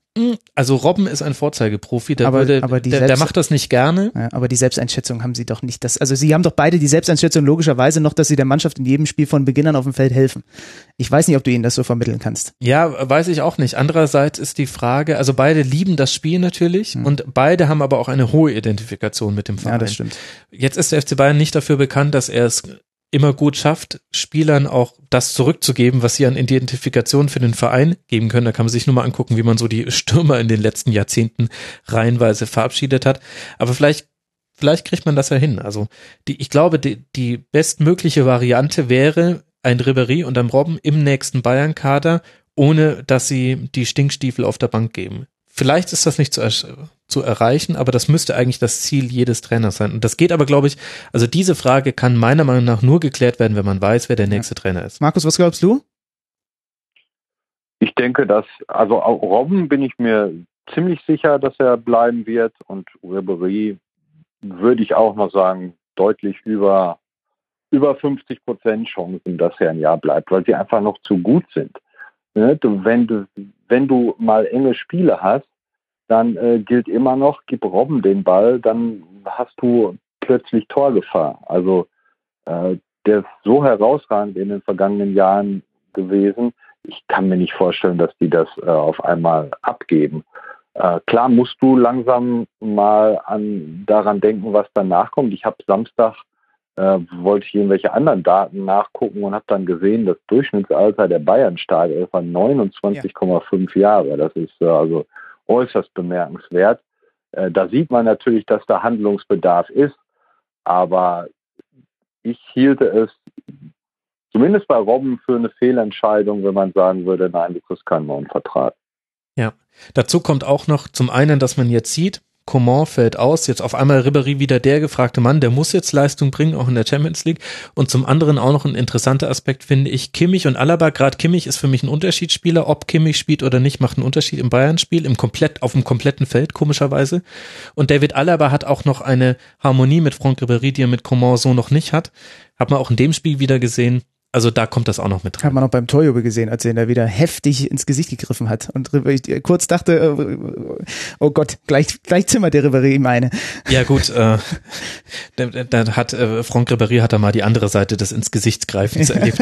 Also Robben ist ein Vorzeigeprofi, der, Aber- würde, aber der, der macht das nicht gerne. Ja, aber die Selbsteinschätzung haben sie doch nicht. Das, also sie haben doch beide die Selbsteinschätzung logischerweise noch, dass sie der Mannschaft in jedem Spiel von Beginn an auf dem Feld helfen. Ich weiß nicht, ob du ihnen das so vermitteln kannst. Ja, weiß ich auch nicht. Andererseits ist die Frage, also beide lieben das Spiel natürlich und beide haben aber auch eine hohe Identifikation mit dem Verein. Ja, das stimmt. Jetzt ist der FC Bayern nicht dafür bekannt, dass er es immer gut schafft, Spielern auch das zurückzugeben, was sie an Identifikation für den Verein geben können. Da kann man sich nur mal angucken, wie man so die *laughs* Stürmer in den letzten Jahrzehnten reihenweise verabschiedet hat. Aber vielleicht, vielleicht kriegt man das ja hin. Also die, ich glaube, die, die bestmögliche Variante wäre ein Ribéry und ein Robben im nächsten Bayern-Kader, ohne dass sie die Stinkstiefel auf der Bank geben. Vielleicht ist das nicht zu, zu erreichen, aber das müsste eigentlich das Ziel jedes Trainers sein. Und das geht aber, glaube ich, also diese Frage kann meiner Meinung nach nur geklärt werden, wenn man weiß, wer der nächste Trainer ist. Markus, was glaubst du? Ich denke, dass, also auch Robben bin ich mir ziemlich sicher, dass er bleiben wird und Ribery würde ich auch noch sagen, deutlich über, über 50 Prozent Chancen, dass er ein Jahr bleibt, weil sie einfach noch zu gut sind. Ne? Wenn, du, wenn du mal enge Spiele hast, dann äh, gilt immer noch, gib Robben den Ball, dann hast du plötzlich Torgefahr. Also äh, der ist so herausragend in den vergangenen Jahren gewesen, ich kann mir nicht vorstellen, dass die das äh, auf einmal abgeben. Äh, klar musst du langsam mal an daran denken, was danach kommt. Ich habe Samstag äh, wollte ich irgendwelche anderen Daten nachgucken und habe dann gesehen, das Durchschnittsalter der Bayern Startelf war 29,5 Jahre. Das ist äh, also äußerst bemerkenswert. Äh, da sieht man natürlich, dass da Handlungsbedarf ist, aber ich hielte es zumindest bei Robben für eine Fehlentscheidung, wenn man sagen würde, nein, du kriegst keinen neuen Vertrag. Dazu kommt auch noch zum einen, dass man jetzt sieht, Coman fällt aus, jetzt auf einmal Ribéry wieder der gefragte Mann, der muss jetzt Leistung bringen, auch in der Champions League. Und zum anderen auch noch ein interessanter Aspekt finde ich, Kimmich und Alaba, gerade Kimmich ist für mich ein Unterschiedsspieler, ob Kimmich spielt oder nicht, macht einen Unterschied im Bayern-Spiel, im komplett, auf dem kompletten Feld, komischerweise. Und David Alaba hat auch noch eine Harmonie mit Franck Ribéry, die er mit Coman so noch nicht hat. Hat man auch in dem Spiel wieder gesehen. Also da kommt das auch noch mit rein. Hat man auch beim Torjubel gesehen, als er ihn da wieder heftig ins Gesicht gegriffen hat. Und ich kurz dachte, äh, oh Gott, gleich, gleich zimmert der Ribéry ihm eine. Ja gut, äh, da, hat äh, Franck Ribéry hat da mal die andere Seite des ins Gesicht greifens erlebt.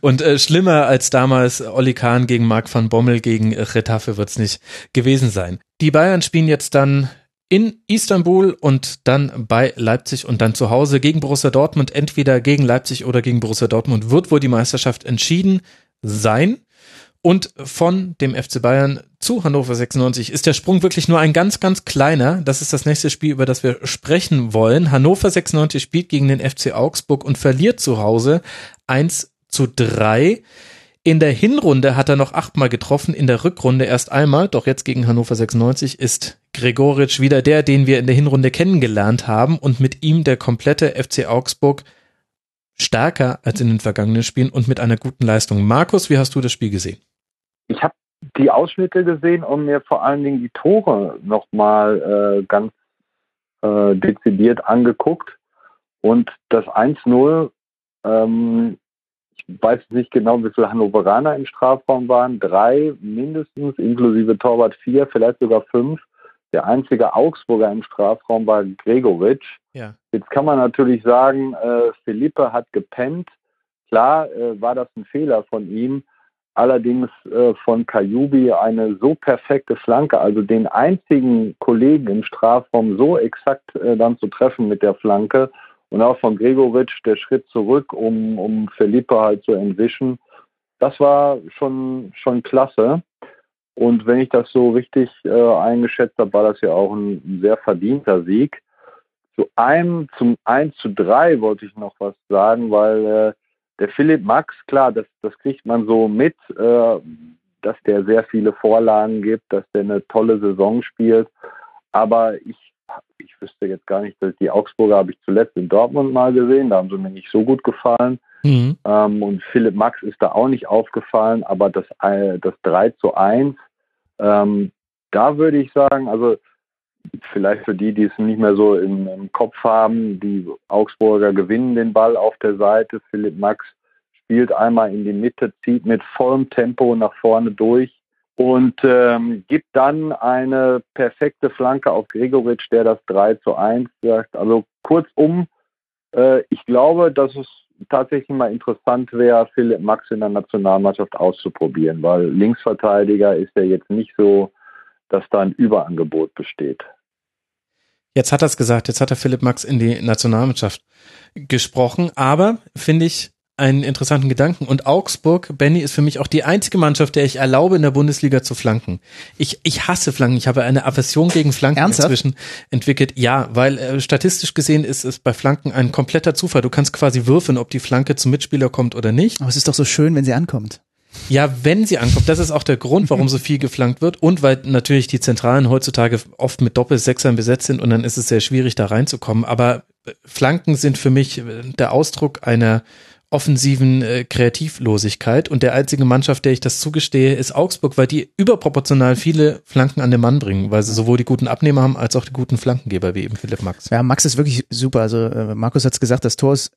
Und äh, schlimmer als damals Olli Kahn gegen Marc van Bommel gegen Retafe wird's nicht gewesen sein. Die Bayern spielen jetzt dann in Istanbul und dann bei Leipzig und dann zu Hause gegen Borussia Dortmund. Entweder gegen Leipzig oder gegen Borussia Dortmund wird wohl die Meisterschaft entschieden sein. Und von dem FC Bayern zu Hannover 96 ist der Sprung wirklich nur ein ganz, ganz kleiner. Das ist das nächste Spiel, über das wir sprechen wollen. Hannover 96 spielt gegen den FC Augsburg und verliert zu Hause 1 zu 3. In der Hinrunde hat er noch achtmal getroffen, in der Rückrunde erst einmal, doch jetzt gegen Hannover 96 ist Gregoritsch wieder der, den wir in der Hinrunde kennengelernt haben und mit ihm der komplette FC Augsburg stärker als in den vergangenen Spielen und mit einer guten Leistung. Markus, wie hast du das Spiel gesehen? Ich habe die Ausschnitte gesehen und mir vor allen Dingen die Tore nochmal äh, ganz äh, dezidiert angeguckt. Und das 1-0 ähm, weiß nicht genau, wie viele Hannoveraner im Strafraum waren. Drei mindestens, inklusive Torwart vier, vielleicht sogar fünf. Der einzige Augsburger im Strafraum war Gregoritsch. Ja. Jetzt kann man natürlich sagen, äh, Philippe hat gepennt. Klar äh, war das ein Fehler von ihm. Allerdings äh, von Kajubi eine so perfekte Flanke, also den einzigen Kollegen im Strafraum so exakt äh, dann zu treffen mit der Flanke, und auch von Gregoritsch der Schritt zurück, um, um Felipe halt zu entwischen. Das war schon, schon klasse. Und wenn ich das so richtig äh, eingeschätzt habe, war das ja auch ein, sehr verdienter Sieg. Zu einem, zum 1 zu 3 wollte ich noch was sagen, weil äh, der Philipp Max, klar, das, das kriegt man so mit, äh, dass der sehr viele Vorlagen gibt, dass der eine tolle Saison spielt. Aber ich ich wüsste jetzt gar nicht, dass die Augsburger habe ich zuletzt in Dortmund mal gesehen, da haben sie mir nicht so gut gefallen. Mhm. Ähm, und Philipp Max ist da auch nicht aufgefallen, aber das, äh, das 3 zu 1, ähm, da würde ich sagen, also vielleicht für die, die es nicht mehr so im, im, Kopf haben, die Augsburger gewinnen den Ball auf der Seite. Philipp Max spielt einmal in die Mitte, zieht mit vollem Tempo nach vorne durch und ähm, gibt dann eine perfekte Flanke auf Gregoritsch, der das 3 zu 1 sagt. Also kurzum, äh, ich glaube, dass es tatsächlich mal interessant wäre, Philipp Max in der Nationalmannschaft auszuprobieren, weil Linksverteidiger ist ja jetzt nicht so, dass da ein Überangebot besteht. Jetzt hat er es gesagt, jetzt hat er Philipp Max in die Nationalmannschaft gesprochen, aber finde ich, einen interessanten Gedanken. Und Augsburg, Benny, ist für mich auch die einzige Mannschaft, der ich erlaube, in der Bundesliga zu flanken. Ich, ich hasse Flanken. Ich habe eine Aversion gegen Flanken Ernsthaft? inzwischen entwickelt. Ja, weil äh, statistisch gesehen ist es bei Flanken ein kompletter Zufall. Du kannst quasi würfeln, ob die Flanke zum Mitspieler kommt oder nicht. Aber es ist doch so schön, wenn sie ankommt. Ja, wenn sie ankommt, das ist auch der Grund, warum so viel geflankt wird und weil natürlich die Zentralen heutzutage oft mit Doppelsechsern besetzt sind und dann ist es sehr schwierig da reinzukommen. Aber Flanken sind für mich äh, der Ausdruck einer offensiven äh, Kreativlosigkeit und der einzige Mannschaft, der ich das zugestehe, ist Augsburg, weil die überproportional viele Flanken an den Mann bringen, weil sie sowohl die guten Abnehmer haben als auch die guten Flankengeber wie eben Philipp Max. Ja, Max ist wirklich super. Also äh, Markus hat's gesagt, das Tor ist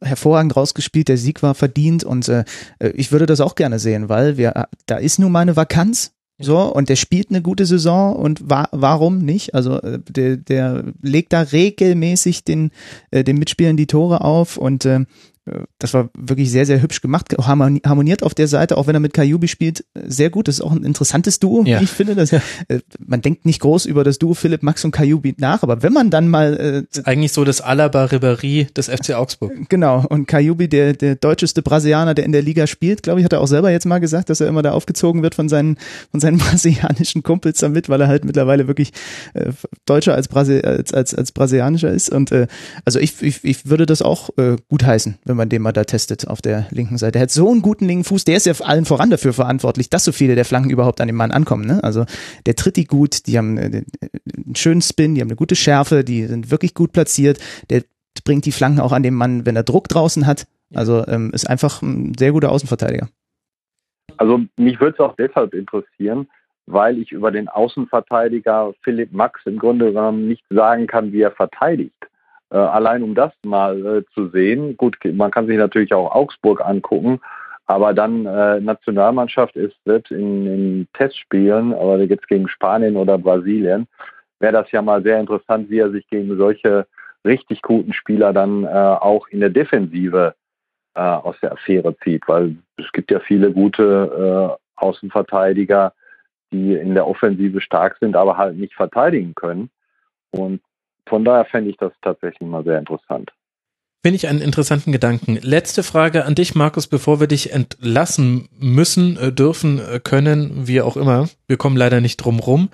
hervorragend rausgespielt, der Sieg war verdient und äh, ich würde das auch gerne sehen, weil wir da ist nun mal eine Vakanz so, und der spielt eine gute Saison und wa warum nicht? Also äh, der, der legt da regelmäßig den, äh, den Mitspielern die Tore auf und äh, das war wirklich sehr, sehr hübsch gemacht, harmoniert auf der Seite, auch wenn er mit Kajubi spielt, sehr gut. Das ist auch ein interessantes Duo, ja. ich finde. Das, ja. Äh, man denkt nicht groß über das Duo Philipp Max und Kajubi nach, aber wenn man dann mal... Äh, ist eigentlich so das Alaba Ribéry des FC Augsburg. Genau, und Kajubi, der, der deutscheste Brasilianer, der in der Liga spielt, glaube ich, hat er auch selber jetzt mal gesagt, dass er immer da aufgezogen wird von seinen, von seinen *laughs* brasilianischen Kumpels damit, weil er halt mittlerweile wirklich äh, deutscher als, Brasil als, als, als brasilianischer ist. Und äh, also ich, ich, ich würde das auch äh, gut heißen, wenn wenn man den mal da testet auf der linken Seite. Er hat so einen guten linken Fuß, der ist ja allen voran dafür verantwortlich, dass so viele der Flanken überhaupt an den Mann ankommen. Ne? Also der tritt die gut, die haben äh, einen schönen Spin, die haben eine gute Schärfe, die sind wirklich gut platziert. Der bringt die Flanken auch an den Mann, wenn er Druck draußen hat. Also ähm, ist einfach ein sehr guter Außenverteidiger. Also mich würde es auch deshalb interessieren, weil ich über den Außenverteidiger Philipp Max im Grunde genommen nicht sagen kann, wie er verteidigt. Äh, allein um das mal äh, zu sehen. Gut, man kann sich natürlich auch Augsburg angucken, aber dann äh, Nationalmannschaft ist wird in, in Testspielen, aber jetzt gegen Spanien oder Brasilien, wäre das ja mal sehr interessant, wie er sich gegen solche richtig guten Spieler dann äh, auch in der Defensive äh, aus der Affäre zieht, weil es gibt ja viele gute äh, Außenverteidiger, die in der Offensive stark sind, aber halt nicht verteidigen können. Und von daher fände ich das tatsächlich mal sehr interessant. Finde ich einen interessanten Gedanken. Letzte Frage an dich, Markus, bevor wir dich entlassen müssen, äh, dürfen, äh, können, wie auch immer. Wir kommen leider nicht drum rum.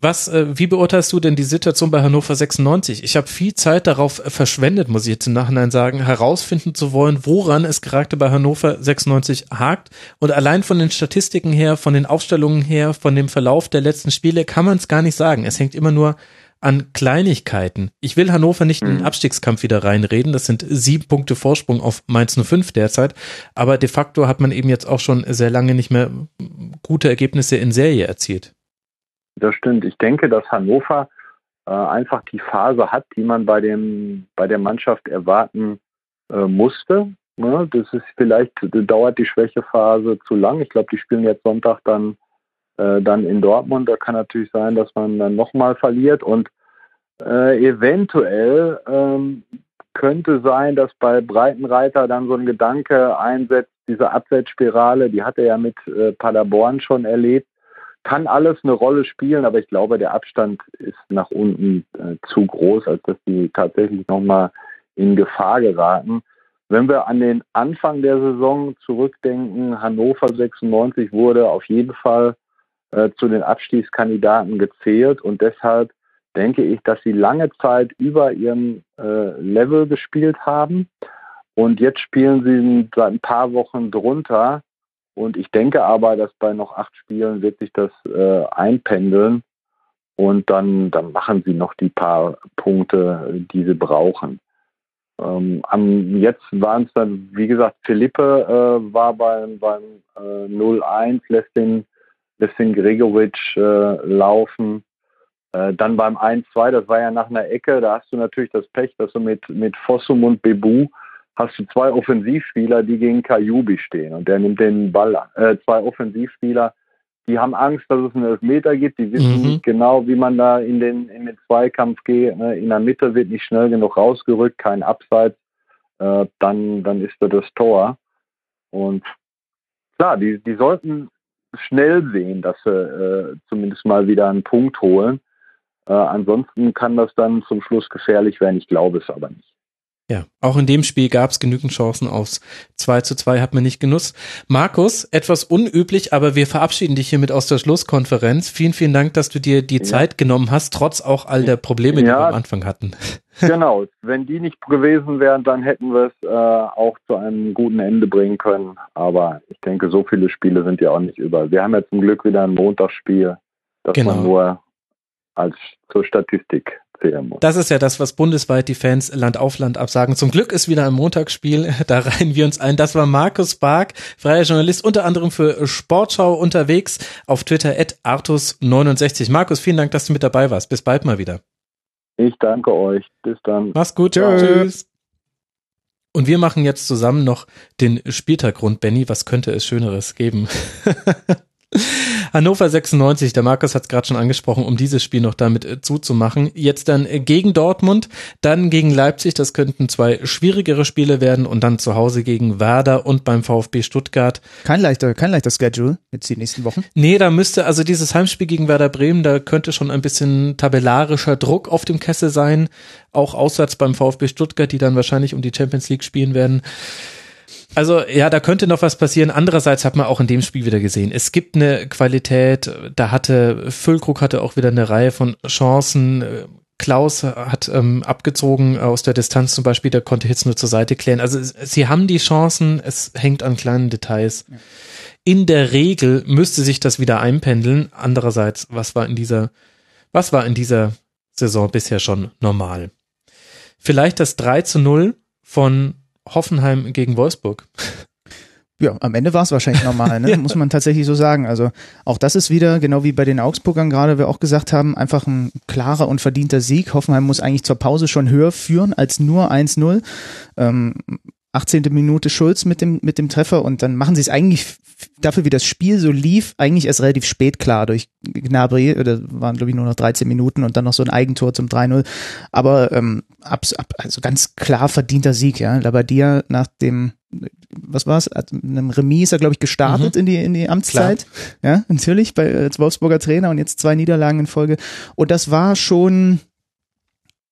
Was, äh, wie beurteilst du denn die Situation bei Hannover 96? Ich habe viel Zeit darauf verschwendet, muss ich jetzt im Nachhinein sagen, herausfinden zu wollen, woran es gerade bei Hannover 96 hakt. Und allein von den Statistiken her, von den Aufstellungen her, von dem Verlauf der letzten Spiele kann man es gar nicht sagen. Es hängt immer nur an Kleinigkeiten. Ich will Hannover nicht in den mhm. Abstiegskampf wieder reinreden. Das sind sieben Punkte Vorsprung auf Mainz 05 derzeit. Aber de facto hat man eben jetzt auch schon sehr lange nicht mehr gute Ergebnisse in Serie erzielt. Das stimmt. Ich denke, dass Hannover äh, einfach die Phase hat, die man bei dem bei der Mannschaft erwarten äh, musste. Ja, ne? das ist vielleicht dauert die Schwächephase zu lang. Ich glaube, die spielen jetzt Sonntag dann äh, dann in Dortmund. Da kann natürlich sein, dass man dann nochmal verliert und äh, eventuell ähm, könnte sein, dass bei Breitenreiter dann so ein Gedanke einsetzt, diese Abwärtsspirale, die hat er ja mit äh, Paderborn schon erlebt, kann alles eine Rolle spielen, aber ich glaube, der Abstand ist nach unten äh, zu groß, als dass die tatsächlich nochmal in Gefahr geraten. Wenn wir an den Anfang der Saison zurückdenken, Hannover 96 wurde auf jeden Fall äh, zu den Abstiegskandidaten gezählt. Und deshalb denke ich, dass sie lange Zeit über ihrem äh, Level gespielt haben. Und jetzt spielen sie seit ein paar Wochen drunter. Und ich denke aber, dass bei noch acht Spielen wird sich das äh, einpendeln. Und dann, dann machen sie noch die paar Punkte, die sie brauchen. Ähm, am, jetzt waren es dann, wie gesagt, Philippe äh, war beim, beim äh, 0-1, lässt den bisschen Gregoritsch äh, laufen. Äh, dann beim 1-2, das war ja nach einer Ecke, da hast du natürlich das Pech, dass du mit, mit Fossum und Bebu hast du zwei Offensivspieler, die gegen Kajubi stehen und der nimmt den Ball an. Äh, zwei Offensivspieler, die haben Angst, dass es einen Elfmeter gibt, die wissen mhm. nicht genau, wie man da in den, in den Zweikampf geht. Ne? In der Mitte wird nicht schnell genug rausgerückt, kein Abseits, äh, dann, dann ist da das Tor. Und klar, die, die sollten schnell sehen, dass sie äh, zumindest mal wieder einen Punkt holen. Äh, ansonsten kann das dann zum Schluss gefährlich werden. Ich glaube es aber nicht. Ja, auch in dem Spiel gab es genügend Chancen aufs 2 zu 2, hat man nicht genutzt. Markus, etwas unüblich, aber wir verabschieden dich hiermit aus der Schlusskonferenz. Vielen, vielen Dank, dass du dir die ja. Zeit genommen hast, trotz auch all der Probleme, die ja, wir am Anfang hatten. *laughs* Genau, wenn die nicht gewesen wären, dann hätten wir es äh, auch zu einem guten Ende bringen können. Aber ich denke, so viele Spiele sind ja auch nicht über. Wir haben ja zum Glück wieder ein Montagsspiel, das genau. man nur als zur Statistik zählen muss. Das ist ja das, was bundesweit die Fans Land auf Land absagen. Zum Glück ist wieder ein Montagsspiel, *laughs* da reihen wir uns ein. Das war Markus Bark, freier Journalist, unter anderem für Sportschau unterwegs auf Twitter at Artus69. Markus, vielen Dank, dass du mit dabei warst. Bis bald mal wieder. Ich danke euch. Bis dann. Mach's gut. Tschüss. Und wir machen jetzt zusammen noch den Spieltag rund, Benny. Was könnte es Schöneres geben? *laughs* Hannover 96, der Markus hat es gerade schon angesprochen, um dieses Spiel noch damit äh, zuzumachen. Jetzt dann äh, gegen Dortmund, dann gegen Leipzig, das könnten zwei schwierigere Spiele werden und dann zu Hause gegen Werder und beim VfB Stuttgart. Kein leichter, kein leichter Schedule jetzt die nächsten Wochen. Nee, da müsste, also dieses Heimspiel gegen Werder Bremen, da könnte schon ein bisschen tabellarischer Druck auf dem Kessel sein, auch auswärts beim VfB Stuttgart, die dann wahrscheinlich um die Champions League spielen werden. Also ja, da könnte noch was passieren. Andererseits hat man auch in dem Spiel wieder gesehen, es gibt eine Qualität. Da hatte Füllkrug hatte auch wieder eine Reihe von Chancen. Klaus hat ähm, abgezogen aus der Distanz zum Beispiel, der konnte Hitz nur zur Seite klären. Also sie haben die Chancen, es hängt an kleinen Details. Ja. In der Regel müsste sich das wieder einpendeln. Andererseits, was war in dieser, was war in dieser Saison bisher schon normal? Vielleicht das 3 zu 0 von Hoffenheim gegen Wolfsburg. Ja, am Ende war es wahrscheinlich normal, *laughs* ne? ja. muss man tatsächlich so sagen. Also auch das ist wieder, genau wie bei den Augsburgern gerade, wir auch gesagt haben, einfach ein klarer und verdienter Sieg. Hoffenheim muss eigentlich zur Pause schon höher führen als nur 1-0. Ähm, 18. Minute Schulz mit dem, mit dem Treffer und dann machen sie es eigentlich dafür, wie das Spiel so lief, eigentlich erst relativ spät klar durch Gnabry, da waren glaube ich nur noch 13 Minuten und dann noch so ein Eigentor zum 3-0, aber ähm, ab, ab, also ganz klar verdienter Sieg, ja, Labadia nach dem was war's, einem Remis ist er glaube ich gestartet mhm. in die in die Amtszeit, klar. ja, natürlich bei als Wolfsburger Trainer und jetzt zwei Niederlagen in Folge und das war schon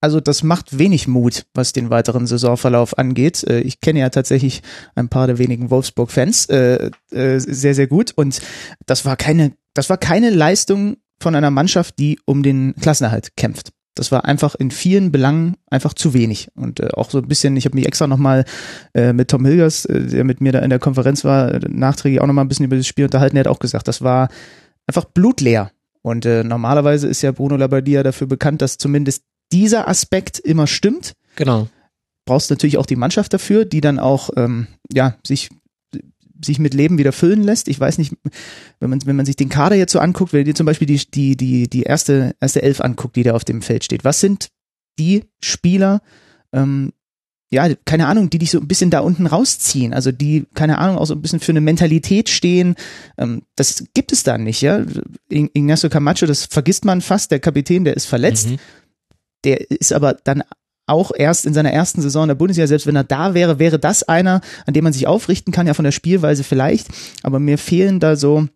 also das macht wenig Mut, was den weiteren Saisonverlauf angeht. Äh, ich kenne ja tatsächlich ein paar der wenigen Wolfsburg-Fans äh, äh, sehr, sehr gut und das war keine, das war keine Leistung von einer Mannschaft, die um den Klassenerhalt kämpft. Das war einfach in vielen Belangen einfach zu wenig. Und äh, auch so ein bisschen, ich habe mich extra nochmal äh, mit Tom Hilgers, äh, der mit mir da in der Konferenz war, äh, nachträglich auch nochmal ein bisschen über das Spiel unterhalten. Er hat auch gesagt, das war einfach blutleer. Und äh, normalerweise ist ja Bruno Labbadia dafür bekannt, dass zumindest dieser Aspekt immer stimmt. Genau. Brauchst natürlich auch die Mannschaft dafür, die dann auch ähm, ja sich sich mit Leben wieder füllen lässt. Ich weiß nicht, wenn man, wenn man sich den Kader jetzt so anguckt, wenn ihr zum Beispiel die, die, die, die erste, erste Elf anguckt, die da auf dem Feld steht, was sind die Spieler, ähm, ja, keine Ahnung, die dich so ein bisschen da unten rausziehen, also die, keine Ahnung, auch so ein bisschen für eine Mentalität stehen, ähm, das gibt es da nicht, ja. Ignacio Camacho, das vergisst man fast, der Kapitän, der ist verletzt. Mhm der ist aber dann auch erst in seiner ersten Saison in der Bundesliga, selbst wenn er da wäre, wäre das einer, an dem man sich aufrichten kann, ja von der Spielweise vielleicht, aber mir fehlen da so,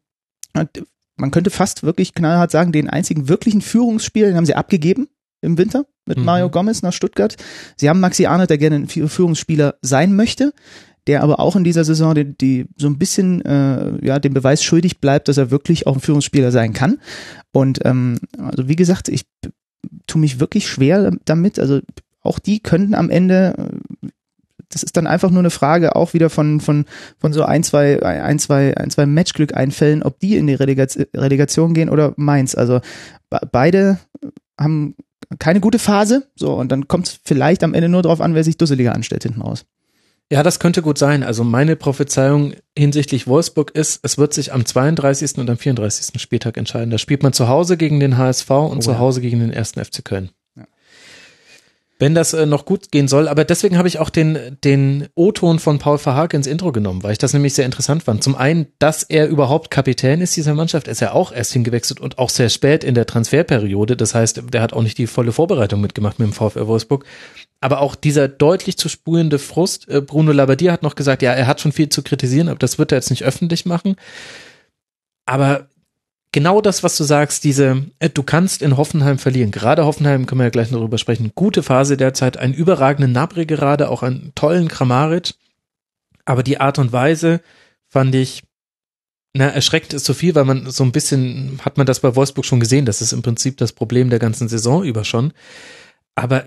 man könnte fast wirklich knallhart sagen, den einzigen wirklichen Führungsspieler, den haben sie abgegeben im Winter mit mhm. Mario Gomez nach Stuttgart. Sie haben Maxi Arnold, der gerne ein Führungsspieler sein möchte, der aber auch in dieser Saison die, die so ein bisschen äh, ja dem Beweis schuldig bleibt, dass er wirklich auch ein Führungsspieler sein kann. Und ähm, also wie gesagt, ich tue mich wirklich schwer damit. Also auch die könnten am Ende, das ist dann einfach nur eine Frage auch wieder von, von, von so ein, zwei, ein, zwei, ein, zwei Matchglück-Einfällen, ob die in die Relegation gehen oder Mainz. Also beide haben keine gute Phase, so, und dann kommt es vielleicht am Ende nur darauf an, wer sich dusseliger anstellt hinten raus. Ja, das könnte gut sein. Also meine Prophezeiung hinsichtlich Wolfsburg ist, es wird sich am 32. und am 34. Spieltag entscheiden. Da spielt man zu Hause gegen den HSV und oh, zu Hause gegen den ersten FC Köln wenn das äh, noch gut gehen soll. Aber deswegen habe ich auch den, den O-Ton von Paul Verhaag ins Intro genommen, weil ich das nämlich sehr interessant fand. Zum einen, dass er überhaupt Kapitän ist dieser Mannschaft, ist er auch erst hingewechselt und auch sehr spät in der Transferperiode. Das heißt, der hat auch nicht die volle Vorbereitung mitgemacht mit dem VfL Wolfsburg. Aber auch dieser deutlich zu spurende Frust, äh, Bruno Labbadia hat noch gesagt, ja, er hat schon viel zu kritisieren, aber das wird er jetzt nicht öffentlich machen. Aber genau das, was du sagst, diese, äh, du kannst in Hoffenheim verlieren. Gerade Hoffenheim, können wir ja gleich noch drüber sprechen. Gute Phase derzeit, einen überragenden Nabri gerade, auch einen tollen Kramaric. Aber die Art und Weise fand ich, na, erschreckt ist so viel, weil man so ein bisschen, hat man das bei Wolfsburg schon gesehen, das ist im Prinzip das Problem der ganzen Saison über schon. Aber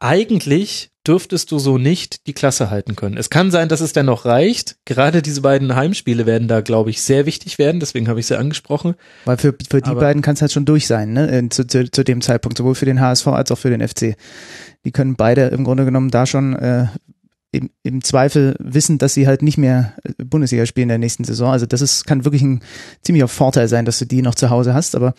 eigentlich dürftest du so nicht die Klasse halten können. Es kann sein, dass es dennoch reicht. Gerade diese beiden Heimspiele werden da, glaube ich, sehr wichtig werden. Deswegen habe ich sie angesprochen. Weil für, für die Aber beiden kann es halt schon durch sein, ne? Zu, zu, zu dem Zeitpunkt, sowohl für den HSV als auch für den FC. Die können beide im Grunde genommen da schon äh, im, im Zweifel wissen, dass sie halt nicht mehr äh, Bundesliga spielen in der nächsten Saison. Also das ist, kann wirklich ein ziemlicher Vorteil sein, dass du die noch zu Hause hast. Aber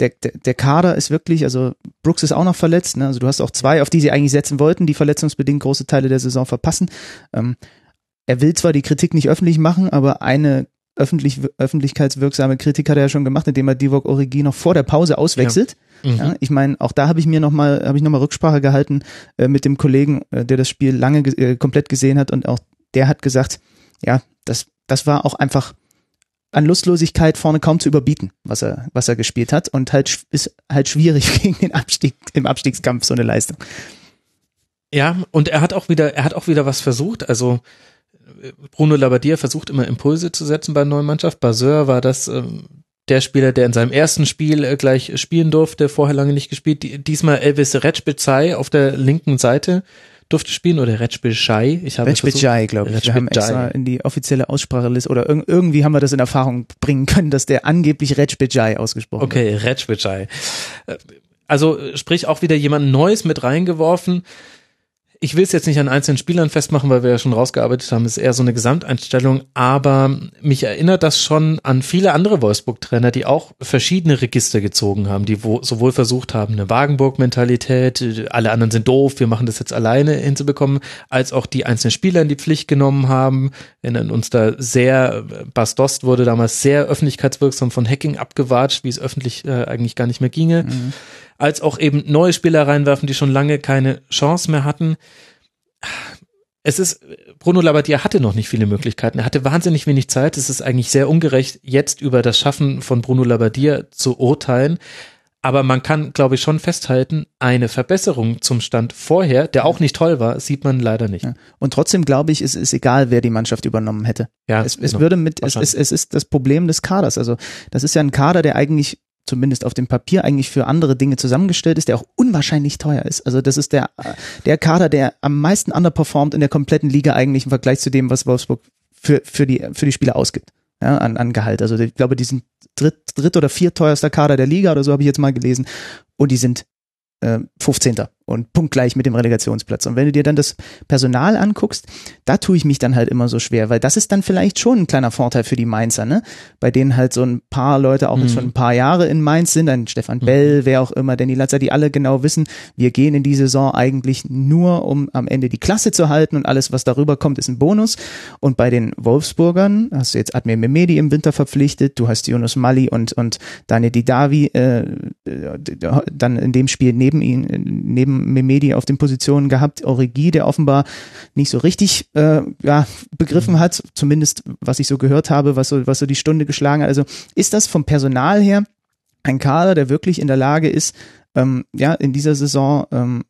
der, der, der Kader ist wirklich, also Brooks ist auch noch verletzt, ne? also du hast auch zwei, auf die sie eigentlich setzen wollten, die verletzungsbedingt große Teile der Saison verpassen. Ähm, er will zwar die Kritik nicht öffentlich machen, aber eine öffentlich, öffentlichkeitswirksame Kritik hat er ja schon gemacht, indem er Divok Origi noch vor der Pause auswechselt. Ja. Mhm. Ja, ich meine, auch da habe ich mir noch mal, habe ich noch mal Rücksprache gehalten äh, mit dem Kollegen, äh, der das Spiel lange äh, komplett gesehen hat und auch der hat gesagt, ja, das, das war auch einfach an Lustlosigkeit vorne kaum zu überbieten, was er, was er gespielt hat und halt ist halt schwierig *laughs* gegen den Abstieg im Abstiegskampf so eine Leistung. Ja, und er hat auch wieder, er hat auch wieder was versucht. Also Bruno Labbadia versucht immer Impulse zu setzen bei der neuen Mannschaft. Baseur war das ähm, der Spieler, der in seinem ersten Spiel äh, gleich spielen durfte, vorher lange nicht gespielt. Diesmal Elvis Retschbezai auf der linken Seite durfte spielen oder Retschbezai. Ich habe Retschbezai, glaube ich. Wir haben extra in die offizielle Ausspracheliste oder irg irgendwie haben wir das in Erfahrung bringen können, dass der angeblich Retschbezai ausgesprochen okay, wird. Okay, Retschbezai. Äh, also sprich auch wieder jemand Neues mit reingeworfen ich will es jetzt nicht an einzelnen Spielern festmachen, weil wir ja schon rausgearbeitet haben, es ist eher so eine Gesamteinstellung, aber mich erinnert das schon an viele andere Wolfsburg-Trainer, die auch verschiedene Register gezogen haben, die wo, sowohl versucht haben, eine Wagenburg-Mentalität, alle anderen sind doof, wir machen das jetzt alleine hinzubekommen, als auch die einzelnen Spieler in die Pflicht genommen haben, erinnern uns da sehr, Bas Dost wurde damals sehr öffentlichkeitswirksam von Hacking abgewatscht, wie es öffentlich äh, eigentlich gar nicht mehr ginge. Mhm als auch eben neue Spieler reinwerfen, die schon lange keine Chance mehr hatten. Es ist, Bruno Labbadia hatte noch nicht viele Möglichkeiten. Er hatte wahnsinnig wenig Zeit. Es ist eigentlich sehr ungerecht, jetzt über das Schaffen von Bruno Labbadia zu urteilen. Aber man kann, glaube ich, schon festhalten, eine Verbesserung zum Stand vorher, der auch nicht toll war, sieht man leider nicht. Ja. Und trotzdem glaube ich, es ist egal, wer die Mannschaft übernommen hätte. Ja, es, es genau. würde mit, es, es, es ist das Problem des Kaders. Also, das ist ja ein Kader, der eigentlich zumindest auf dem Papier eigentlich für andere Dinge zusammengestellt ist, der auch unwahrscheinlich teuer ist. Also das ist der, der Kader, der am meisten underperformt in der kompletten Liga eigentlich im Vergleich zu dem, was Wolfsburg für, für die, für die Spieler ausgibt. Ja, an, an Gehalt. Also ich glaube, die sind dritt, dritt oder vierteuerster Kader der Liga oder so habe ich jetzt mal gelesen. Und die sind äh, 15 und punktgleich mit dem Relegationsplatz. Und wenn du dir dann das Personal anguckst, da tue ich mich dann halt immer so schwer, weil das ist dann vielleicht schon ein kleiner Vorteil für die Mainzer, ne? Bei denen halt so ein paar Leute auch mhm. schon ein paar Jahre in Mainz sind, ein Stefan mhm. Bell, wer auch immer, Danny Latzer, die alle genau wissen, wir gehen in die Saison eigentlich nur, um am Ende die Klasse zu halten und alles, was darüber kommt, ist ein Bonus. Und bei den Wolfsburgern hast du jetzt Admir Mehmedi im Winter verpflichtet, du hast Yunus Mali und, und Daniel Didavi äh, dann in dem Spiel neben ihn, neben Memedi auf den Positionen gehabt, Origi, der offenbar nicht so richtig äh, ja, begriffen hat, zumindest was ich so gehört habe, was so, was so die Stunde geschlagen hat. Also ist das vom Personal her ein Kader, der wirklich in der Lage ist, ähm, ja, in dieser Saison ähm,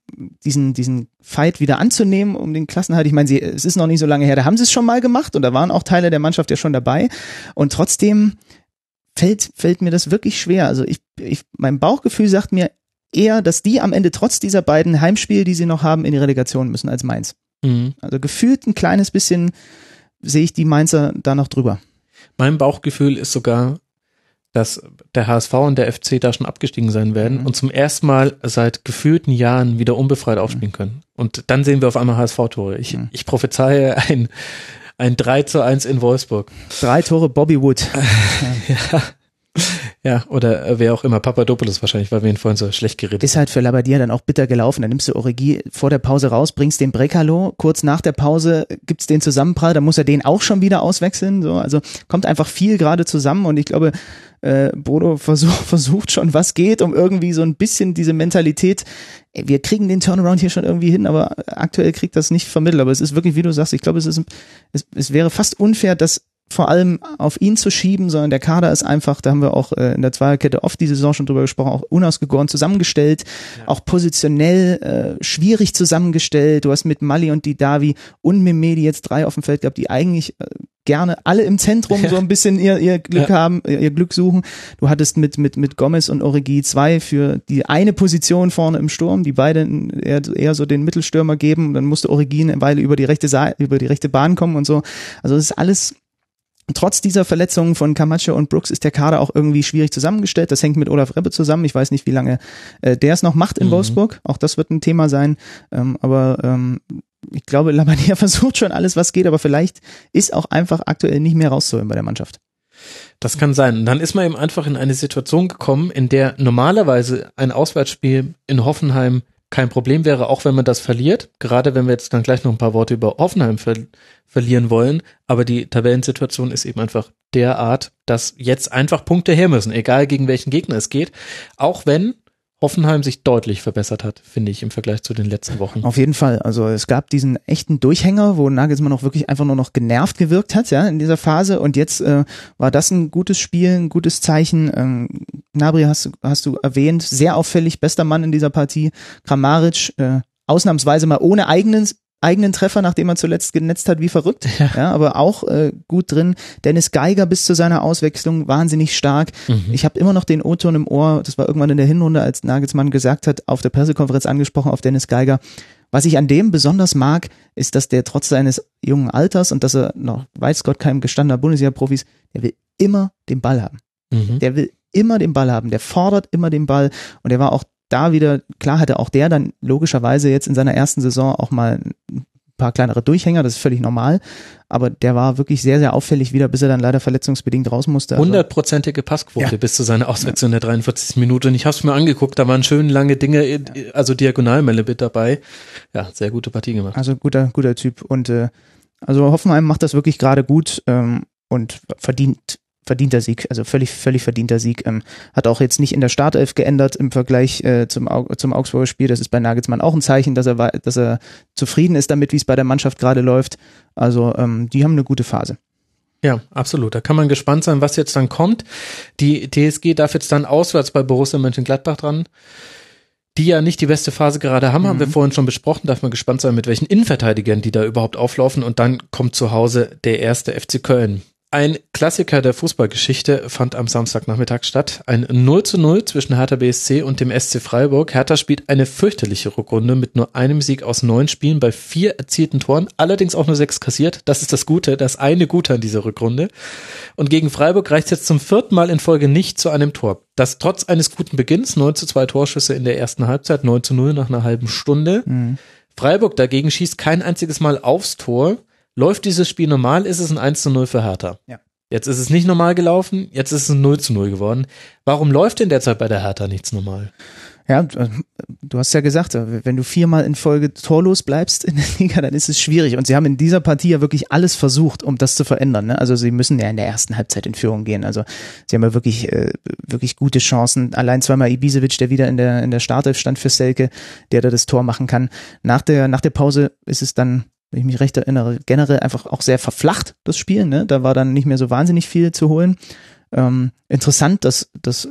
diesen, diesen Fight wieder anzunehmen um den Klassenhalt. Ich meine, sie, es ist noch nicht so lange her, da haben sie es schon mal gemacht und da waren auch Teile der Mannschaft ja schon dabei. Und trotzdem fällt, fällt mir das wirklich schwer. Also ich, ich, mein Bauchgefühl sagt mir, eher, dass die am Ende trotz dieser beiden Heimspiele, die sie noch haben, in die Relegation müssen als Mainz. Mhm. Also gefühlt ein kleines bisschen sehe ich die Mainzer da noch drüber. Mein Bauchgefühl ist sogar, dass der HSV und der FC da schon abgestiegen sein werden mhm. und zum ersten Mal seit gefühlten Jahren wieder unbefreit aufspielen mhm. können. Und dann sehen wir auf einmal HSV-Tore. Ich, mhm. ich prophezeie ein, ein 3 zu 1 in Wolfsburg. Drei Tore Bobby Wood. *laughs* ja. Ja, oder äh, wer auch immer, Papadopoulos wahrscheinlich, weil wir ihn vorhin so schlecht geredet haben. Ist halt für Labadia dann auch bitter gelaufen. Dann nimmst du Origi vor der Pause raus, bringst den Brekalo, kurz nach der Pause gibt's den Zusammenprall, dann muss er den auch schon wieder auswechseln. So, also kommt einfach viel gerade zusammen und ich glaube, äh, Bodo versuch, *laughs* versucht schon, was geht, um irgendwie so ein bisschen diese Mentalität, ey, wir kriegen den Turnaround hier schon irgendwie hin, aber aktuell kriegt das nicht vermittelt. Aber es ist wirklich, wie du sagst, ich glaube, es ist, es, es wäre fast unfair, dass vor allem auf ihn zu schieben, sondern der Kader ist einfach, da haben wir auch äh, in der Zweierkette oft die Saison schon drüber gesprochen, auch unausgegoren zusammengestellt, ja. auch positionell äh, schwierig zusammengestellt. Du hast mit Mali und die Davi und Memedi jetzt drei auf dem Feld gehabt, die eigentlich äh, gerne alle im Zentrum ja. so ein bisschen ihr, ihr Glück ja. haben, ihr Glück suchen. Du hattest mit, mit, mit Gomez und Origi zwei für die eine Position vorne im Sturm, die beide eher, eher so den Mittelstürmer geben. Dann musste Origi eine Weile über die rechte Seite, über die rechte Bahn kommen und so. Also es ist alles Trotz dieser Verletzungen von Camacho und Brooks ist der Kader auch irgendwie schwierig zusammengestellt. Das hängt mit Olaf Rebbe zusammen. Ich weiß nicht, wie lange äh, der es noch macht in mhm. Wolfsburg. Auch das wird ein Thema sein. Ähm, aber ähm, ich glaube, *laughs* Labadia versucht schon alles, was geht, aber vielleicht ist auch einfach aktuell nicht mehr rauszuholen bei der Mannschaft. Das kann sein. Und dann ist man eben einfach in eine Situation gekommen, in der normalerweise ein Auswärtsspiel in Hoffenheim kein Problem wäre, auch wenn man das verliert. Gerade wenn wir jetzt dann gleich noch ein paar Worte über Hoffenheim ver verlieren wollen. Aber die Tabellensituation ist eben einfach derart, dass jetzt einfach Punkte her müssen, egal gegen welchen Gegner es geht. Auch wenn Hoffenheim sich deutlich verbessert hat, finde ich, im Vergleich zu den letzten Wochen. Auf jeden Fall. Also es gab diesen echten Durchhänger, wo Nagelsmann auch wirklich einfach nur noch genervt gewirkt hat, ja, in dieser Phase. Und jetzt äh, war das ein gutes Spiel, ein gutes Zeichen. Ähm, Nabri hast, hast du erwähnt, sehr auffällig, bester Mann in dieser Partie. Kramaric, äh, ausnahmsweise mal ohne eigenes eigenen Treffer, nachdem er zuletzt genetzt hat, wie verrückt. *laughs* Ja, ja aber auch äh, gut drin. Dennis Geiger bis zu seiner Auswechslung wahnsinnig stark. Mhm. Ich habe immer noch den O-Ton im Ohr, das war irgendwann in der Hinrunde, als Nagelsmann gesagt hat, auf der Pressekonferenz angesprochen auf Dennis Geiger. Was ich an dem besonders mag, ist, dass der trotz seines jungen Alters und dass er noch, weiß Gott, kein gestandener Bundesliga-Profis, der will immer den Ball haben. Mhm. Der will immer den Ball haben, der fordert immer den Ball und der war auch da wieder, klar hatte auch der dann logischerweise jetzt in seiner ersten Saison auch mal ein paar kleinere Durchhänger, das ist völlig normal, aber der war wirklich sehr, sehr auffällig wieder, bis er dann leider verletzungsbedingt raus musste. Also Hundertprozentige Passquote ja. bis zu seiner Auswechslung ja. der 43. Minute und ich habe es mir angeguckt, da waren schön lange Dinge, also Diagonalmelle mit dabei. Ja, sehr gute Partie gemacht. Also guter, guter Typ und äh, also Hoffenheim macht das wirklich gerade gut ähm, und verdient verdienter Sieg, also völlig, völlig verdienter Sieg. Ähm, hat auch jetzt nicht in der Startelf geändert im Vergleich äh, zum, zum Augsburger Spiel. Das ist bei Nagelsmann auch ein Zeichen, dass er, dass er zufrieden ist damit, wie es bei der Mannschaft gerade läuft. Also ähm, die haben eine gute Phase. Ja, absolut. Da kann man gespannt sein, was jetzt dann kommt. Die TSG darf jetzt dann auswärts bei Borussia Mönchengladbach dran die ja nicht die beste Phase gerade haben, mhm. haben wir mhm. vorhin schon besprochen. Darf man gespannt sein, mit welchen Innenverteidigern die da überhaupt auflaufen. Und dann kommt zu Hause der erste FC Köln. Ein Klassiker der Fußballgeschichte fand am Samstagnachmittag statt. Ein 0 zu 0 zwischen Hertha BSC und dem SC Freiburg. Hertha spielt eine fürchterliche Rückrunde mit nur einem Sieg aus neun Spielen bei vier erzielten Toren, allerdings auch nur sechs kassiert. Das ist das Gute, das eine Gute an dieser Rückrunde. Und gegen Freiburg reicht es jetzt zum vierten Mal in Folge nicht zu einem Tor. Das trotz eines guten Beginns, 9 zu 2 Torschüsse in der ersten Halbzeit, 9 zu 0 nach einer halben Stunde. Mhm. Freiburg dagegen schießt kein einziges Mal aufs Tor Läuft dieses Spiel normal, ist es ein 1 zu 0 für Hertha. Ja. Jetzt ist es nicht normal gelaufen, jetzt ist es ein 0 zu 0 geworden. Warum läuft denn derzeit bei der Hertha nichts normal? Ja, du hast ja gesagt, wenn du viermal in Folge torlos bleibst in der *laughs* Liga, dann ist es schwierig. Und sie haben in dieser Partie ja wirklich alles versucht, um das zu verändern. Ne? Also sie müssen ja in der ersten Halbzeit in Führung gehen. Also sie haben ja wirklich, äh, wirklich gute Chancen. Allein zweimal Ibisevic, der wieder in der, in der Startelf stand für Selke, der da das Tor machen kann. Nach der, nach der Pause ist es dann wenn ich mich recht erinnere, generell einfach auch sehr verflacht, das Spiel. Ne? Da war dann nicht mehr so wahnsinnig viel zu holen. Ähm, interessant, dass, dass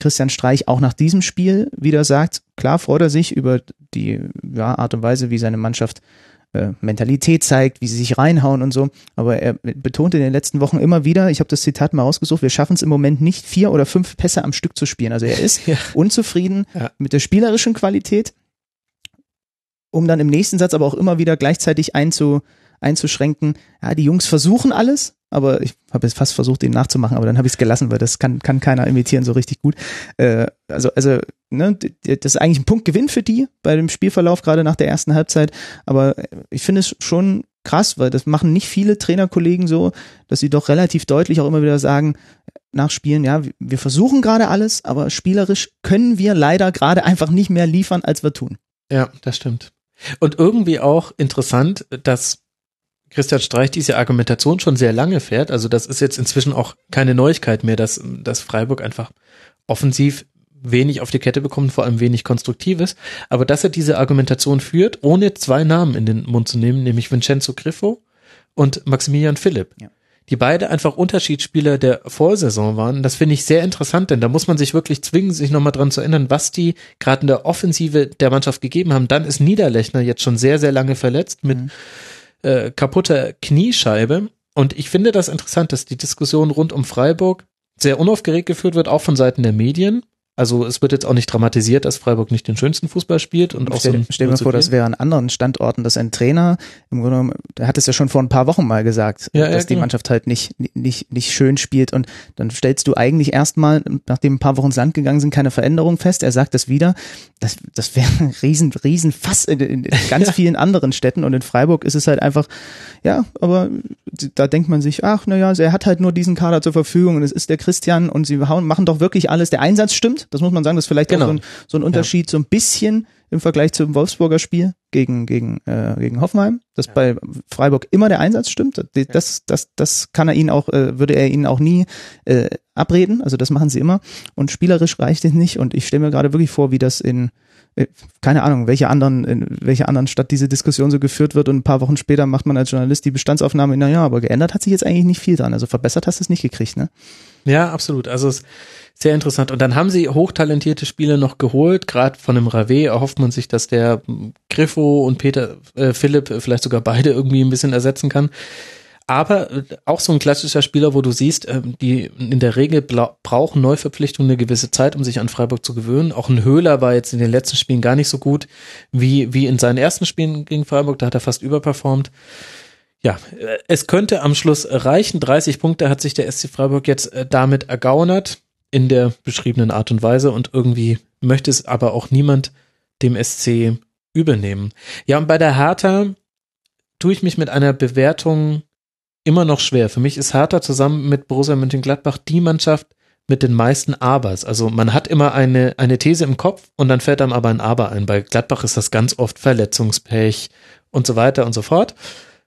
Christian Streich auch nach diesem Spiel wieder sagt, klar freut er sich über die ja, Art und Weise, wie seine Mannschaft äh, Mentalität zeigt, wie sie sich reinhauen und so. Aber er betont in den letzten Wochen immer wieder, ich habe das Zitat mal ausgesucht, wir schaffen es im Moment nicht, vier oder fünf Pässe am Stück zu spielen. Also er ist *laughs* ja. unzufrieden ja. mit der spielerischen Qualität um dann im nächsten Satz aber auch immer wieder gleichzeitig einzu, einzuschränken, ja, die Jungs versuchen alles, aber ich habe jetzt fast versucht, ihn nachzumachen, aber dann habe ich es gelassen, weil das kann, kann keiner imitieren so richtig gut. Äh, also, also, ne, das ist eigentlich ein Punktgewinn für die bei dem Spielverlauf, gerade nach der ersten Halbzeit. Aber ich finde es schon krass, weil das machen nicht viele Trainerkollegen so, dass sie doch relativ deutlich auch immer wieder sagen, nach Spielen, ja, wir versuchen gerade alles, aber spielerisch können wir leider gerade einfach nicht mehr liefern, als wir tun. Ja, das stimmt. Und irgendwie auch interessant, dass Christian Streich diese Argumentation schon sehr lange fährt. Also das ist jetzt inzwischen auch keine Neuigkeit mehr, dass, dass Freiburg einfach offensiv wenig auf die Kette bekommt, vor allem wenig Konstruktives. Aber dass er diese Argumentation führt, ohne zwei Namen in den Mund zu nehmen, nämlich Vincenzo Griffo und Maximilian Philipp. Ja die beide einfach Unterschiedsspieler der Vorsaison waren. Das finde ich sehr interessant, denn da muss man sich wirklich zwingen, sich nochmal dran zu erinnern, was die gerade in der Offensive der Mannschaft gegeben haben. Dann ist Niederlechner jetzt schon sehr, sehr lange verletzt mit mhm. äh, kaputter Kniescheibe. Und ich finde das interessant, dass die Diskussion rund um Freiburg sehr unaufgeregt geführt wird, auch von Seiten der Medien. Also es wird jetzt auch nicht dramatisiert, dass Freiburg nicht den schönsten Fußball spielt und auch stell, so. Stell mir vor, das wäre an anderen Standorten, dass ein Trainer im Grunde genommen, der hat es ja schon vor ein paar Wochen mal gesagt, ja, dass ja, die Mannschaft halt nicht nicht nicht schön spielt und dann stellst du eigentlich erstmal, nachdem ein paar Wochen ins Land gegangen sind, keine Veränderung fest. Er sagt das wieder. Das das wäre ein riesen riesen Fass in, in *laughs* ganz vielen anderen Städten und in Freiburg ist es halt einfach ja, aber da denkt man sich, ach naja, er hat halt nur diesen Kader zur Verfügung und es ist der Christian und sie hauen, machen doch wirklich alles. Der Einsatz stimmt, das muss man sagen, das ist vielleicht genau. auch so ein, so ein Unterschied, ja. so ein bisschen im Vergleich zum Wolfsburger Spiel gegen, gegen, äh, gegen Hoffenheim, dass ja. bei Freiburg immer der Einsatz stimmt. Das, das, das, kann er ihnen auch, äh, würde er ihnen auch nie äh, abreden. Also das machen sie immer. Und spielerisch reicht es nicht. Und ich stelle mir gerade wirklich vor, wie das in keine Ahnung, welche anderen, in welcher anderen Stadt diese Diskussion so geführt wird und ein paar Wochen später macht man als Journalist die Bestandsaufnahme, naja, aber geändert hat sich jetzt eigentlich nicht viel dran. Also verbessert hast du es nicht gekriegt, ne? Ja, absolut. Also es ist sehr interessant. Und dann haben sie hochtalentierte Spieler noch geholt, gerade von dem Rave erhofft man sich, dass der Griffo und Peter äh, Philipp vielleicht sogar beide irgendwie ein bisschen ersetzen kann. Aber äh, auch so ein klassischer Spieler, wo du siehst, äh, die in der Regel brauchen Neuverpflichtungen eine gewisse Zeit, um sich an Freiburg zu gewöhnen. Auch ein Höhler war jetzt in den letzten Spielen gar nicht so gut wie, wie in seinen ersten Spielen gegen Freiburg. Da hat er fast überperformt. Ja, äh, es könnte am Schluss reichen. 30 Punkte hat sich der SC Freiburg jetzt damit ergaunert in der beschriebenen Art und Weise und irgendwie möchte es aber auch niemand dem SC übernehmen. Ja, und bei der Hertha tue ich mich mit einer Bewertung immer noch schwer. Für mich ist Hertha zusammen mit Borussia Mönchengladbach die Mannschaft mit den meisten Abers. Also man hat immer eine, eine These im Kopf und dann fällt einem aber ein Aber ein. Bei Gladbach ist das ganz oft Verletzungspech und so weiter und so fort.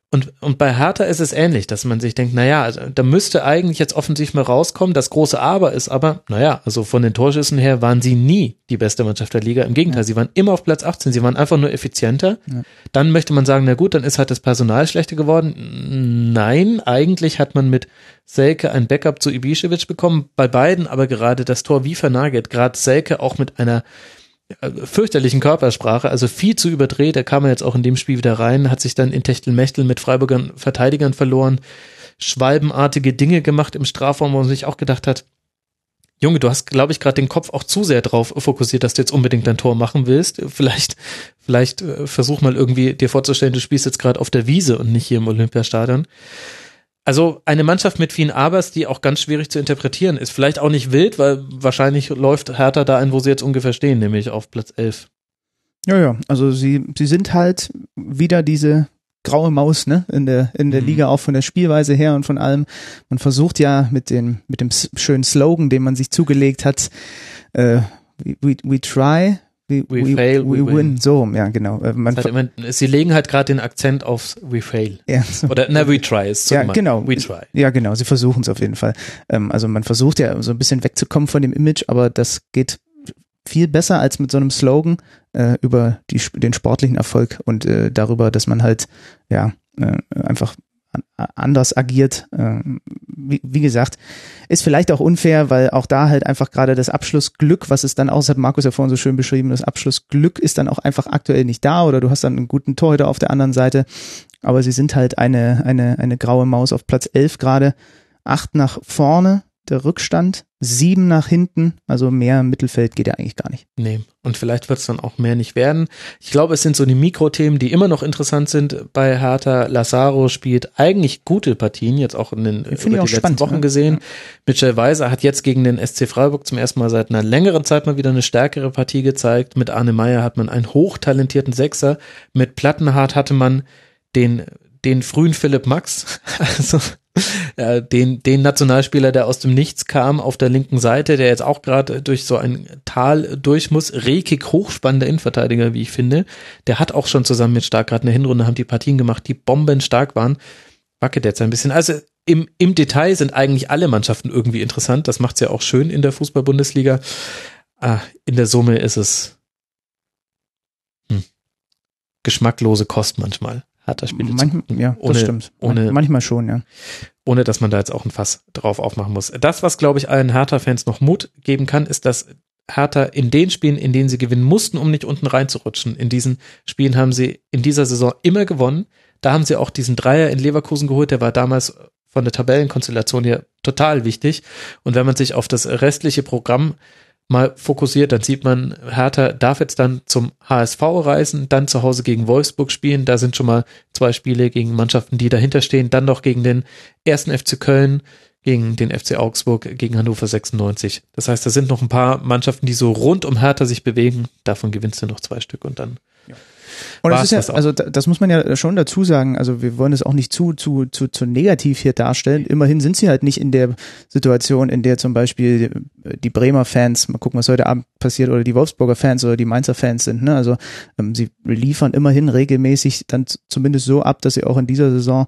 Und, und bei Hertha ist es ähnlich, dass man sich denkt, naja, also da müsste eigentlich jetzt offensiv mal rauskommen. Das große Aber ist aber, naja, also von den Torschüssen her waren sie nie die beste Mannschaft der Liga. Im Gegenteil, ja. sie waren immer auf Platz 18, sie waren einfach nur effizienter. Ja. Dann möchte man sagen, na gut, dann ist halt das Personal schlechter geworden. Nein, eigentlich hat man mit Selke ein Backup zu Ibišević bekommen. Bei beiden aber gerade das Tor wie vernagelt. Gerade Selke auch mit einer fürchterlichen Körpersprache, also viel zu überdreht. Da kam er jetzt auch in dem Spiel wieder rein, hat sich dann in Techtelmechtel mit Freiburgern Verteidigern verloren, schwalbenartige Dinge gemacht im Strafraum, wo man sich auch gedacht hat, Junge, du hast, glaube ich, gerade den Kopf auch zu sehr drauf fokussiert, dass du jetzt unbedingt dein Tor machen willst. Vielleicht, vielleicht äh, versuch mal irgendwie dir vorzustellen, du spielst jetzt gerade auf der Wiese und nicht hier im Olympiastadion. Also eine Mannschaft mit vielen Abers, die auch ganz schwierig zu interpretieren ist. Vielleicht auch nicht wild, weil wahrscheinlich läuft Hertha da ein, wo sie jetzt ungefähr stehen, nämlich auf Platz 11. Ja, ja, also sie, sie sind halt wieder diese graue Maus, ne, in der, in der mhm. Liga, auch von der Spielweise her und von allem. Man versucht ja mit dem, mit dem schönen Slogan, den man sich zugelegt hat, äh, we, we try, We, we, we fail, we, we win. win. So, ja, genau. Äh, man halt immer, sie legen halt gerade den Akzent auf we fail. Ja, so. Oder na, we try ist Ja, genau. We try. Ja, genau. Sie versuchen es auf jeden Fall. Ähm, also man versucht ja so ein bisschen wegzukommen von dem Image, aber das geht viel besser als mit so einem Slogan äh, über die, den sportlichen Erfolg und äh, darüber, dass man halt ja äh, einfach anders agiert. Wie, wie, gesagt, ist vielleicht auch unfair, weil auch da halt einfach gerade das Abschlussglück, was es dann aus hat Markus ja vorhin so schön beschrieben, das Abschlussglück ist dann auch einfach aktuell nicht da oder du hast dann einen guten Torhüter auf der anderen Seite. Aber sie sind halt eine, eine, eine graue Maus auf Platz 11 gerade. Acht nach vorne, der Rückstand, sieben nach hinten, also mehr im Mittelfeld geht ja eigentlich gar nicht. Nee, und vielleicht wird es dann auch mehr nicht werden. Ich glaube, es sind so die Mikrothemen, die immer noch interessant sind bei Hertha. Lazaro spielt eigentlich gute Partien, jetzt auch in den über die letzten spannend, Wochen gesehen. Ja. Mitchell Weiser hat jetzt gegen den SC Freiburg zum ersten Mal seit einer längeren Zeit mal wieder eine stärkere Partie gezeigt. Mit Arne Meyer hat man einen hochtalentierten Sechser. Mit Plattenhardt hatte man den den frühen Philipp Max, *laughs* also den, den Nationalspieler, der aus dem Nichts kam auf der linken Seite, der jetzt auch gerade durch so ein Tal durch muss. Rekik, hochspannender Innenverteidiger, wie ich finde. Der hat auch schon zusammen mit Stark gerade eine Hinrunde, haben die Partien gemacht, die bombenstark waren. Wackelt jetzt ein bisschen. Also im, im Detail sind eigentlich alle Mannschaften irgendwie interessant. Das macht's ja auch schön in der Fußball-Bundesliga. Ah, in der Summe ist es hm, geschmacklose Kost manchmal. Hertha-Spiele Manchmal, Ja, ohne, das stimmt. Ohne, Manchmal schon, ja. Ohne, dass man da jetzt auch ein Fass drauf aufmachen muss. Das, was, glaube ich, allen Hertha-Fans noch Mut geben kann, ist, dass Hertha in den Spielen, in denen sie gewinnen mussten, um nicht unten reinzurutschen. In diesen Spielen haben sie in dieser Saison immer gewonnen. Da haben sie auch diesen Dreier in Leverkusen geholt, der war damals von der Tabellenkonstellation her total wichtig. Und wenn man sich auf das restliche Programm mal fokussiert, dann sieht man, Hertha darf jetzt dann zum HSV reisen, dann zu Hause gegen Wolfsburg spielen. Da sind schon mal zwei Spiele gegen Mannschaften, die dahinter stehen. Dann noch gegen den ersten FC Köln, gegen den FC Augsburg, gegen Hannover 96. Das heißt, da sind noch ein paar Mannschaften, die so rund um Hertha sich bewegen. Davon gewinnst du noch zwei Stück und dann. Und das ist ja, das also das muss man ja schon dazu sagen. Also wir wollen es auch nicht zu, zu, zu, zu negativ hier darstellen. Immerhin sind sie halt nicht in der Situation, in der zum Beispiel die Bremer Fans, mal gucken, was heute Abend passiert, oder die Wolfsburger Fans oder die Mainzer Fans sind. Ne? Also ähm, sie liefern immerhin regelmäßig dann zumindest so ab, dass sie auch in dieser Saison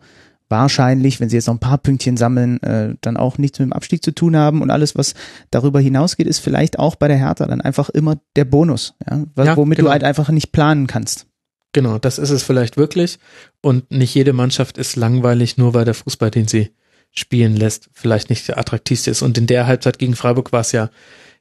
wahrscheinlich, wenn sie jetzt noch ein paar Pünktchen sammeln, äh, dann auch nichts mit dem Abstieg zu tun haben und alles, was darüber hinausgeht, ist vielleicht auch bei der Hertha dann einfach immer der Bonus, ja, Ja, womit genau. du halt einfach nicht planen kannst. Genau, das ist es vielleicht wirklich. Und nicht jede Mannschaft ist langweilig, nur weil der Fußball, den sie spielen lässt, vielleicht nicht der attraktivste ist. Und in der Halbzeit gegen Freiburg war es ja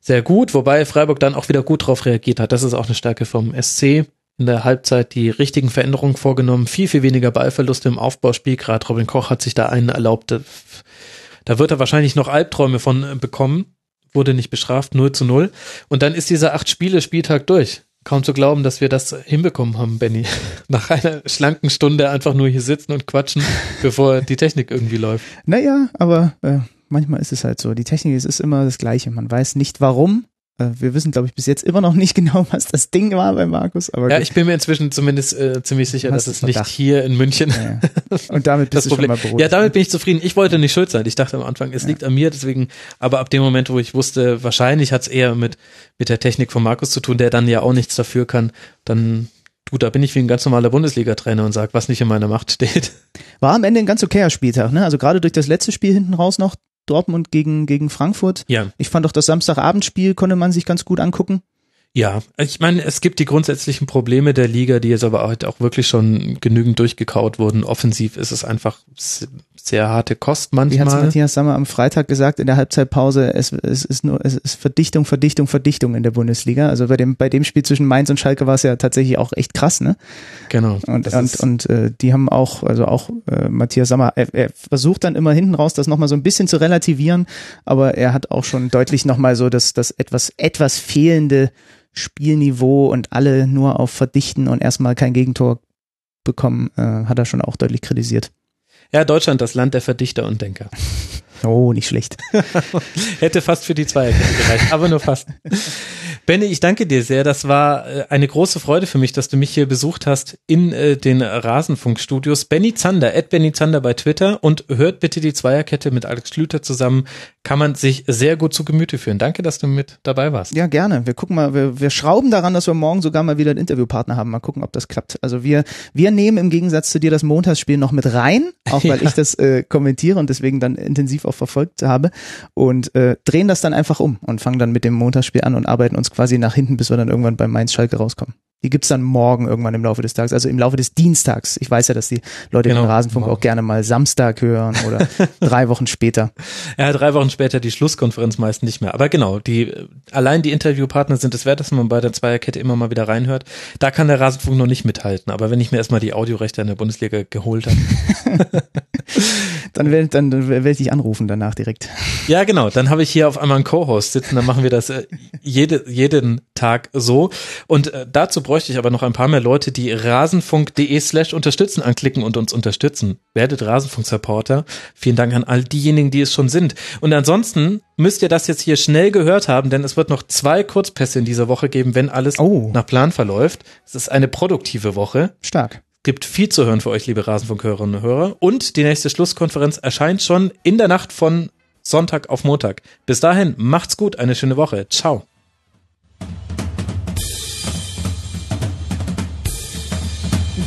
sehr gut, wobei Freiburg dann auch wieder gut drauf reagiert hat. Das ist auch eine Stärke vom SC. In der Halbzeit die richtigen Veränderungen vorgenommen, viel, viel weniger Ballverluste im Aufbauspiel. Gerade Robin Koch hat sich da einen erlaubt. Da- wird er wahrscheinlich noch Albträume von bekommen. Wurde nicht bestraft, 0 zu 0. Und dann ist dieser Acht-Spiele-Spieltag durch. Kaum zu glauben, dass wir das hinbekommen haben, Benny. *laughs* Nach einer schlanken Stunde einfach nur hier sitzen und quatschen, *laughs* bevor die Technik irgendwie läuft. Naja, aber äh, manchmal ist es halt so. Die Technik es ist immer das Gleiche. Man weiß nicht warum. Äh, wir wissen, glaube ich, bis jetzt immer noch nicht *laughs* genau, was das Ding war bei Markus. Aber Ja, ich bin mir inzwischen zumindest äh, ziemlich sicher, dass es du nicht hier in München Ja, ja. Und damit *laughs* das bist du schon Problem. mal beruhigt. Ja, damit bin ich zufrieden. Ich wollte nicht schuld sein. Ich dachte am Anfang, es liegt an mir, deswegen, aber ab dem Moment, wo ich wusste, wahrscheinlich hat es eher mit, mit der Technik von Markus zu tun, der dann ja auch nichts dafür kann, dann, du, da bin ich wie ein ganz normaler Bundesliga-Trainer und sag, was nicht in meiner Macht steht. War am Ende ein ganz okayer Spieltag, ne? Also gerade durch das letzte Spiel hinten raus noch, Dortmund gegen, gegen Frankfurt. Ja. Ich fand auch das Samstagabendspiel konnte man sich ganz gut angucken. Ja, ich meine, es gibt die grundsätzlichen Probleme der Liga, die jetzt aber heute auch wirklich schon genügend durchgekaut wurden. Offensiv ist es einfach sehr harte Kost Wie hat manchmal. Matthias Sammer am Freitag gesagt in der Halbzeitpause, es, es ist nur, es ist Verdichtung, Verdichtung, Verdichtung in der Bundesliga. Also bei dem, bei dem Spiel zwischen Mainz und Schalke war es ja tatsächlich auch echt krass, ne? Genau. Und, und, und äh, die haben auch, also auch äh, Matthias Sammer, er, er versucht dann immer hinten raus, das nochmal so ein bisschen zu relativieren, aber er hat auch schon deutlich nochmal so das, das etwas, etwas fehlende Spielniveau und alle nur auf Verdichten und erstmal kein Gegentor bekommen, äh, hat er schon auch deutlich kritisiert. Ja, Deutschland, das Land der Verdichter und Denker. *laughs* Oh, nicht schlecht. *laughs* Hätte fast für die Zweierkette gereicht, aber nur fast. Benny, ich danke dir sehr. Das war äh, eine große Freude für mich, dass du mich hier besucht hast in äh, den Rasenfunkstudios. Benny Zander, at Benny Zander bei Twitter und hört bitte die Zweierkette mit Alex Schlüter zusammen. Kann man sich sehr gut zu Gemüte führen. Danke, dass du mit dabei warst. Ja, gerne. Wir gucken mal, wir, wir schrauben daran, dass wir morgen sogar mal wieder einen Interviewpartner haben. Mal gucken, ob das klappt. Also wir, wir nehmen im Gegensatz zu dir das Montagsspiel noch mit rein, auch weil *laughs* Ja. ich das äh, kommentiere und deswegen dann intensiv auch verfolgt habe und äh, drehen das dann einfach um und fangen dann mit dem Montagsspiel an und arbeiten uns quasi nach hinten, bis wir dann irgendwann bei Mainz Schalke rauskommen. Die gibt's dann morgen irgendwann im Laufe des Tages, also im Laufe des Dienstags. Ich weiß ja, dass die Leute Genau. den Rasenfunk auch gerne mal Samstag hören oder *laughs* drei Wochen später. Ja, drei Wochen später die Schlusskonferenz meist nicht mehr. Aber genau, die allein die Interviewpartner sind es wert, dass man bei der Zweierkette immer mal wieder reinhört. Da kann der Rasenfunk noch nicht mithalten. Aber wenn ich mir erstmal die Audiorechte in der Bundesliga geholt habe, *laughs* Dann werde dann, dann werde ich dich anrufen danach direkt. Ja, genau. Dann habe ich hier auf einmal einen Co-Host sitzen. Dann machen wir das äh, jede, jeden Tag so. Und äh, dazu bräuchte ich aber noch ein paar mehr Leute, die rasenfunk.de slash unterstützen anklicken und uns unterstützen. Werdet Rasenfunk-Supporter. Vielen Dank an all diejenigen, die es schon sind. Und ansonsten müsst ihr das jetzt hier schnell gehört haben, denn es wird noch zwei Kurzpässe in dieser Woche geben, wenn alles Oh. nach Plan verläuft. Es ist eine produktive Woche Stark. gibt viel zu hören für euch, liebe Rasenfunkhörerinnen und Hörer. Und die nächste Schlusskonferenz erscheint schon in der Nacht von Sonntag auf Montag. Bis dahin, macht's gut, eine schöne Woche. Ciao.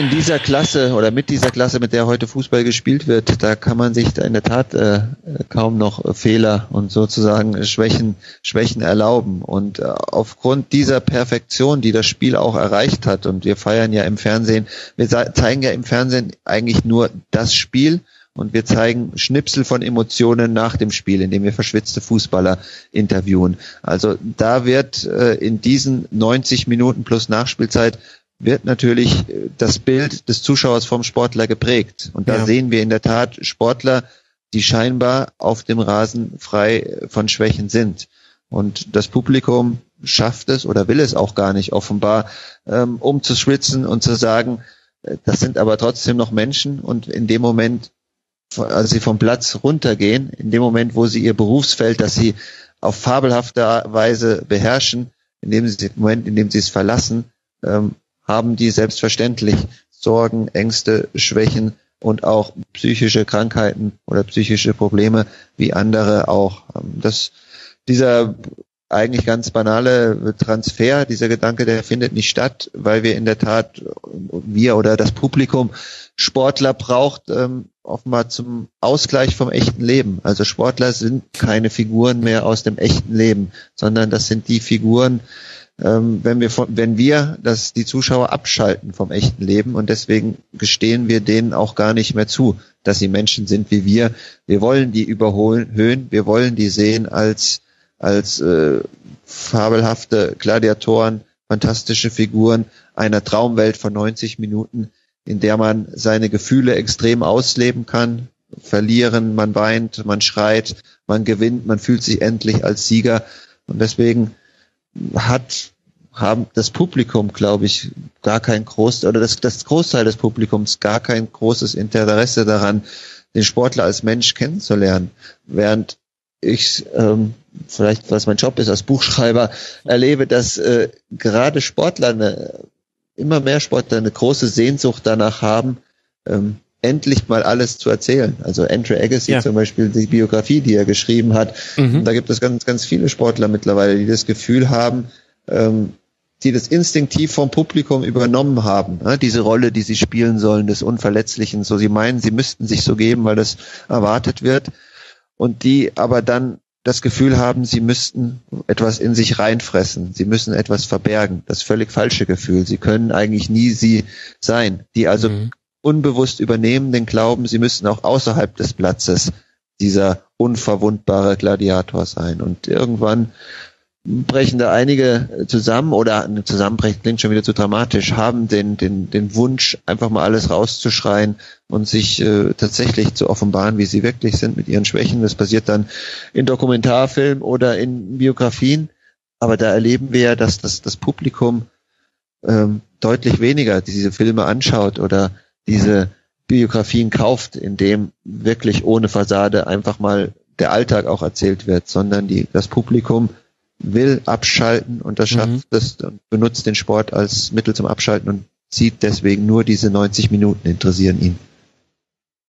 In dieser Klasse oder mit dieser Klasse, mit der heute Fußball gespielt wird, da kann man sich in der Tat äh, kaum noch Fehler und sozusagen Schwächen, Schwächen erlauben. Und äh, aufgrund dieser Perfektion, die das Spiel auch erreicht hat, und wir feiern ja im Fernsehen, wir zeigen ja im Fernsehen eigentlich nur das Spiel und wir zeigen Schnipsel von Emotionen nach dem Spiel, indem wir verschwitzte Fußballer interviewen. Also da wird äh, in diesen 90 Minuten plus Nachspielzeit wird natürlich äh, das Bild des Zuschauers vom Sportler geprägt. Und da Ja. sehen wir in der Tat Sportler, die scheinbar auf dem Rasen frei äh, von Schwächen sind. Und das Publikum schafft es oder will es auch gar nicht offenbar, ähm, umzuschwitzen und zu sagen, äh, das sind aber trotzdem noch Menschen und in dem Moment, als sie vom Platz runtergehen, in dem Moment, wo sie ihr Berufsfeld, das sie auf fabelhafte Weise beherrschen, in dem sie, Moment, in dem sie es verlassen, ähm, haben die selbstverständlich Sorgen, Ängste, Schwächen und auch psychische Krankheiten oder psychische Probleme wie andere auch. Das, dieser eigentlich ganz banale Transfer, dieser Gedanke, der findet nicht statt, weil wir in der Tat, wir oder das Publikum Sportler braucht, ähm, offenbar zum Ausgleich vom echten Leben. Also Sportler sind keine Figuren mehr aus dem echten Leben, sondern das sind die Figuren, ähm, wenn wir, wenn wir das, die Zuschauer abschalten vom echten Leben und deswegen gestehen wir denen auch gar nicht mehr zu, dass sie Menschen sind wie wir. Wir wollen die überholen, wir wollen die sehen als, als äh, fabelhafte Gladiatoren, fantastische Figuren einer Traumwelt von 90 Minuten, in der man seine Gefühle extrem ausleben kann, verlieren, man weint, man schreit, man gewinnt, man fühlt sich endlich als Sieger. Und deswegen hat haben das Publikum, glaube ich, gar kein groß oder das, das Großteil des Publikums gar kein großes Interesse daran, den Sportler als Mensch kennenzulernen, während ich ähm, vielleicht, was mein Job ist als Buchschreiber, erlebe, dass äh, gerade Sportler, eine, immer mehr Sportler eine große Sehnsucht danach haben, ähm, endlich mal alles zu erzählen. Also Andrew Agassi ja. zum Beispiel, die Biografie, die er geschrieben hat. Mhm. Da gibt es ganz, ganz viele Sportler mittlerweile, die das Gefühl haben, ähm, die das instinktiv vom Publikum übernommen haben, ne? diese Rolle, die sie spielen sollen, des Unverletzlichen. So, sie meinen, sie müssten sich so geben, weil das erwartet wird. Und die aber dann das Gefühl haben, sie müssten etwas in sich reinfressen, sie müssen etwas verbergen. Das völlig falsche Gefühl. Sie können eigentlich nie sie sein. Die also mhm unbewusst übernehmen den Glauben, sie müssen auch außerhalb des Platzes dieser unverwundbare Gladiator sein. Und irgendwann brechen da einige zusammen oder zusammenbrechen klingt schon wieder zu dramatisch, haben den, den, den Wunsch, einfach mal alles rauszuschreien und sich äh, tatsächlich zu offenbaren, wie sie wirklich sind mit ihren Schwächen. Das passiert dann in Dokumentarfilmen oder in Biografien. Aber da erleben wir ja, dass das, das Publikum ähm, deutlich weniger diese Filme anschaut oder diese Biografien kauft, in dem wirklich ohne Fassade einfach mal der Alltag auch erzählt wird, sondern die, das Publikum will abschalten und das schafft mhm. das und benutzt den Sport als Mittel zum Abschalten und sieht deswegen nur diese 90 Minuten interessieren ihn.